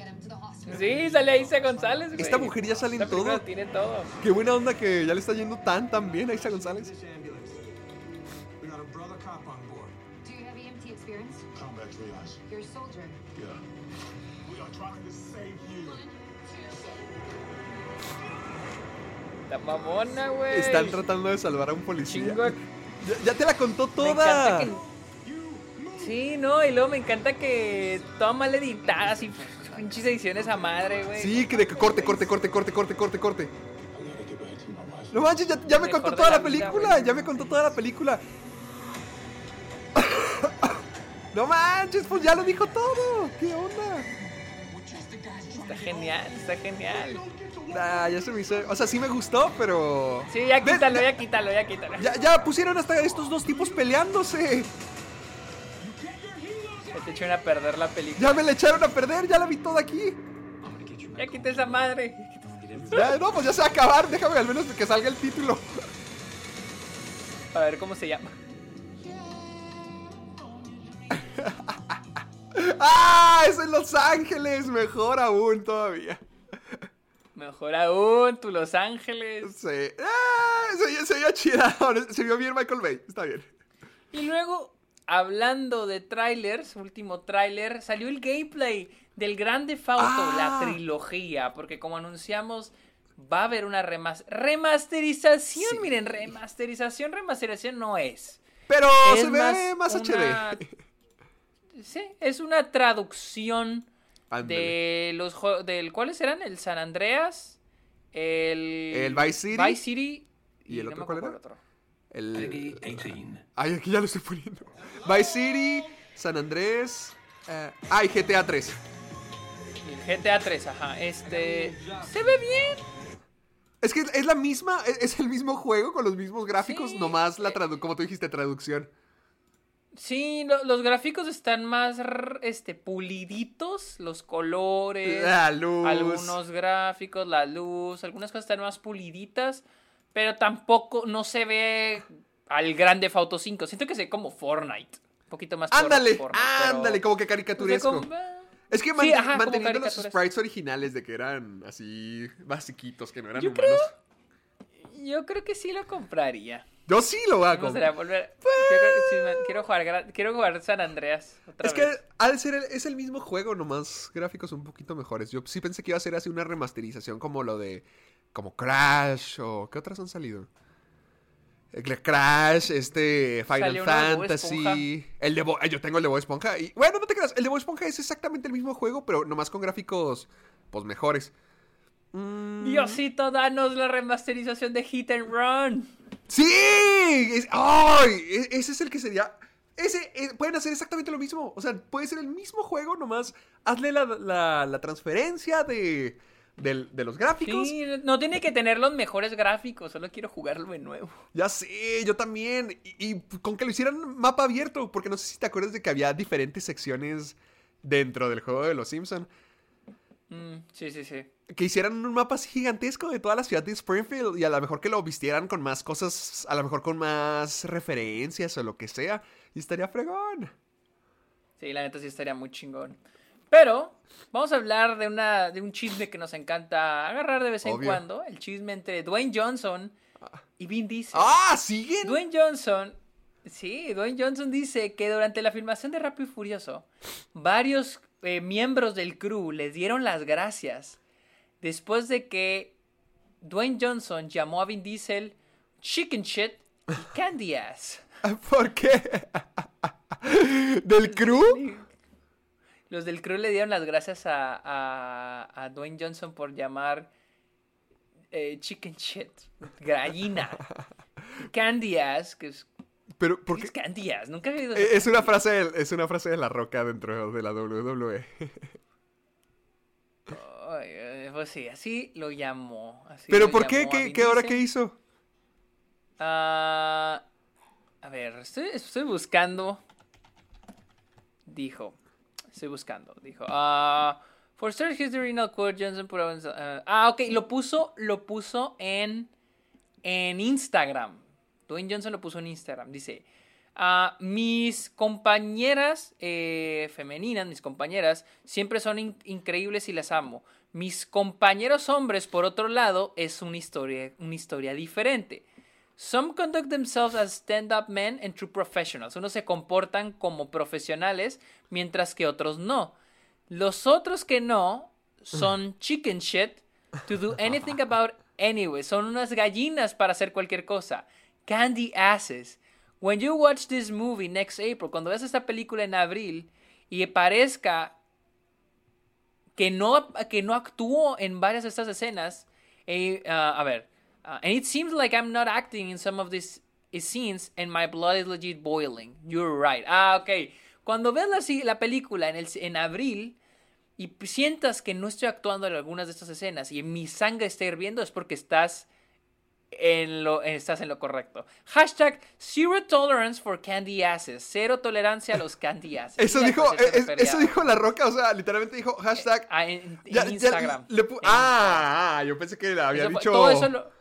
Sí, sale Isa González, güey.
Esta mujer ya sale en
tiene todo.
Qué buena onda que ya le está yendo tan, tan bien a Isa González.
La mamona, güey.
Están tratando de salvar a un policía.
Chingo.
Ya, ya te la contó toda.
que... Sí, no, y luego me encanta que toda mal editada, así, pinches ediciones a madre, güey.
Sí, que de que corte, corte, corte, corte, corte, corte, corte. No manches, ya, ya me contó toda
la
película. Ya me contó toda la película. <coughs> No manches, pues ya lo dijo todo. ¿Qué onda?
Está genial, está genial.
Ah, ya se me hizo. O sea, sí me gustó, pero.
Sí, ya quítalo, ya quítalo, ya quítalo.
Ya, ya pusieron hasta estos dos tipos peleándose.
Se te echaron a perder la película.
Ya me la echaron a perder, ya la vi toda aquí.
Ya quité esa madre.
Ya, no, pues ya se va a acabar. Déjame al menos que salga el título.
A ver cómo se llama. <laughs>
¡Ah! Es en Los Ángeles. Mejor aún todavía.
Mejor aún, tú Los Ángeles.
Sí. ¡Ah! Se, se vio chida. <laughs> Se vio bien Michael Bay. Está bien.
Y luego, hablando de trailers, último tráiler, salió el gameplay del Grande Fauto,
Ah.
la trilogía, porque como anunciamos, va a haber una remas- remasterización.
Sí.
Miren, remasterización, remasterización no es.
Pero
Es
se ve más
una-
HD. <laughs>
Sí, es una traducción de los del ¿cuáles eran? El San Andreas, el
El Vice City.
Vice City
¿Y el
no
otro cuál era?
cuál otro.
El... Ay, aquí ya lo estoy poniendo. Vice City, San Andrés. eh, ah, y GTA 3.
Y el GTA 3, ajá. Este se ve bien.
Es que es la misma, es, es el mismo juego con los mismos gráficos,
Sí.
nomás la tradu como tú dijiste, traducción.
Sí, lo- los gráficos están más este puliditos, los colores,
La luz.
algunos gráficos, la luz, algunas cosas están más puliditas, pero tampoco no se ve al grande Auto 5. Siento que se ve como Fortnite, un poquito más
Ándale,
Fortnite, pero-
ándale, como que
o sea,
caricaturesco.
como- ah,
Es que
Sí, ajá,
manteniendo los sprites originales de que eran así basiquitos, que no eran
Yo
humanos.
Yo creo que sí lo compraría.
Yo sí lo voy a comprar.
volver. Quiero, sí, me- quiero jugar, quiero jugar San Andreas otra
Es que al ser el, es el mismo juego, nomás gráficos un poquito mejores. Yo sí pensé que iba a ser así una remasterización como lo de como Crash o ¿qué otras han salido? El Crash, este Final Fantasy, el de Bo- eh, yo tengo el de Bob Esponja y bueno, no te creas, el de Bob Esponja es exactamente el mismo juego, pero nomás con gráficos pues mejores. Mm,
Diosito, danos la remasterización de Hit and Run.
Sí, es- ¡ay! E- ese es el que sería ese eh, pueden hacer exactamente lo mismo, o sea, puede ser el mismo juego, nomás hazle la, la- la transferencia de de los gráficos.
Sí, no tiene que tener los mejores gráficos, solo quiero jugarlo de nuevo.
Ya sé, yo también. Y, y con que lo hicieran mapa abierto, porque no sé si te acuerdas de que había diferentes secciones dentro del juego de los Simpson
Mm, sí, sí, sí.
Que hicieran un mapa así gigantesco de toda la ciudad de Springfield y a lo mejor que lo vistieran con más cosas, a lo mejor con más referencias o lo que sea. Y estaría fregón.
Sí, la neta sí estaría muy chingón. Pero vamos a hablar de, una, de un chisme que nos encanta agarrar de vez en
Obvio.
cuando. El chisme entre Dwayne Johnson y Vin Diesel.
¡Ah! ¿Siguen?
Dwayne Johnson, sí, Dwayne Johnson dice que durante la filmación de Rápido y Furioso, varios eh, miembros del crew les dieron las gracias después de que Dwayne Johnson llamó a Vin Diesel Chicken Shit y Candy Ass. <laughs>
¿Por qué? ¿Del crew?
Los del crew le dieron las gracias a, a, a Dwayne Johnson por llamar eh, Chicken Shit, gallina. Candy Ass, que es,
Pero, ¿por
¿qué
qué?
es? Nunca he oído
Eh, Es una frase, de- es una frase de la roca dentro de la WWE.
Eh, pues sí, así lo llamó. así
¿Pero
lo
por qué? ¿Qué, qué ahora
Diesel.
qué hizo?
Ah, a ver, estoy, estoy buscando. Dijo. Estoy buscando. Dijo. ah, for search history, no quote Johnson on- ah, ah, ok. Lo puso, lo puso en, en Instagram. Dwayne Johnson lo puso en Instagram. Dice. ah, mis compañeras eh, femeninas, mis compañeras, siempre son in- increíbles y las amo. Mis compañeros hombres, por otro lado, es una historia, una historia diferente. Some conduct themselves as stand-up men and true professionals. Unos se comportan como profesionales, mientras que otros no. Los otros que no son <laughs> chicken shit to do anything about anyway. Son unas gallinas para hacer cualquier cosa. Candy asses. When you watch this movie next April, cuando veas esta película en abril y parezca que no, que no actuó en varias de estas escenas. eh, ah, a ver. ah, and it seems like I'm not acting in some of these scenes and my blood is legit boiling. You're right. Ah, ok. Cuando veas la, película en, el, en abril y sientas que no estoy actuando en algunas de estas escenas y mi sangre está hirviendo es porque estás en lo, estás en lo correcto. Hashtag Zero Tolerance for Candy Asses. Cero tolerancia a los candy <laughs> asses.
Eso dijo, es-
refería
eso dijo la roca, o sea, literalmente dijo hashtag.
a- en, en
ya- ya
Instagram.
le pu-
En
ah, ah, yo pensé que le había
Eso
dicho.
todo eso lo-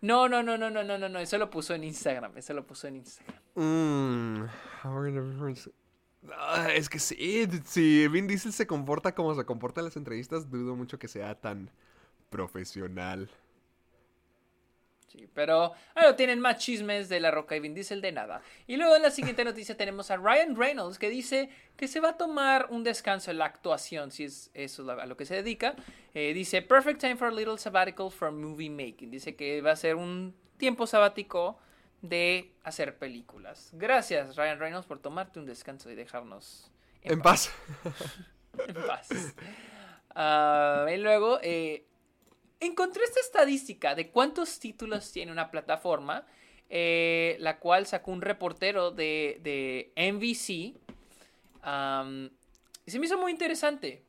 No, no, no, no, no, no, no, no, eso lo puso en Instagram, eso lo puso en Instagram.
Mm, Ah, es que sí, si Vin Diesel se comporta como se comporta en las entrevistas, dudo mucho que sea tan profesional.
Sí, pero tienen más chismes de La Roca y Vin Diesel de nada. Y luego en la siguiente noticia tenemos a Ryan Reynolds que dice que se va a tomar un descanso en la actuación, si es eso a lo que se dedica. Eh, dice, perfect time for a little sabbatical from movie making. Dice que va a ser un tiempo sabático de hacer películas. Gracias Ryan Reynolds por tomarte un descanso y dejarnos
En paz. <laughs>
en paz. Ah, y luego, eh, encontré esta estadística de cuántos títulos tiene una plataforma, eh, la cual sacó un reportero de, de NBC. am, y se me hizo muy interesante.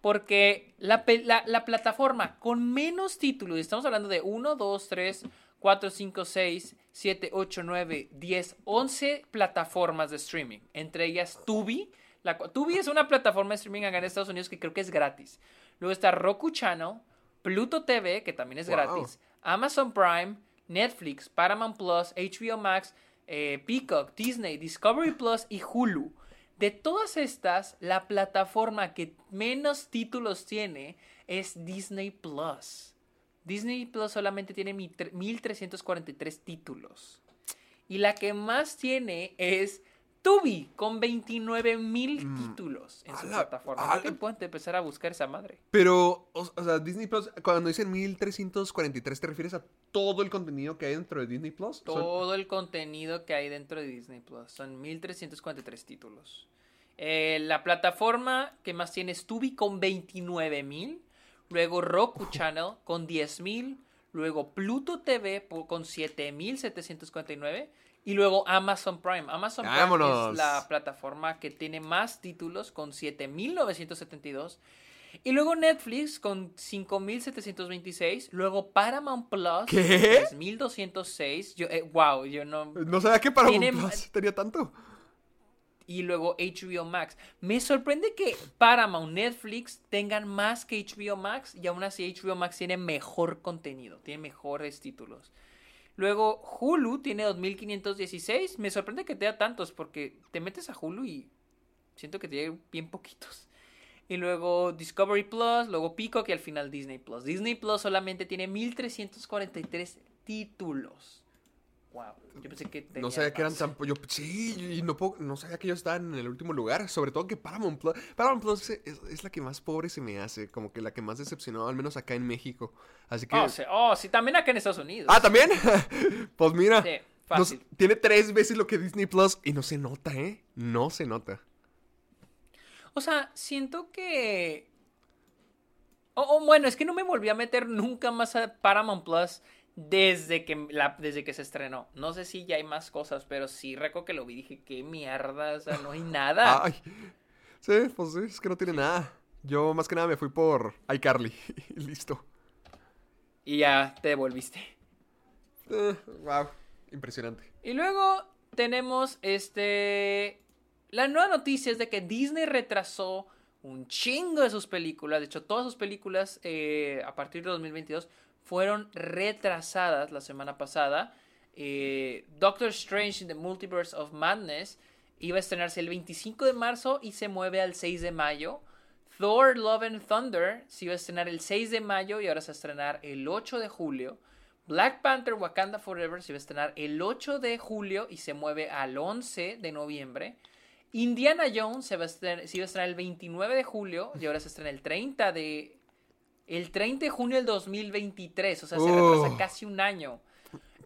Porque la, la- la plataforma con menos títulos, estamos hablando de 1, 2, 3, 4, 5, 6, 7, 8, 9, 10, 11 plataformas de streaming. Entre ellas Tubi. La, Tubi es una plataforma de streaming acá en Estados Unidos que creo que es gratis. Luego está Roku Channel, Pluto TV, que también es
Wow.
gratis, Amazon Prime, Netflix, Paramount Plus, HBO Max, eh, Peacock, Disney, Discovery Plus y Hulu. De todas estas, la plataforma que menos títulos tiene es Disney Plus. Disney Plus solamente tiene mi tre- 1343 títulos. Y la que más tiene es Tubi con 29 mil
Mm,
títulos en su
ala,
plataforma. que pueden empezar a buscar esa madre.
Pero, o, o sea, Disney Plus, cuando dicen 1343, ¿te refieres a todo el contenido que hay dentro de Disney Plus? Son-
Todo el contenido que hay dentro de Disney Plus. Son 1343 títulos. Eh, la plataforma que más tiene es Tubi con 29 mil. Luego Roku Channel con 10 mil. Luego Pluto TV con 7749. Y luego Amazon Prime. Amazon Prime
¡Vámonos!
es la plataforma que tiene más títulos con 7972. Y luego Netflix con 5726. Luego Paramount Plus
¿Qué?
3206. Yo, eh, wow, yo no.
No sabía que para
Tiene
Plus tenía tanto.
Y luego HBO Max. Me sorprende que Paramount, Netflix tengan más que HBO Max. Y aún así HBO Max tiene mejor contenido. Tiene mejores títulos. Luego Hulu tiene 2516. Me sorprende que tenga tantos porque te metes a Hulu y siento que tiene bien poquitos. Y luego Discovery Plus, luego Peacock y al final Disney Plus. Disney Plus solamente tiene 1343 títulos. Wow, yo pensé que
No
tenía
sabía que eran tan... Yo, sí, y no, puedo- no sabía que ellos estaban en el último lugar. Sobre todo que Paramount Plus... Paramount Plus es, es la que más pobre se me hace. Como que la que más decepcionó, al menos acá en México. Así que...
Oh, sí, oh, sí, también acá en Estados Unidos.
Ah, ¿también? <laughs> pues mira.
Sí,
no
fácil.
tiene tres veces lo que Disney Plus y no se nota, ¿eh? No se nota.
O sea, siento que. O o bueno, es que no me volví a meter nunca más a Paramount Plus desde que, la, desde que se estrenó. No sé si ya hay más cosas, pero sí recuerdo que lo vi y dije, qué mierda, o sea, no hay nada. <laughs>
Ay. Sí, pues sí, es que no tiene nada. Yo más que nada me fui por iCarly. <laughs> y Listo.
Y ya te devolviste.
Eh, wow. Impresionante.
Y luego tenemos este. La nueva noticia es de que Disney retrasó un chingo de sus películas. De hecho, todas sus películas eh, a partir de 2022 fueron retrasadas la semana pasada. Eh, Doctor Strange in the Multiverse of Madness iba a estrenarse el 25 de marzo y se mueve al 6 de mayo. Thor Love and Thunder se iba a estrenar el 6 de mayo y ahora se va a estrenar el 8 de julio. Black Panther Wakanda Forever se va a estrenar el 8 de julio y se mueve al 11 de noviembre. Indiana Jones se, va se iba a estrenar el 29 de julio y ahora se estrena el 30 de... El 30 de junio del 2023, o sea, se retrasa casi un año.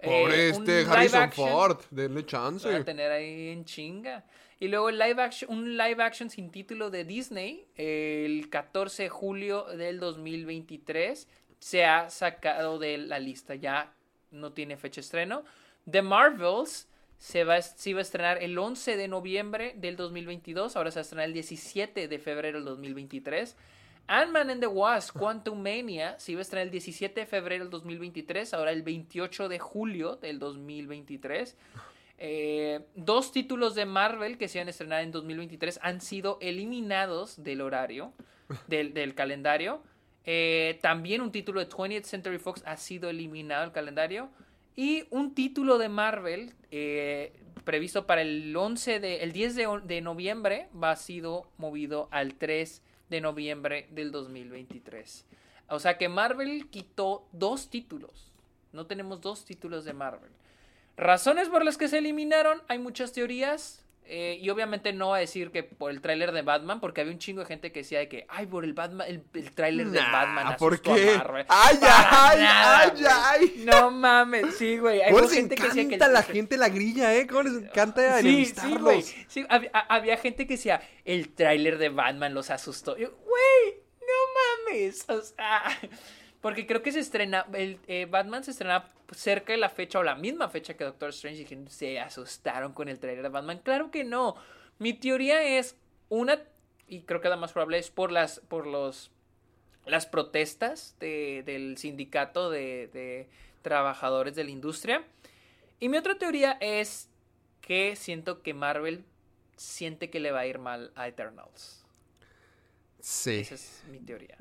Eh, un
este
live
Harrison
action-
Ford. Denle chance.
va a tener ahí en chinga. Y luego el live action, un live action sin título de Disney, el 14 de julio del 2023, se ha sacado de la lista. Ya no tiene fecha de estreno. The Marvels se va, a- se iba a estrenar el 11 de noviembre del 2022, ahora se va a estrenar el 17 de febrero del 2023. Ant-Man and the Wasp, Quantum Mania, se iba a estrenar el 17 de febrero del 2023, ahora el 28 de julio del 2023. Eh, dos títulos de Marvel que se iban a estrenar en 2023 han sido eliminados del horario, del, calendario. Eh, también un título de 20th Century Fox ha sido eliminado del calendario. Y un título de Marvel eh, previsto para el 11 de, el 10 de, de noviembre va a sido movido al 3 de noviembre del 2023. O sea que Marvel quitó dos títulos. No tenemos dos títulos de Marvel. Razones por las que se eliminaron, hay muchas teorías. Eh, y obviamente no va a decir que por el tráiler de Batman, porque había un chingo de gente que decía de que, ay, por el Batman, el, el tráiler de Batman
¿por
asustó
qué?
a Marvel.
Ay,
Para
ay,
nada,
ay, ay.
No mames, sí, güey. Hay
¿Cómo les
gente que decía que
encanta la gente la grilla, eh? ¿Cómo les encanta
Sí, sí, güey. Sí, había, había gente que decía, el tráiler de Batman los asustó. Yo, güey, no mames. O sea, porque creo que se estrena, el eh, Batman se estrena cerca de la fecha o la misma fecha que Doctor Strange y que se asustaron con el tráiler de Batman. Claro que no. Mi teoría es una, y creo que la más probable es por las, por los, las protestas de- del sindicato de, de trabajadores de la industria. Y mi otra teoría es que siento que Marvel siente que le va a ir mal a Eternals.
Sí.
Esa es mi teoría.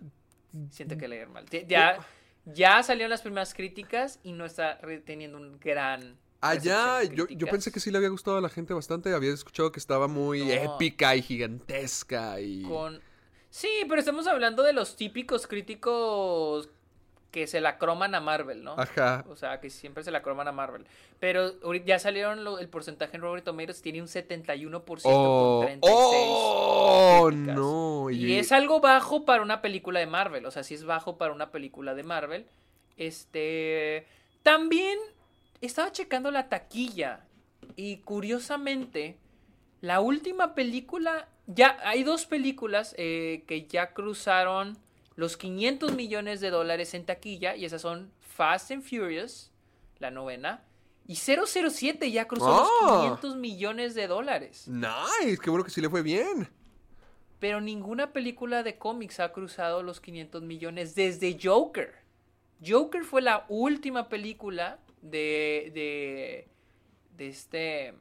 Siento que le va a ir mal. Ya, ya salieron las primeras críticas y no está teniendo un gran...
Ah, ya,
recepción de
yo, yo pensé que sí le había gustado a la gente bastante. Había escuchado que estaba muy
No.
épica y gigantesca y...
Con... Sí, pero estamos hablando de los típicos críticos que se la croman a Marvel, ¿no?
Ajá.
O sea, que siempre se la croman a Marvel. Pero ya salieron lo- el porcentaje en Rotten Tomatoes, tiene un 71%
Oh,
con 36
oh,
críticas.
no.
Y es algo bajo para una película de Marvel. O sea, sí es bajo para una película de Marvel. Este. También estaba checando la taquilla. Y curiosamente, la última película. Ya hay dos películas eh, que ya cruzaron los 500 millones de dólares en taquilla. Y esas son Fast and Furious, la novena. Y 007 ya cruzó los 500 millones de dólares.
Nice, qué bueno que sí le fue bien.
Pero ninguna película de cómics ha cruzado los 500 millones desde Joker. Joker fue la última película de, de, de este...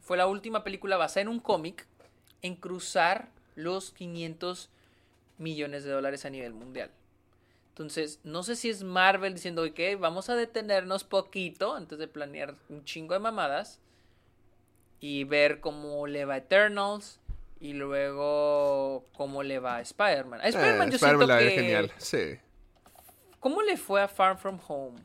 Fue la última película basada en un cómic en cruzar los 500 millones de dólares a nivel mundial. Entonces, no sé si es Marvel diciendo, ok, vamos a detenernos poquito antes de planear un chingo de mamadas y ver cómo le va a Eternals y luego cómo le va a Spider-Man. A Spider-Man
Eh,
yo
Spider-Man
siento que...
genial. Sí.
¿Cómo le fue a Far From Home?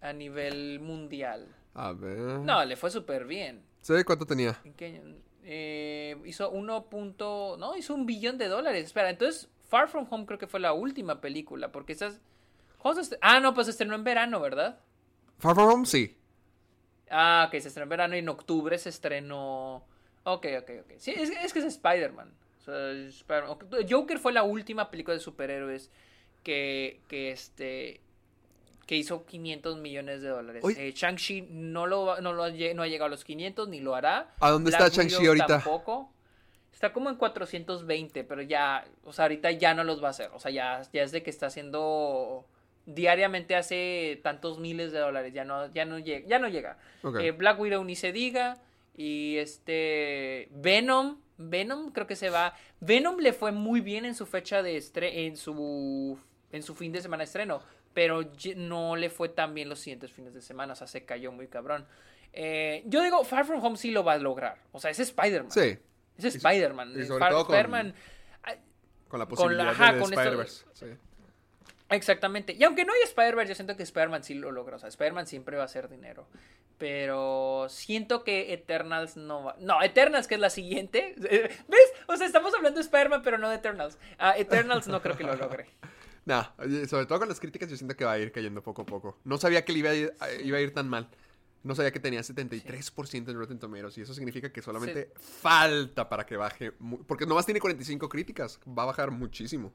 A nivel mundial.
A ver.
No, le fue súper bien.
¿Sabe cuánto tenía?
¿En qué año? Eh, hizo 1. punto- No, hizo un billón de dólares. Espera, entonces Far From Home creo que fue la última película. Porque esas... ¿Cuándo se estre- Ah, no, pues se estrenó en verano, ¿verdad?
Far From Home, sí.
Ah, ok, se estrenó en verano y en octubre se estrenó. Ok, ok, ok. Sí, es, es que es Spider-Man. O sea, Spider- ok, Joker fue la última película de superhéroes que, que este que hizo 500 millones de dólares. Eh, Shang-Chi no, lo, no, lo ha, no ha llegado a los 500 ni lo hará.
¿A dónde
Black
está Shang-Chi ahorita?
Tampoco. Está como en 420, pero ya, o sea, ahorita ya no los va a hacer. O sea, ya, ya es de que está haciendo diariamente hace tantos miles de dólares. Ya no, ya no llega. Ya no llega. Eh, Black Widow ni se diga. Y este. Venom. Venom creo que se va. Venom le fue muy bien en su fecha de estre en su. En su fin de semana de estreno. Pero no le fue tan bien los siguientes fines de semana. O sea, se cayó muy cabrón. Eh, yo digo, Far From Home sí lo va a lograr. O sea, es Spider-Man.
Sí.
Es Spider-Man. Spider-Man.
Con la
Con la-
posibilidad de
esto-
Spider-Verse. Sí.
Exactamente. Y aunque no hay Spider-Man, yo siento que Spider-Man sí lo logra. O sea, Spider-Man siempre va a hacer dinero. Pero siento que Eternals no va. No, Eternals, que es la siguiente. <laughs> ¿Ves? O sea, estamos hablando de Spider-Man, pero no de Eternals. Ah, Eternals no creo que lo logre. <laughs>
Nah, sobre todo con las críticas yo siento que va a ir cayendo poco a poco. No sabía que le iba a ir, a- iba a ir tan mal. No sabía que tenía 73% en Rotten Tomatoes y eso significa que solamente falta para que baje. Porque nomás tiene 45 críticas. Va a bajar muchísimo.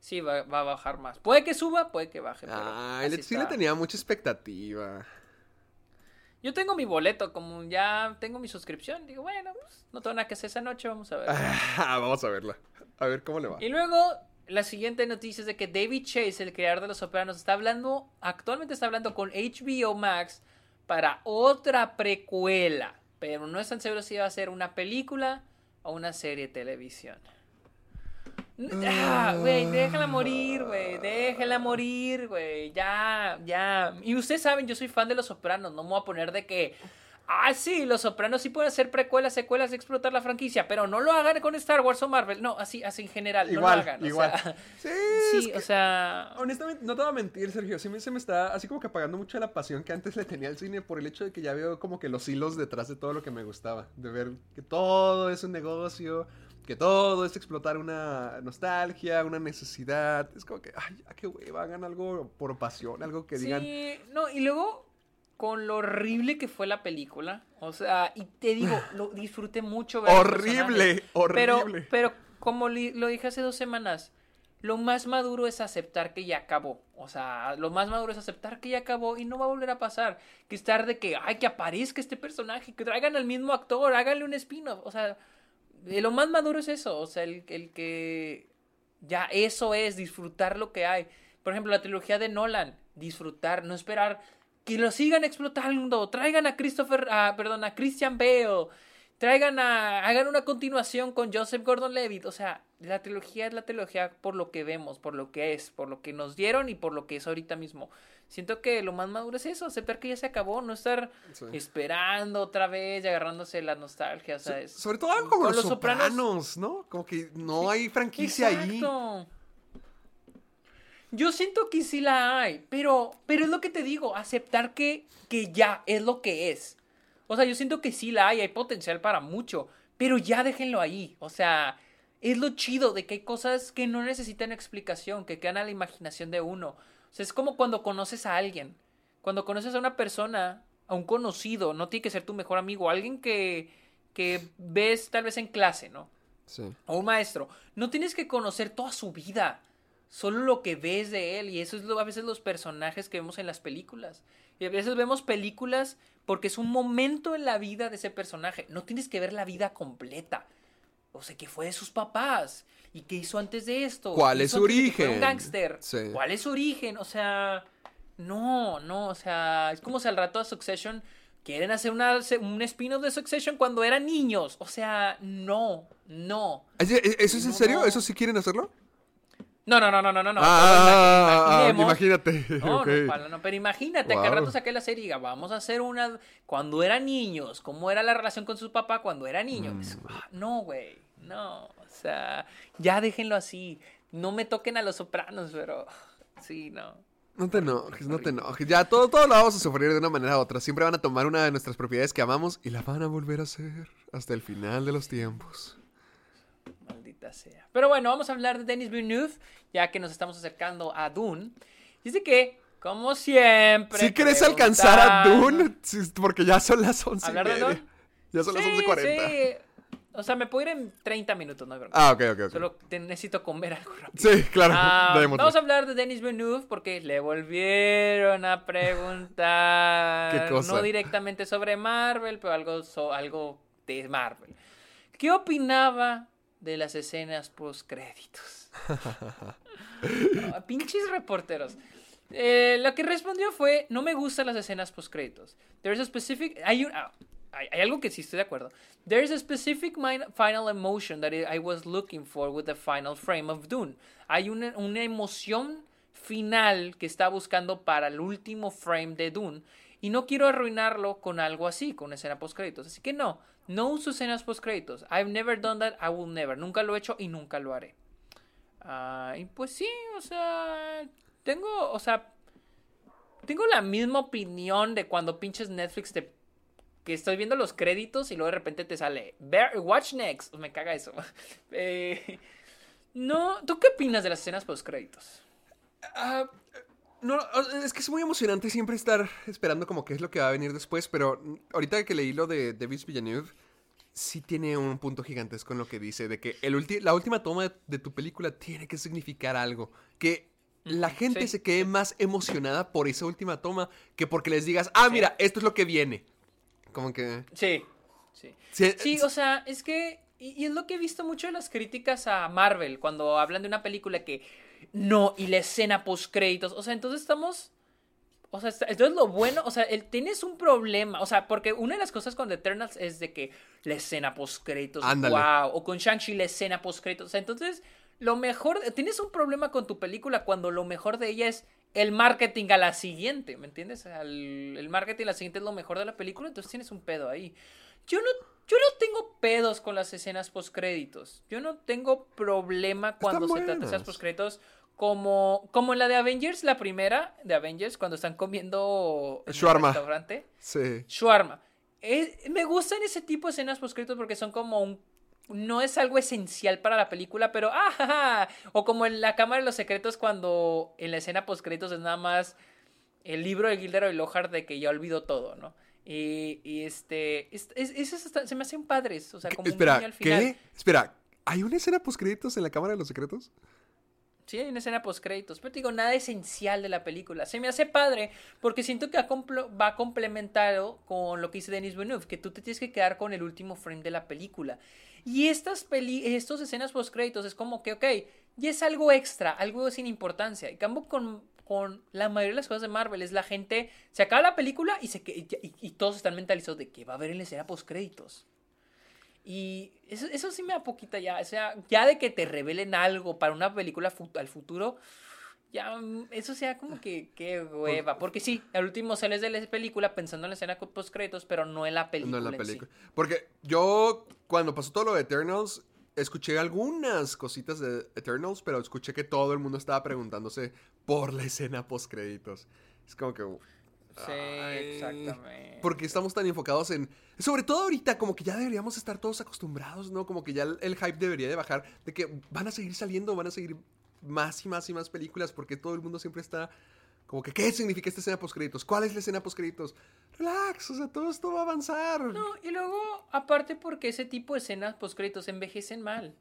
Sí, va, va a bajar más. Puede que suba, puede que baje. pero
le- sí le tenía mucha expectativa.
Yo tengo mi boleto, como ya tengo mi suscripción. Digo, bueno, pues, no tengo nada que hacer esa noche, vamos a ver. <laughs>
Ah, vamos a verla. A ver cómo le va.
Y luego, la siguiente noticia es de que David Chase, el creador de Los Sopranos, está hablando, actualmente está hablando con HBO Max para otra precuela. Pero no están seguros si va a ser una película o una serie de televisión. Ah, güey, déjala morir, güey. Déjala morir, güey. Ya, ya. Y ustedes saben, yo soy fan de Los Sopranos. No me voy a poner de que. Ah, sí, Los Sopranos sí pueden hacer precuelas, secuelas, explotar la franquicia, pero no lo hagan con Star Wars o Marvel. No, así, así en general.
Igual,
no lo hagan. o
igual.
sea,
Sí,
sí,
es que-
o sea.
Honestamente, no te voy a mentir, Sergio. Sí se me está así como que apagando mucho la pasión que antes le tenía al cine por el hecho de que ya veo como que los hilos detrás de todo lo que me gustaba. De ver que todo es un negocio, que todo es explotar una nostalgia, una necesidad. Es como que, ay, ya qué hueva, hagan algo por pasión, algo que digan.
Sí, no, y luego con lo horrible que fue la película, o sea, y te digo, <sighs> lo disfruté mucho ver
Horrible, horrible.
Pero, pero como lo dije hace dos semanas, lo más maduro es aceptar que ya acabó. O sea, lo más maduro es aceptar que ya acabó y no va a volver a pasar. Que estar de que, ay, que aparezca este personaje, que traigan al mismo actor, háganle un spin-off. O sea, eh, lo más maduro es eso. O sea, el, el que ya eso es, disfrutar lo que hay. Por ejemplo, la trilogía de Nolan, disfrutar, no esperar que lo sigan explotando. Traigan a Christopher, ah, perdón, a Christian Bale. Traigan a, hagan una continuación con Joseph Gordon-Levitt. O sea, la trilogía es la trilogía por lo que vemos, por lo que es, por lo que nos dieron y por lo que es ahorita mismo. Siento que lo más maduro es eso, aceptar que ya se acabó, no estar
Sí.
esperando otra vez y agarrándose la nostalgia. O sea,
So-
es-
sobre todo algo como los,
Sopranos-
sopranos, ¿no? Como que no hay franquicia ahí.
Yo siento que sí la hay, pero, pero es lo que te digo, aceptar que, que ya es lo que es. O sea, yo siento que sí la hay, hay potencial para mucho, pero ya déjenlo ahí. O sea, es lo chido de que hay cosas que no necesitan explicación, que quedan a la imaginación de uno. O sea, es como cuando conoces a alguien. Cuando conoces a una persona, a un conocido, no tiene que ser tu mejor amigo, alguien que, que ves tal vez en clase, ¿no?
Sí.
o un maestro, no tienes que conocer toda su vida, solo lo que ves de él. Y eso es lo- a veces los personajes que vemos en las películas. Y a veces vemos películas porque es un momento en la vida de ese personaje. No tienes que ver la vida completa. O sea, ¿qué fue de sus papás? ¿Y qué hizo antes de esto?
¿Cuál
¿Qué
es su origen?
Un gángster.
Sí.
¿Cuál es su origen? O sea, no, no, o sea, es como si al rato a Succession quieren hacer una, un spin-off de Succession cuando eran niños. O sea, no, no.
¿Es- es- ¿Eso es en serio? ¿Eso sí quieren hacerlo?
No, no, no, no, no, no. no.
ah,
Pero ima-
imagínate.
No, <laughs> no, pala, no, pero imagínate que al
Wow.
rato saqué la serie y diga, vamos a hacer una cuando eran niños, cómo era la relación con su papá cuando era niño.
Mm.
Es- ah, No, güey, no, o sea, ya déjenlo así. No me toquen a los sopranos, pero <laughs> sí, no.
No te enojes, no te enojes. Ya, todo, todo lo vamos a sufrir de una manera u otra. Siempre van a tomar una de nuestras propiedades que amamos y la van a volver a hacer hasta el final de los tiempos.
Maldita sea. Pero bueno, vamos a hablar de Denis Villeneuve, ya que nos estamos acercando a Dune. Dice que, como siempre.
Si quieres alcanzar a Dune, sí, porque ya son las 11 y
¿Hablar de. Dune?
Ya son las
Sí,
11.40.
sí. O sea, me puedo ir en 30 minutos, no hay bronca.
Ah, ok, ok, ok.
Solo necesito comer algo rápido.
Sí, claro.
Ah, <laughs> vamos a hablar de Denis Villeneuve porque le volvieron a preguntar. <laughs>
¿Qué cosa?
No directamente sobre Marvel, pero algo, so- algo de Marvel. ¿Qué opinaba de las escenas post créditos? <laughs> pinches reporteros. Eh, lo que respondió fue: No me gustan las escenas post créditos. There's a specific. Hay, un- ah, hay, hay algo que sí estoy de acuerdo. There's a specific final emotion that I I was looking for with the final frame of Dune. Hay una, una emoción final que está buscando para el último frame de Dune. Y no quiero arruinarlo con algo así, con una escena post créditos. Así que no, no uso escenas post créditos. I've never done that, I will never. Nunca lo he hecho y nunca lo haré. Ah, y pues sí, o sea, tengo, o sea, tengo la misma opinión de cuando pinches Netflix te que estoy viendo los créditos y luego de repente te sale Watch Next. Me caga eso. <laughs> Eh, no, ¿tú qué opinas de las escenas post créditos?
Ah, no, es que es muy emocionante siempre estar esperando como qué es lo que va a venir después, pero ahorita que leí lo de David Villeneuve, sí tiene un punto gigantesco en lo que dice, de que el ulti- la última toma de, tu película tiene que significar algo, que la gente
sí,
se quede más emocionada por esa última toma que porque les digas, ah, mira, esto es lo que viene. Como que...
Sí, sí.
Sí,
Sí, o sea, es que. Y, y es lo que he visto mucho en las críticas a Marvel cuando hablan de una película que. No, y la escena post créditos. O sea, entonces estamos. O sea, entonces lo bueno, o sea, el, tienes un problema, o sea, porque una de las cosas con The Eternals es de que la escena post créditos,
Ándale.
wow, o con Shang-Chi la escena post créditos, o sea, entonces lo mejor, tienes un problema con tu película cuando lo mejor de ella es el marketing a la siguiente, ¿me entiendes? Al- el marketing a la siguiente es lo mejor de la película, entonces tienes un pedo ahí. Yo no, yo no tengo pedos con las escenas post créditos. Yo no tengo problema cuando se trata de escenas
buenas.
post créditos como, como en la de Avengers, la primera de Avengers, cuando están comiendo en el
Shawarma.
restaurante.
Sí.
Shawarma. Eh, me gustan ese tipo de escenas post créditos porque son como un no es algo esencial para la película, pero ah, ja, ja. o como en la cámara de los secretos cuando en la escena post créditos es nada más el libro de Gilderoy Lockhart de que ya olvidó todo, ¿no? Y, y este, es- es- esos se me hacen padres, o sea, como un guiño
Espera,
al final.
¿qué? Espera, ¿hay una escena post créditos en la Cámara de los Secretos?
Sí, hay una escena post créditos, pero te digo, nada esencial de la película. Se me hace padre porque siento que va complementado con lo que dice Denis Villeneuve, que tú te tienes que quedar con el último frame de la película. Y estas peli estos escenas post créditos es como que, ok, ya es algo extra, algo sin importancia. En cambio, con, con la mayoría de las cosas de Marvel es la gente, se acaba la película y, se, y, y todos están mentalizados de que va a haber en la escena post créditos. Y eso, eso sí me da poquita ya. O sea, ya de que te revelen algo para una película al futuro, ya mm, eso sea como que, qué hueva. Porque sí, al último sales de la película pensando en la escena post créditos, pero no en la película.
No en la
en sí.
película. Porque yo, cuando pasó todo lo de Eternals, escuché algunas cositas de Eternals, pero escuché que todo el mundo estaba preguntándose por la escena post créditos. Es como que
Sí,
Ay,
exactamente.
porque estamos tan enfocados en sobre todo ahorita como que ya deberíamos estar todos acostumbrados, ¿no? Como que ya el, el hype debería de bajar de que van a seguir saliendo, van a seguir más y más y más películas porque todo el mundo siempre está como que ¿qué significa esta escena post créditos? ¿Cuál es la escena post créditos? Relax, o sea, todo esto va a avanzar.
No, y luego, aparte porque ese tipo de escenas postcréditos envejecen mal.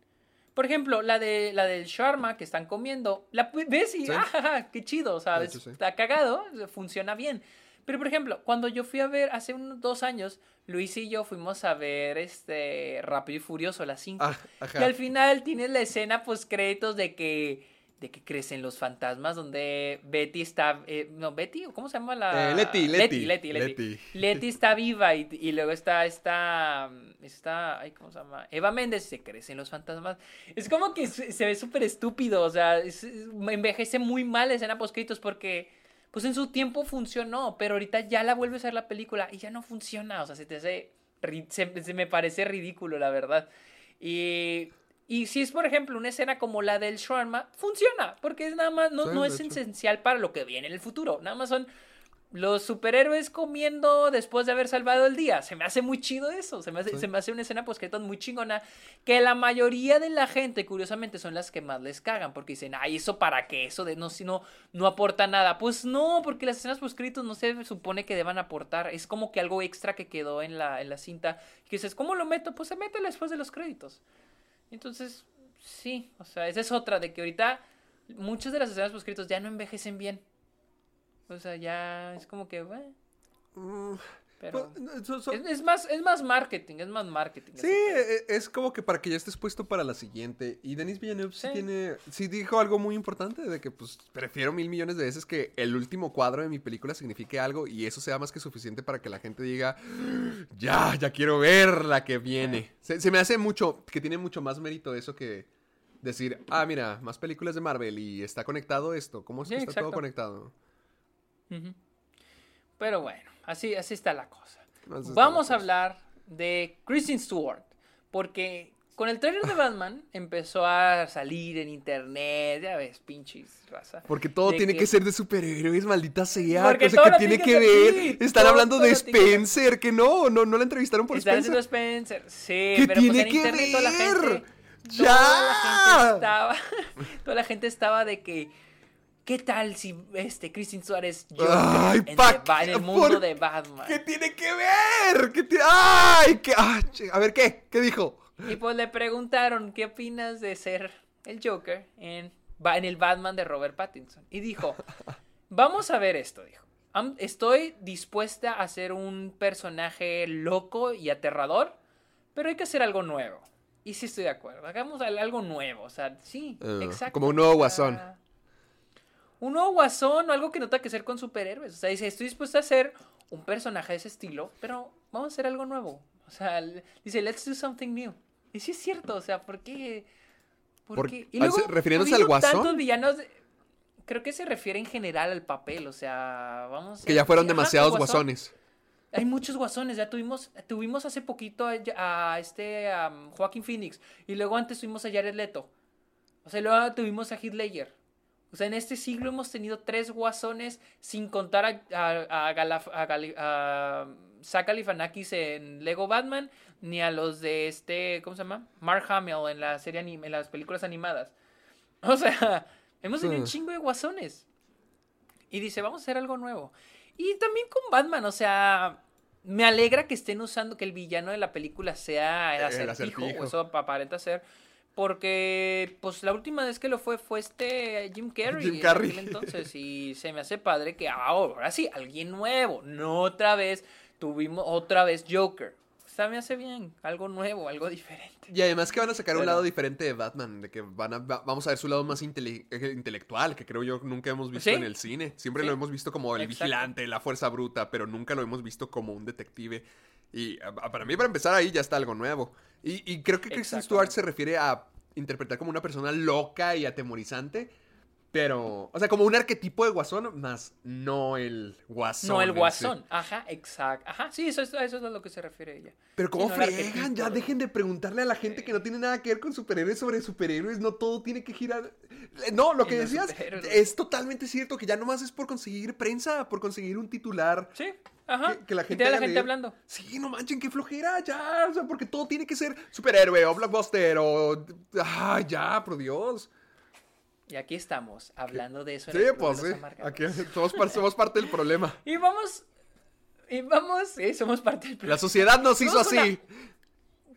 Por ejemplo, la de la del shawarma que están comiendo, la ves y
Sí.
¡ah, qué chido! ¿sabes?
hecho, sí.
Está cagado, funciona bien. Pero por ejemplo, cuando yo fui a ver hace unos dos años, Luis y yo fuimos a ver este Rápido y Furioso, las 5.
Ah,
y al final tienes la escena post créditos de que de que crecen los fantasmas donde Betty está eh, no Betty ¿cómo se llama la
Eh, Letty
Letty,
Letty
Letty, Letty.
Letty
está viva y, y luego está esta está ay, ¿cómo se llama? Eva Méndez se crecen los fantasmas es como que se, se ve súper estúpido o sea es- envejece muy mal la escena post créditos porque pues en su tiempo funcionó pero ahorita ya la vuelves a ver la película y ya no funciona o sea se te hace se me parece ridículo la verdad y y si es, por ejemplo, una escena como la del shawarma, funciona, porque es nada más, no,
Sí,
no es
hecho.
esencial para lo que viene en el futuro. Nada más son los superhéroes comiendo después de haber salvado el día. Se me hace muy chido eso. Se me hace,
Sí.
se me hace una escena pues muy chingona. Que la mayoría de la gente, curiosamente, son las que más les cagan. Porque dicen, ay, ¿eso para qué? Eso de no, si no, no aporta nada. Pues no, porque las escenas poscritos no se supone que deban aportar. Es como que algo extra que quedó en la, en la cinta. Que dices, ¿cómo lo meto? Pues se mete después de los créditos. Entonces, sí, o sea, esa es otra, de que ahorita muchas de las escenas poscritos ya no envejecen bien. O sea, ya es como que, bueno,
Mm,
pero...
pues, so- so-
Es, es más, es más marketing, es más marketing.
Sí,
pedo.
e- es como que para que ya estés puesto para la siguiente. Y Denis Villeneuve sí.
Sí.
tiene, sí dijo algo muy importante de que pues prefiero mil millones de veces que el último cuadro de mi película signifique algo y eso sea más que suficiente para que la gente diga, ya, ya quiero ver la que viene. Se, se me hace mucho, que tiene mucho más mérito eso que decir, ah, mira, más películas de Marvel y está conectado esto. ¿Cómo es que está todo conectado?
Pero bueno, así, así está la cosa.
Así
Vamos
la
a
cosa.
hablar de Kristen Stewart, porque con el trailer de Batman <laughs> empezó a salir en internet, ya ves, pinches raza.
Porque todo tiene que...
que-
ser de superhéroes, maldita sea.
Porque todo
que tiene que ver. Están
todo-
hablando de
todo
Spencer, que no, no, no la entrevistaron por
Está haciendo
Spencer.
Spencer. Sí,
¿Qué
pero pues
tiene
en
que
internet toda la
ver?
gente.
¡Ya!
Toda la gente estaba. <laughs> Toda la gente estaba de que. ¿Qué tal si este Kristen Suárez
Ay,
en,
pa'
el mundo
¿por
de Batman?
¿Qué tiene que ver? ¿Qué ti- ¡Ay! ¿qué? Ah, a ver, ¿qué? ¿Qué dijo?
Y pues le preguntaron qué opinas de ser el Joker en, en el Batman de Robert Pattinson. Y dijo, <laughs> vamos a ver esto, dijo. Estoy dispuesta a ser un personaje loco y aterrador, pero hay que hacer algo nuevo. Y sí estoy de acuerdo, hagamos al- algo nuevo, o sea, sí, exacto.
como un nuevo Guasón.
Un nuevo guasón o algo que no tenga que ser con superhéroes. O sea, dice, estoy dispuesta a hacer un personaje de ese estilo, pero vamos a hacer algo nuevo. O sea, dice, let's do something new. Y sí es cierto, o sea, ¿por qué? ¿Por,
Por-
qué?
refiriéndose al Guasón.
tantos villanos, de- creo que se refiere en general al papel, o sea, vamos...
Que ya fueron
sí,
demasiados guasones.
Hay muchos guasones, ya tuvimos, tuvimos hace poquito a, a este a Joaquín Phoenix y luego antes tuvimos a Jared Leto. O sea, luego tuvimos a Heath Ledger. O sea, en este siglo hemos tenido tres guasones sin contar a, a, a, Galaf- a Gali- a Zach Galifianakis en Lego Batman ni a los de este, ¿cómo se llama? Mark Hamill en la serie anim- en las películas animadas. O sea, <laughs> hemos tenido un chingo de guasones. Y dice, vamos a hacer algo nuevo. Y también con Batman, o sea, me alegra que estén usando que el villano de la película sea el
El
acertijo,
Acertijo.
o eso aparenta ser. Porque, pues, la última vez que lo fue fue este Jim Carrey.
Jim
en aquel entonces, y se me hace padre que ahora sí, alguien nuevo. No otra vez, tuvimos otra vez Joker. O sea, me hace bien, algo nuevo, algo diferente.
Y además que van a sacar un lado diferente de Batman, de que van a, va- vamos a ver su lado más intele- eh, intelectual, que creo yo nunca hemos visto
Sí.
en el cine. Siempre
Sí.
lo hemos visto como el
Exacto.
vigilante, la fuerza bruta, pero nunca lo hemos visto como un detective. Y a- a- para mí, para empezar ahí, ya está algo nuevo. Y, y creo que Kristen Stewart se refiere a interpretar como una persona loca y atemorizante, Pero, o sea, como un arquetipo de guasón, más no el guasón.
No el
sí.
guasón. Ajá, exacto. Ajá, sí, eso es, eso es a lo que se refiere ella.
Pero ¿cómo
Sí, no
fregan? Ya
de-
dejen de preguntarle a la gente que no tiene nada que ver con superhéroes sobre superhéroes. No todo tiene que girar. No, lo que
En
decías es totalmente cierto. Que ya nomás es por conseguir prensa, por conseguir un titular.
Sí, ajá.
Que, que la
Y
gente,
te da la gente
leer.
hablando.
Sí, no manchen, qué flojera, ya. O sea, porque todo tiene que ser superhéroe o blockbuster o. Ah, ya, por Dios.
Y aquí estamos, hablando de eso. en
Sí,
el
pues sí. Aquí todos par- somos parte del problema. <laughs>
Y vamos. Y vamos. Sí, somos parte del
La sociedad nos hizo así.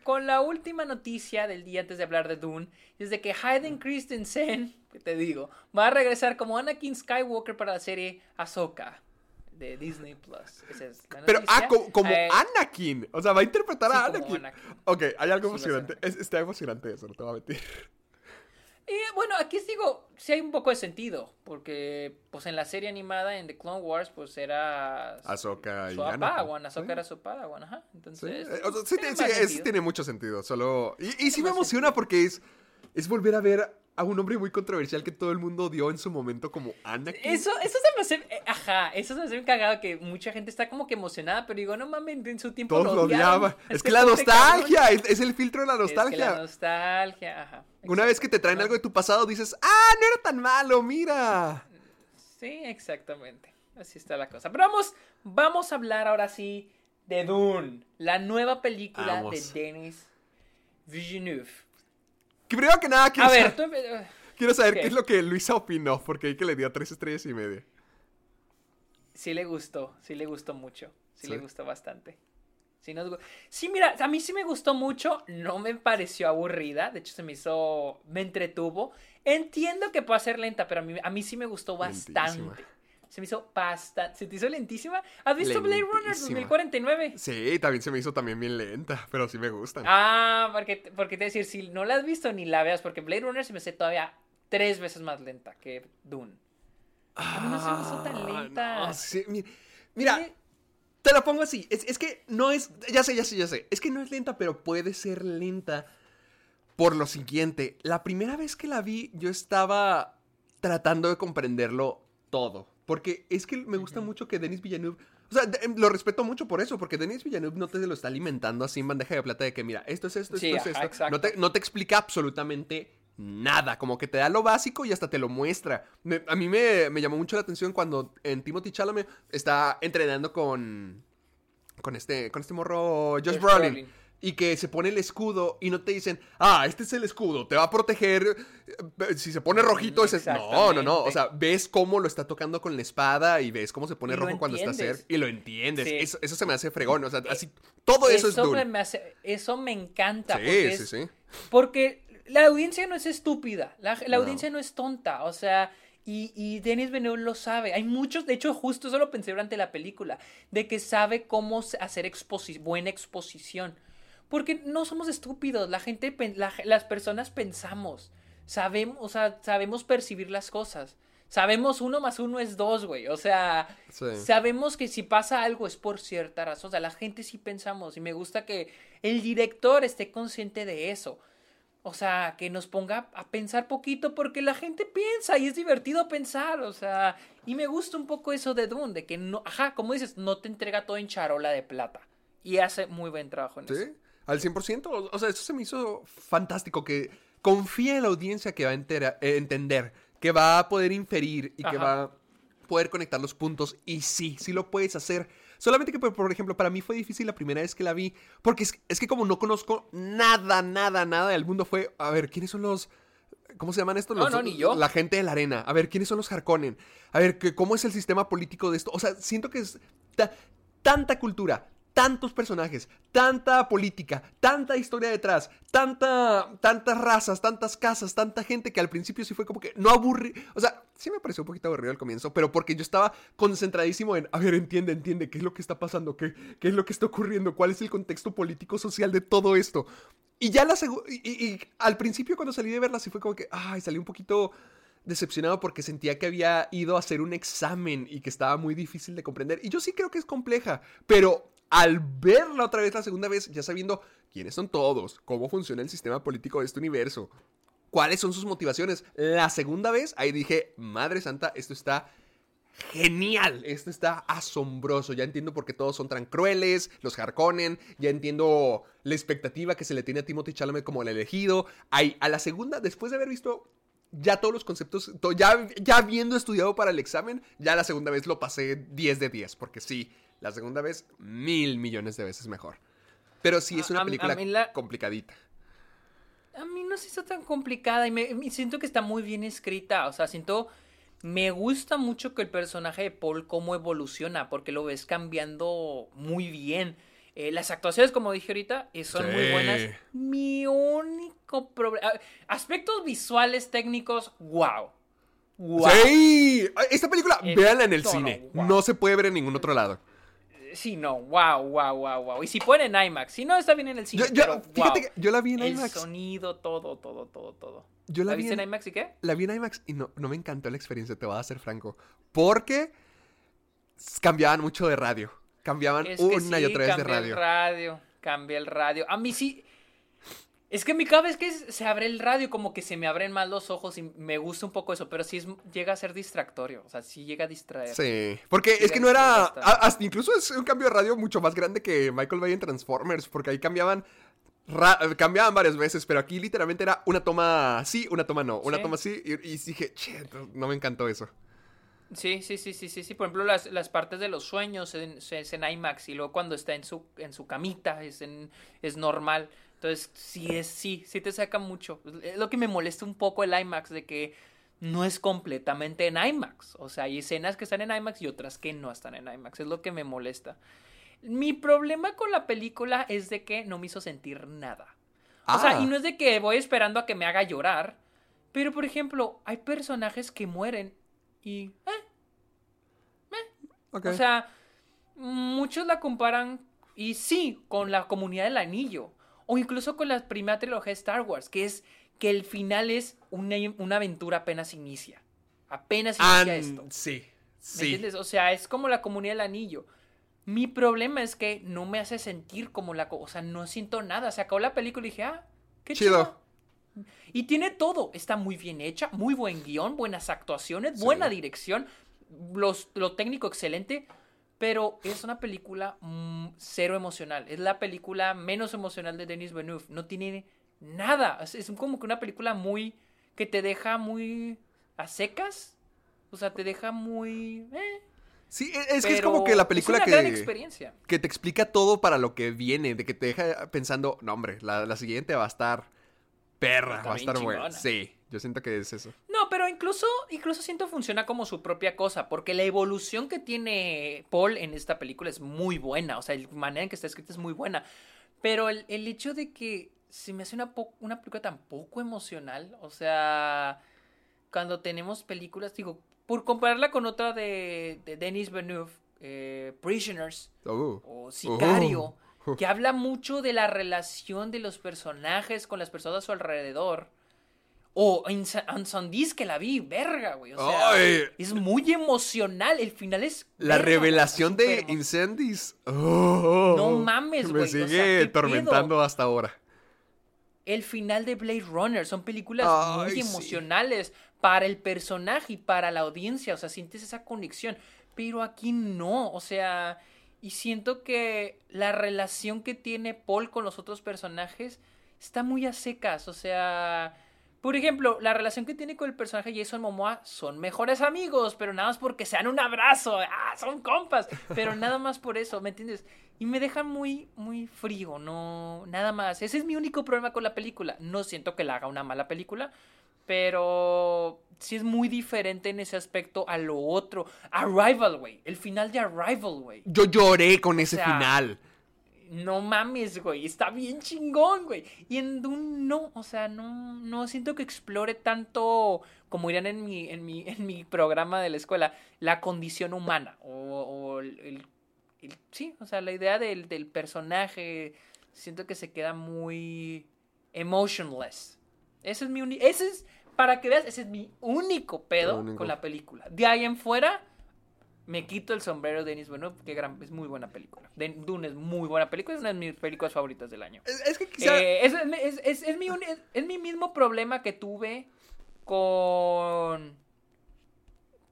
Con la última noticia del día antes de hablar de Dune, es de que Hayden Christensen, que te digo, va a regresar como Anakin Skywalker para la serie Ahsoka de Disney Plus. Esa es la
Pero, ah, como, como
Eh,
Anakin. O sea, va a interpretar
sí,
a Anakin.
Anakin.
Ok, hay algo
Sí,
emocionante. Es- está emocionante eso, no te voy a mentir.
Y bueno, aquí digo, sí hay un poco de sentido, porque pues en la serie animada en The Clone Wars pues era
Ahsoka y
su. Padawan, Ahsoka
Sí.
era su Padawan, ajá.
Sí,
Entonces,
eh, o sea, sí,
tiene
sí, tiene mucho sentido. Solo. Y, y sí me emociona porque es, es volver a ver a un hombre muy controversial que todo el mundo odió en su momento como Anakin.
Eso, eso se me hace, eh, ajá, eso se me hace cagado que mucha gente está como que emocionada, pero digo, no mames, en su tiempo
Todos lo
odiaban
Es
este
que la
pobre
nostalgia, es, es el filtro de la
Es que
nostalgia.
la nostalgia, ajá.
Una vez que te traen algo de tu pasado, dices, ah, no era tan malo, mira.
Sí, exactamente. Así está la cosa. Pero vamos, vamos a hablar ahora sí de Dune, la nueva película
Vamos.
de Denis Villeneuve.
Que primero que nada, quiero,
A ver,
saber,
tú... eh,
quiero saber
¿qué?
qué es lo que Luisa opinó, porque ahí que le dio tres estrellas y media.
Sí le gustó, sí le gustó mucho. Sí, le gustó bastante. Sí, nos gu- sí, mira, a mí sí me gustó mucho, no me pareció aburrida, de hecho se me hizo, me entretuvo. Entiendo que pueda ser lenta, pero a mí, a mí sí me gustó bastante.
Lentísima.
Se me hizo bastante. ¿Se te hizo lentísima? ¿Has visto Blade Runner
Lentísima.
2049?
Sí, también se me hizo también bien lenta, pero sí me gustan.
Ah, porque, porque te decir, si no la has visto ni la veas, porque Blade Runner se me hace todavía tres veces más lenta que Dune. A mí no se me hizo tan
Ah,
lenta.
no, sí, mi- mira, te la pongo así. Es, es que no es. Ya sé, ya sé, ya sé. Es que no es lenta, pero puede ser lenta por lo siguiente. La primera vez que la vi, yo estaba tratando de comprenderlo todo. Porque es que me gusta mucho que Denis Villeneuve. O sea, de- lo respeto mucho por eso, porque Denis Villeneuve no te lo está alimentando así en bandeja de plata de que, mira, esto es esto, esto
Sí,
es
ajá,
esto.
exacto.
No te, no te explica absolutamente nada, como que te da lo básico y hasta te lo muestra. Me- a mí me, me llamó mucho la atención cuando en Timothy Chalamet está entrenando con con este con este morro Josh,
Josh
Brolin.
Brolin.
Y que se pone el escudo y no te dicen, ah, este es el escudo, te va a proteger. eh, Si se pone rojito, ese es. No, no, no. O sea, ves cómo lo está tocando con la espada y ves cómo se pone
Y
rojo cuando está cerca. Y lo entiendes.
Sí.
Eso, eso se me hace fregón. O sea, así. Todo eso, es
me,
Dune.
me hace, eso me encanta.
Sí,
porque
sí,
es-
sí.
Porque la audiencia no es estúpida, la, la
No.
audiencia no es tonta, o sea, y, y Denis Villeneuve lo sabe. Hay muchos, de hecho, justo eso lo pensé durante la película, de que sabe cómo hacer exposi- buena exposición. Porque no somos estúpidos, la gente, la- las personas pensamos, sabemos, o sea, sabemos percibir las cosas. Sabemos uno más uno es dos, güey. O sea,
Sí.
sabemos que si pasa algo es por cierta razón. O sea, la gente sí pensamos. Y me gusta que el director esté consciente de eso. O sea, que nos ponga a pensar poquito porque la gente piensa y es divertido pensar. O sea, y me gusta un poco eso de Dune, de que no, ajá, como dices, no te entrega todo en charola de plata. Y hace muy buen trabajo en eso.
Al 100%. O sea, eso se me hizo fantástico. Que confía en la audiencia que va a entera- eh, entender, que va a poder inferir y que va a poder conectar los puntos. Y sí, sí lo puedes hacer. Solamente que, por, ejemplo, para mí fue difícil la primera vez que la vi. Porque es, es que como no conozco nada, nada, nada del mundo, fue, a ver, ¿quiénes son los... ¿Cómo se llaman estos?
No,
Los-
no, ni yo.
La gente de la arena. A ver, ¿quiénes son los Harkonnen? A ver, ¿qué- ¿cómo es el sistema político de esto? O sea, siento que es ta- tanta cultura, tantos personajes, tanta política, tanta historia detrás, tanta, tantas razas, tantas casas, tanta gente que al principio sí fue como que no aburrí. O sea, sí me pareció un poquito aburrido al comienzo, pero porque yo estaba concentradísimo en, a ver, entiende, entiende, qué es lo que está pasando, qué, qué es lo que está ocurriendo, cuál es el contexto político social de todo esto. Y ya la y, y- y al principio cuando salí de verla sí fue como que, ay, salí un poquito decepcionado porque sentía que había ido a hacer un examen y que estaba muy difícil de comprender. Y yo sí creo que es compleja, pero al verla otra vez la segunda vez, ya sabiendo quiénes son todos, cómo funciona el sistema político de este universo, cuáles son sus motivaciones. La segunda vez, ahí dije, Madre Santa, esto está genial, esto está asombroso. Ya entiendo por qué todos son tan crueles, los Harkonnen, ya entiendo la expectativa que se le tiene a Timothy Chalamet como el elegido. Ahí, a la segunda, después de haber visto ya todos los conceptos, to- ya, ya habiendo estudiado para el examen, ya la segunda vez lo pasé 10 de 10, porque sí, la segunda vez mil millones de veces mejor. Pero sí es
A-
una
a-
película
la-
complicadita.
A mí no se hizo tan complicada y me, me siento que está muy bien escrita. O sea, siento. Me gusta mucho que el personaje de Paul cómo evoluciona, porque lo ves cambiando muy bien. Eh, las actuaciones, como dije ahorita, eh, son muy buenas. Mi único problema. Aspectos visuales, técnicos, wow. Wow.
¡Sí! Esta película,
Es
véanla en el cine.
wow.
No se puede ver en ningún otro lado.
Sí, no, wow, wow, wow, wow. Y si ponen en IMAX, si no está bien en el cine,
Yo- yo-
pero,
fíjate
wow.
que yo la vi en
el
IMAX.
sonido, todo, todo, todo, todo.
Yo la vi
viste en
en-
IMAX y qué?
La vi en IMAX y no, no me encantó la experiencia, te voy a ser franco. Porque cambiaban mucho de radio. Cambiaban
Es que
una y otra vez de radio.
el radio, cambia el radio. A mí sí. Es que a mí cada vez que es- se abre el radio, como que se me abren más los ojos y me gusta un poco eso, pero sí es- llega a ser distractorio. O sea, sí llega a distraer.
Sí, porque
Sí,
es que no era. hasta incluso es un cambio de radio mucho más grande que Michael Bay en Transformers, porque ahí cambiaban. ra- cambiaban varias veces, pero aquí literalmente era una toma sí, una toma no, una
Sí.
toma sí, y, y dije, che, no- me encantó eso.
Sí, sí, sí, sí, sí, sí. Por ejemplo, las, las partes de los sueños en- es en IMAX y luego cuando está en su, en su camita es, en, es normal. Entonces, sí, es, sí, sí te saca mucho. Es lo que me molesta un poco el IMAX de que no es completamente en IMAX. O sea, hay escenas que están en IMAX y otras que no están en IMAX. Es lo que me molesta. Mi problema con la película es de que no me hizo sentir nada. O sea,
Ah.
y no es de que voy esperando a que me haga llorar. Pero, por ejemplo, hay personajes que mueren y... eh,
Ok.
o sea, muchos la comparan, y sí, con la comunidad del anillo. O incluso con la primera trilogía de Star Wars, que es que el final es una, una aventura apenas inicia. Apenas inicia esto.
sí,
¿Me
sí.
entiendes? O sea, es como la comunidad del anillo. Mi problema es que no me hace sentir como la... O sea, no siento nada. Se acabó la película y dije, ah, qué chido.
Chido.
Y tiene todo. Está muy bien hecha, muy buen guion, buenas actuaciones, buena
Sí.
dirección, los, lo técnico excelente. Pero es una película mm, cero emocional. Es la película menos emocional de Denis Villeneuve. No tiene nada. Es, es como que una película muy... que te deja muy... a secas. O sea, te deja muy... eh,
Sí, e- es que es como que la película
es una
que,
gran experiencia.
que te explica todo para lo que viene, de que te deja pensando, no hombre, la, la siguiente va a estar perra,
Está
va a estar buena. Sí, yo siento que es eso.
No, pero incluso, incluso siento funciona como su propia cosa, porque la evolución que tiene Paul en esta película es muy buena, o sea, la manera en que está escrita es muy buena, pero el, el hecho de que se me hace una, una película tan poco emocional, o sea, cuando tenemos películas, digo, por compararla con otra de, de Denis Villeneuve, eh, Prisoners,
Uh,
o Sicario,
Uh.
que habla mucho de la relación de los personajes con las personas a su alrededor. O Ansondis que la vi, verga, güey. O sea,
Ay.
es muy emocional. El final es.
La
verga,
revelación de Incendies. Oh,
No mames,
Me
güey, o sea,
sigue
¿qué
atormentando hasta ahora.
El final de Blade Runner. Son películas
Ay,
muy
sí.
emocionales para el personaje y para la audiencia. O sea, sientes esa conexión. Pero aquí no. O sea. Y siento que la relación que tiene Paul con los otros personajes está muy a secas. O sea. Por ejemplo, la relación que tiene con el personaje Jason Momoa son mejores amigos, pero nada más porque se dan un abrazo, ah, son compas, pero nada más por eso, ¿me entiendes? Y me deja muy, muy frío, no, nada más. Ese es mi único problema con la película. No siento que la haga una mala película, pero sí es muy diferente en ese aspecto a lo otro. Arrival, güey, el final de Arrival, güey.
Yo lloré con ese
sea,
final.
No mames, güey, está bien chingón, güey. Y en Dune no, o sea, no, no siento que explore tanto, como dirán en mi, en mi, <laughs> en mi programa de la escuela, la condición humana. O, o el, el- el- sí, o sea, la idea del, del personaje, siento que se queda muy emotionless. Ese es mi único, ese es, para que veas, ese es mi único pedo con la película. De ahí en fuera, Me quito el sombrero de Denis Villeneuve, que gran, es muy buena película. De- Dune es muy buena película, es una de mis películas favoritas del año.
Es, es que quizá...
Eh, es, es- es- mi, un- es- mi mismo problema que tuve con.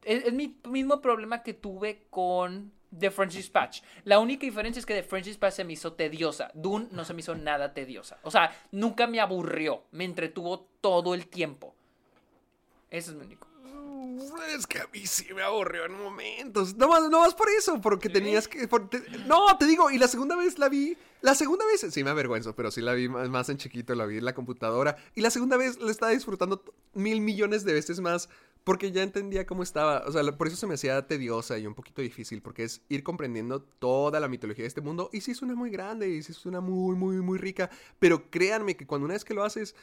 Es, mi mismo problema que tuve con The French Dispatch. La única diferencia es que The French Dispatch se me hizo tediosa. Dune no se me hizo nada tediosa. O sea, nunca me aburrió. Me entretuvo todo el tiempo. Eso es mi único.
Es que a mí sí me aburrió en momentos. No más, no más por eso, porque tenías que. por- te- no, te digo, y la segunda vez la vi. La segunda vez, sí me avergüenzo, pero sí la vi más, más en chiquito, la vi en la computadora. Y la segunda vez la estaba disfrutando mil millones de veces más, porque ya entendía cómo estaba. O sea, por eso se me hacía tediosa y un poquito difícil, porque es ir comprendiendo toda la mitología de este mundo. Y sí suena muy grande, y sí suena muy, muy, muy rica. Pero créanme que cuando una vez que lo haces.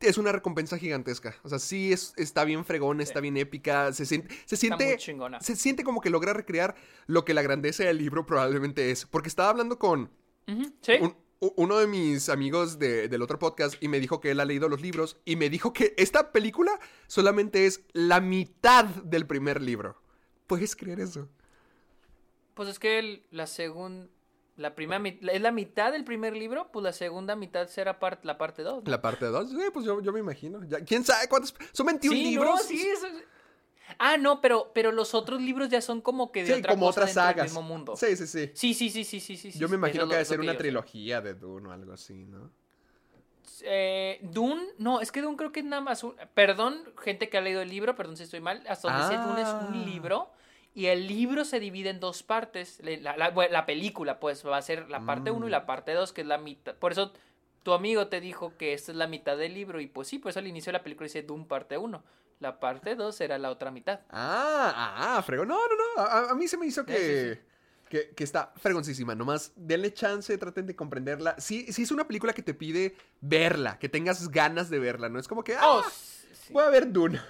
Es una recompensa gigantesca. O sea, sí es, está bien fregón, está bien épica. Se siente, se siente,
muy chingona.
se siente como que logra recrear lo que la grandeza del libro probablemente es. Porque estaba hablando con
Ujú, ¿Sí?
un- uno de mis amigos de- del otro podcast y me dijo que él ha leído los libros y me dijo que esta película solamente es la mitad del primer libro. ¿Puedes creer eso?
Pues es que el- la segunda. La primera es la mitad del primer libro, pues la segunda mitad será part- la parte 2.
La parte 2, pues yo, yo me imagino. Ya, ¿Quién sabe cuántos? Son 21
Sí,
libros.
no, sí, eso es- Ah, no, pero, pero los otros libros ya son como que de
Sí,
otra
como
cosa
otras
dentro del
sagas.
mismo mundo.
Sí, sí, sí.
Sí, sí, sí, sí, sí, sí.
Yo me imagino que debe ser una trilogía de Dune o algo así, ¿no?
Eh, Dune, no, es que Dune creo que es nada más un... Perdón, gente que ha leído el libro, perdón si estoy mal. Hasta donde sé, Dune es
Ah.
un libro y el libro se divide en dos partes. La, la- bueno, la película, pues, va a ser la parte 1 y
Mm.
la parte 2, que es la mitad. Por eso tu amigo te dijo que esta es la mitad del libro y pues sí, por eso al inicio de la película dice Dune parte 1. La parte 2 será la otra mitad.
Ah, ah, fregón. No, no, no. A, a mí se me hizo
Sí,
que,
sí,
que, que está fregoncísima. Nomás denle chance, traten de comprenderla. Sí, sí es una película que te pide verla, que tengas ganas de verla. No es como que, ah,
Oh, sí.
voy a ver Dune.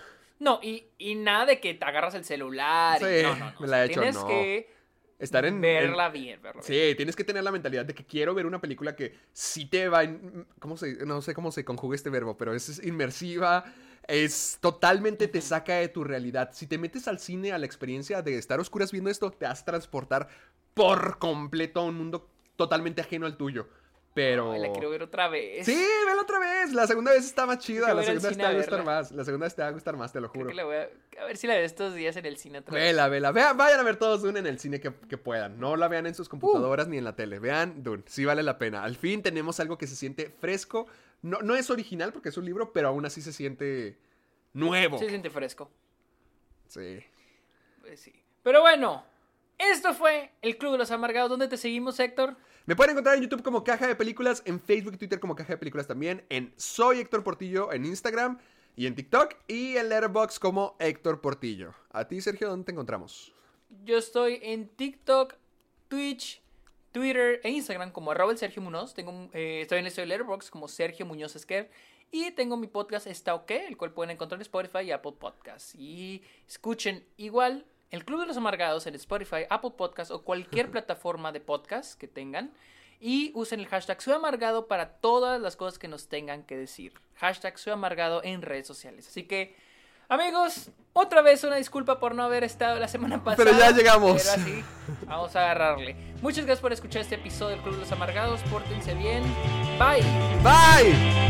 No, y, y nada de que te agarras el celular. y-
Sí,
no, no, no.
me la he hecho,
Tienes
no.
que
Estar en... en-
verla bien, verla bien.
Sí, tienes que tener la mentalidad de que quiero ver una película que sí te va... in- ¿Cómo se...? No sé cómo se conjuga este verbo, pero es, es inmersiva, es totalmente te saca de tu realidad. Si te metes al cine, a la experiencia de estar oscuras viendo esto, te vas a transportar por completo a un mundo totalmente ajeno al tuyo. Pero...
Ay, la quiero ver otra vez.
Sí, vela otra vez. La segunda vez está más chida. La segunda vez te va
a
gustar más. La segunda vez te va a gustar más, te lo
Creo
juro.
que la voy a, a ver si la veo estos días en el cine otra vez.
Vela, vela. Vean, vayan a ver todos Dune en el cine que, que puedan. No la vean en sus
Uh.
computadoras ni en la tele. Vean Dune. Sí vale la pena. Al fin tenemos algo que se siente fresco. No, no es original porque es un libro, pero aún así se siente nuevo.
Se siente fresco.
Sí.
Pues sí. Pero bueno, esto fue el Club de los Amargados. ¿Dónde te seguimos, Héctor?
Me pueden encontrar en YouTube como Caja de Películas, en Facebook y Twitter como Caja de Películas también, en Soy Héctor Portillo en Instagram y en TikTok y en Letterboxd como Héctor Portillo. A ti, Sergio, ¿dónde te encontramos?
Yo estoy en TikTok, Twitch, Twitter e Instagram como arroba el Sergio Munoz. Eh, estoy en el Letterboxd como Sergio Muñoz Esquer. Y tengo mi podcast Está OK, el cual pueden encontrar en Spotify y Apple Podcasts. Y escuchen igual el Club de los Amargados en Spotify, Apple Podcasts o cualquier plataforma de podcast que tengan. Y usen el hashtag Soy Amargado para todas las cosas que nos tengan que decir. Hashtag Soy Amargado en redes sociales. Así que, amigos, otra vez una disculpa por no haber estado la semana pasada.
Pero ya llegamos.
Pero así, vamos a agarrarle. Muchas gracias por escuchar este episodio del Club de los Amargados. Pórtense bien. Bye.
Bye.